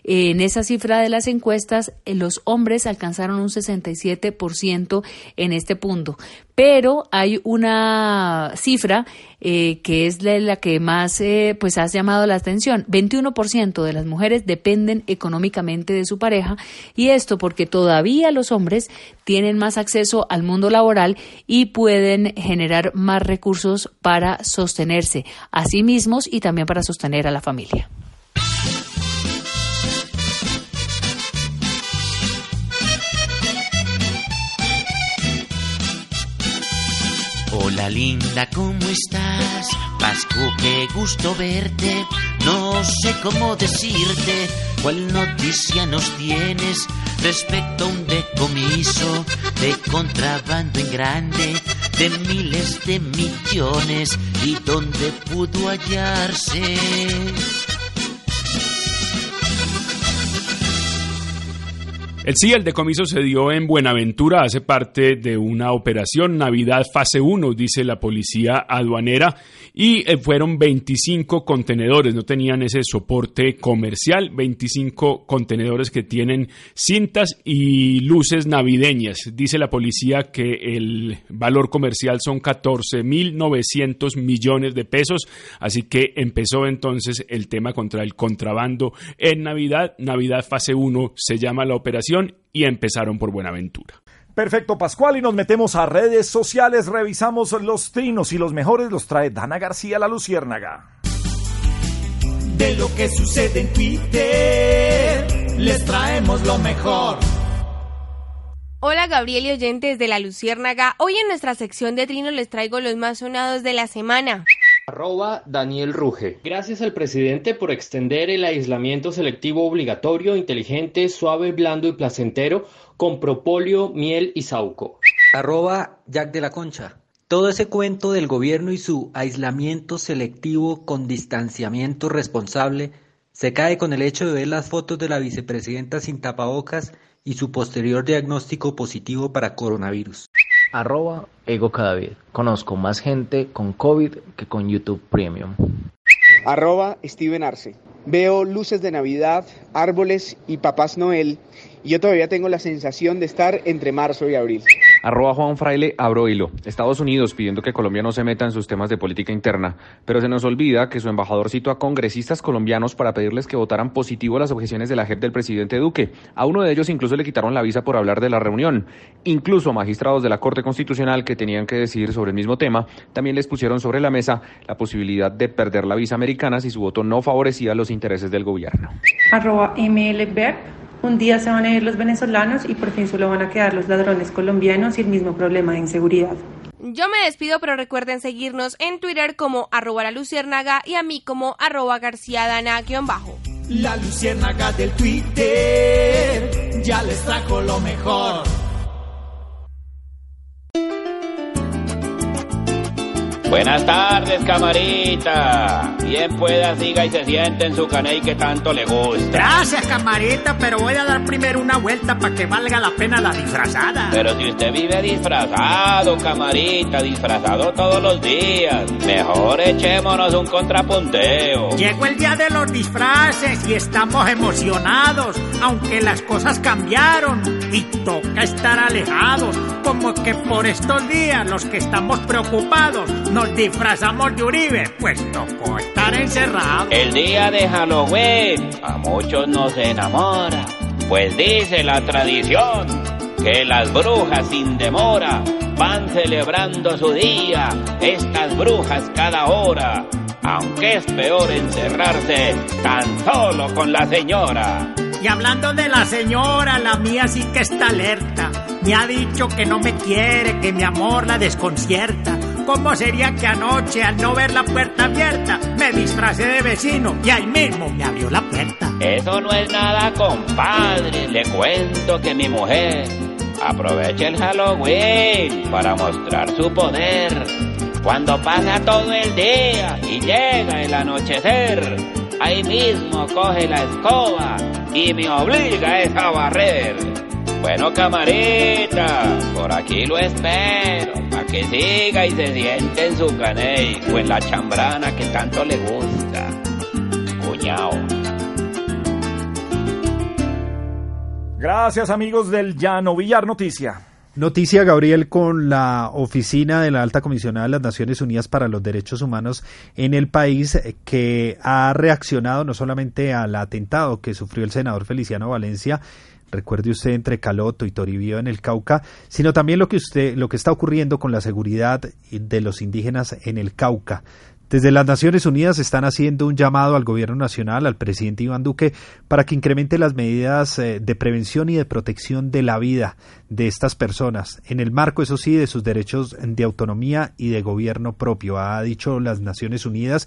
En esa cifra de las encuestas, eh, los hombres alcanzaron un 67% en este punto. Pero hay una cifra eh, que es la, la que más eh, pues ha llamado la atención. 21% de las mujeres dependen económicamente de su pareja y esto porque todavía los hombres tienen más acceso al mundo laboral y pueden generar más recursos para sostenerse a sí mismos y también para sostener a la familia. Hola linda, ¿cómo estás? Pascu, qué gusto verte. No sé cómo decirte cuál noticia nos tienes respecto a un decomiso de contrabando en grande de miles de millones y dónde pudo hallarse. El sí, el decomiso se dio en Buenaventura, hace parte de una operación Navidad fase 1, dice la policía aduanera, y eh, fueron 25 contenedores, no tenían ese soporte comercial, 25 contenedores que tienen cintas y luces navideñas. Dice la policía que el valor comercial son 14.900 millones de pesos, así que empezó entonces el tema contra el contrabando en Navidad. Navidad fase 1 se llama la operación y empezaron por Buenaventura. Perfecto, Pascual, y nos metemos a redes sociales, revisamos los trinos y los mejores los trae Dana García La Luciérnaga. De lo que sucede en Twitter, les traemos lo mejor. Hola Gabriel y oyentes de La Luciérnaga, hoy en nuestra sección de trinos les traigo los más sonados de la semana. Arroba Daniel Ruge. Gracias al presidente por extender el aislamiento selectivo obligatorio, inteligente, suave, blando y placentero con propóleo, miel y sauco. Arroba Jack de la Concha. Todo ese cuento del gobierno y su aislamiento selectivo con distanciamiento responsable se cae con el hecho de ver las fotos de la vicepresidenta sin tapabocas y su posterior diagnóstico positivo para coronavirus. Arroba Ego Cadavid. Conozco más gente con COVID que con YouTube Premium. Arroba Steven Arce. Veo luces de Navidad, árboles y papás Noel y yo todavía tengo la sensación de estar entre marzo y abril. Arroba Juan Fraile, abro hilo. Estados Unidos pidiendo que Colombia no se meta en sus temas de política interna, pero se nos olvida que su embajador citó a congresistas colombianos para pedirles que votaran positivo las objeciones de la JEP del presidente Duque. A uno de ellos incluso le quitaron la visa por hablar de la reunión. Incluso magistrados de la Corte Constitucional que tenían que decir sobre el mismo tema también les pusieron sobre la mesa la posibilidad de perder la visa americana si su voto no favorecía los intereses del gobierno. Arroba un día se van a ir los venezolanos y por fin solo van a quedar los ladrones colombianos y el mismo problema de inseguridad. Yo me despido, pero recuerden seguirnos en Twitter como arroba la luciérnaga y a mí como arroba garciadana-bajo. La luciérnaga del Twitter ya les trajo lo mejor. Buenas tardes, camarita. Bien pueda, siga y se siente en su caney que tanto le gusta. Gracias, camarita, pero voy a dar primero una vuelta para que valga la pena la disfrazada. Pero si usted vive disfrazado, camarita, disfrazado todos los días, mejor echémonos un contrapunteo. Llegó el día de los disfraces y estamos emocionados, aunque las cosas cambiaron y toca estar alejados, como que por estos días los que estamos preocupados nos disfrazamos de Uribe, pues tocó estar encerrado. El día de Halloween a muchos nos enamora, pues dice la tradición que las brujas sin demora van celebrando su día, estas brujas cada hora, aunque es peor encerrarse tan solo con la señora. Y hablando de la señora, la mía sí que está alerta. Me ha dicho que no me quiere, que mi amor la desconcierta ¿Cómo sería que anoche, al no ver la puerta abierta, me disfracé de vecino y ahí mismo me abrió la puerta? Eso no es nada, compadre. Le cuento que mi mujer aprovecha el Halloween para mostrar su poder. Cuando pasa todo el día y llega el anochecer, ahí mismo coge la escoba y me obliga a barrer. Bueno, camarita, por aquí lo espero, para que siga y se siente en su caney o en la chambrana que tanto le gusta. Cuñao. Gracias amigos del Llano Villar Noticia. Noticia, Gabriel, con la oficina de la alta comisionada de las Naciones Unidas para los Derechos Humanos en el país, que ha reaccionado no solamente al atentado que sufrió el senador Feliciano Valencia recuerde usted entre Caloto y Toribío en el Cauca, sino también lo que usted, lo que está ocurriendo con la seguridad de los indígenas en el Cauca. Desde las Naciones Unidas están haciendo un llamado al gobierno nacional, al presidente Iván Duque, para que incremente las medidas eh, de prevención y de protección de la vida de estas personas, en el marco, eso sí, de sus derechos de autonomía y de gobierno propio. Ha dicho las Naciones Unidas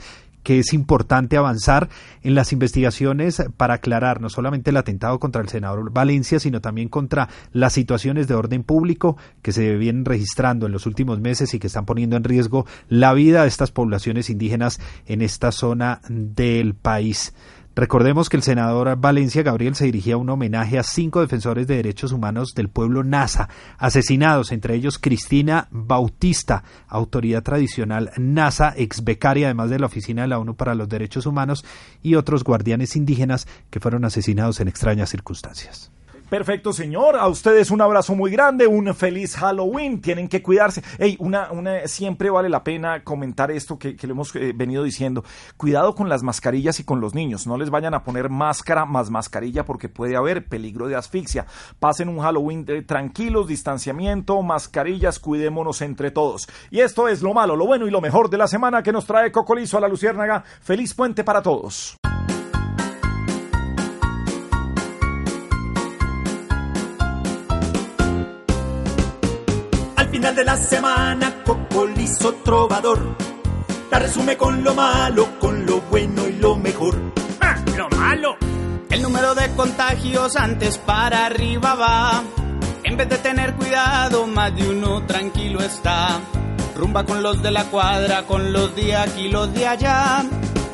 que es importante avanzar en las investigaciones para aclarar no solamente el atentado contra el senador Valencia, sino también contra las situaciones de orden público que se vienen registrando en los últimos meses y que están poniendo en riesgo la vida de estas poblaciones indígenas en esta zona del país. Recordemos que el senador Valencia Gabriel se dirigía a un homenaje a cinco defensores de derechos humanos del pueblo NASA, asesinados, entre ellos Cristina Bautista, autoridad tradicional NASA, ex becaria además de la Oficina de la ONU para los Derechos Humanos, y otros guardianes indígenas que fueron asesinados en extrañas circunstancias. Perfecto, señor. A ustedes un abrazo muy grande, un feliz Halloween. Tienen que cuidarse. Ey, una, una, siempre vale la pena comentar esto que, que le hemos eh, venido diciendo. Cuidado con las mascarillas y con los niños. No les vayan a poner máscara más mascarilla porque puede haber peligro de asfixia. Pasen un Halloween eh, tranquilos, distanciamiento, mascarillas, cuidémonos entre todos. Y esto es lo malo, lo bueno y lo mejor de la semana que nos trae Cocolizo a la Luciérnaga. Feliz puente para todos. Final de la semana, Cocolizo Trovador. La resume con lo malo, con lo bueno y lo mejor. ¡Ah, lo malo! El número de contagios antes para arriba va. En vez de tener cuidado, más de uno tranquilo está. Rumba con los de la cuadra, con los de aquí, los de allá.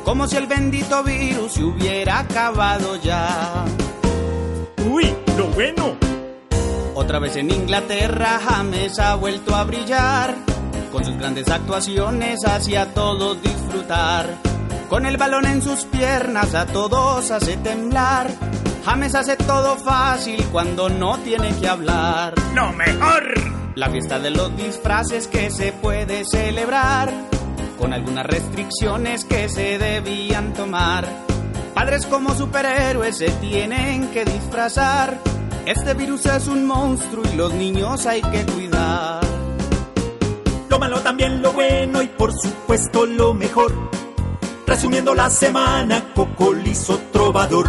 Como si el bendito virus se hubiera acabado ya. ¡Uy, lo bueno! Otra vez en Inglaterra, James ha vuelto a brillar. Con sus grandes actuaciones hacia todos disfrutar. Con el balón en sus piernas a todos hace temblar. James hace todo fácil cuando no tiene que hablar. ¡Lo mejor! La fiesta de los disfraces que se puede celebrar. Con algunas restricciones que se debían tomar. Padres como superhéroes se tienen que disfrazar este virus es un monstruo y los niños hay que cuidar. Lo malo también lo bueno y por supuesto lo mejor. Resumiendo la semana, Cocolizo Trovador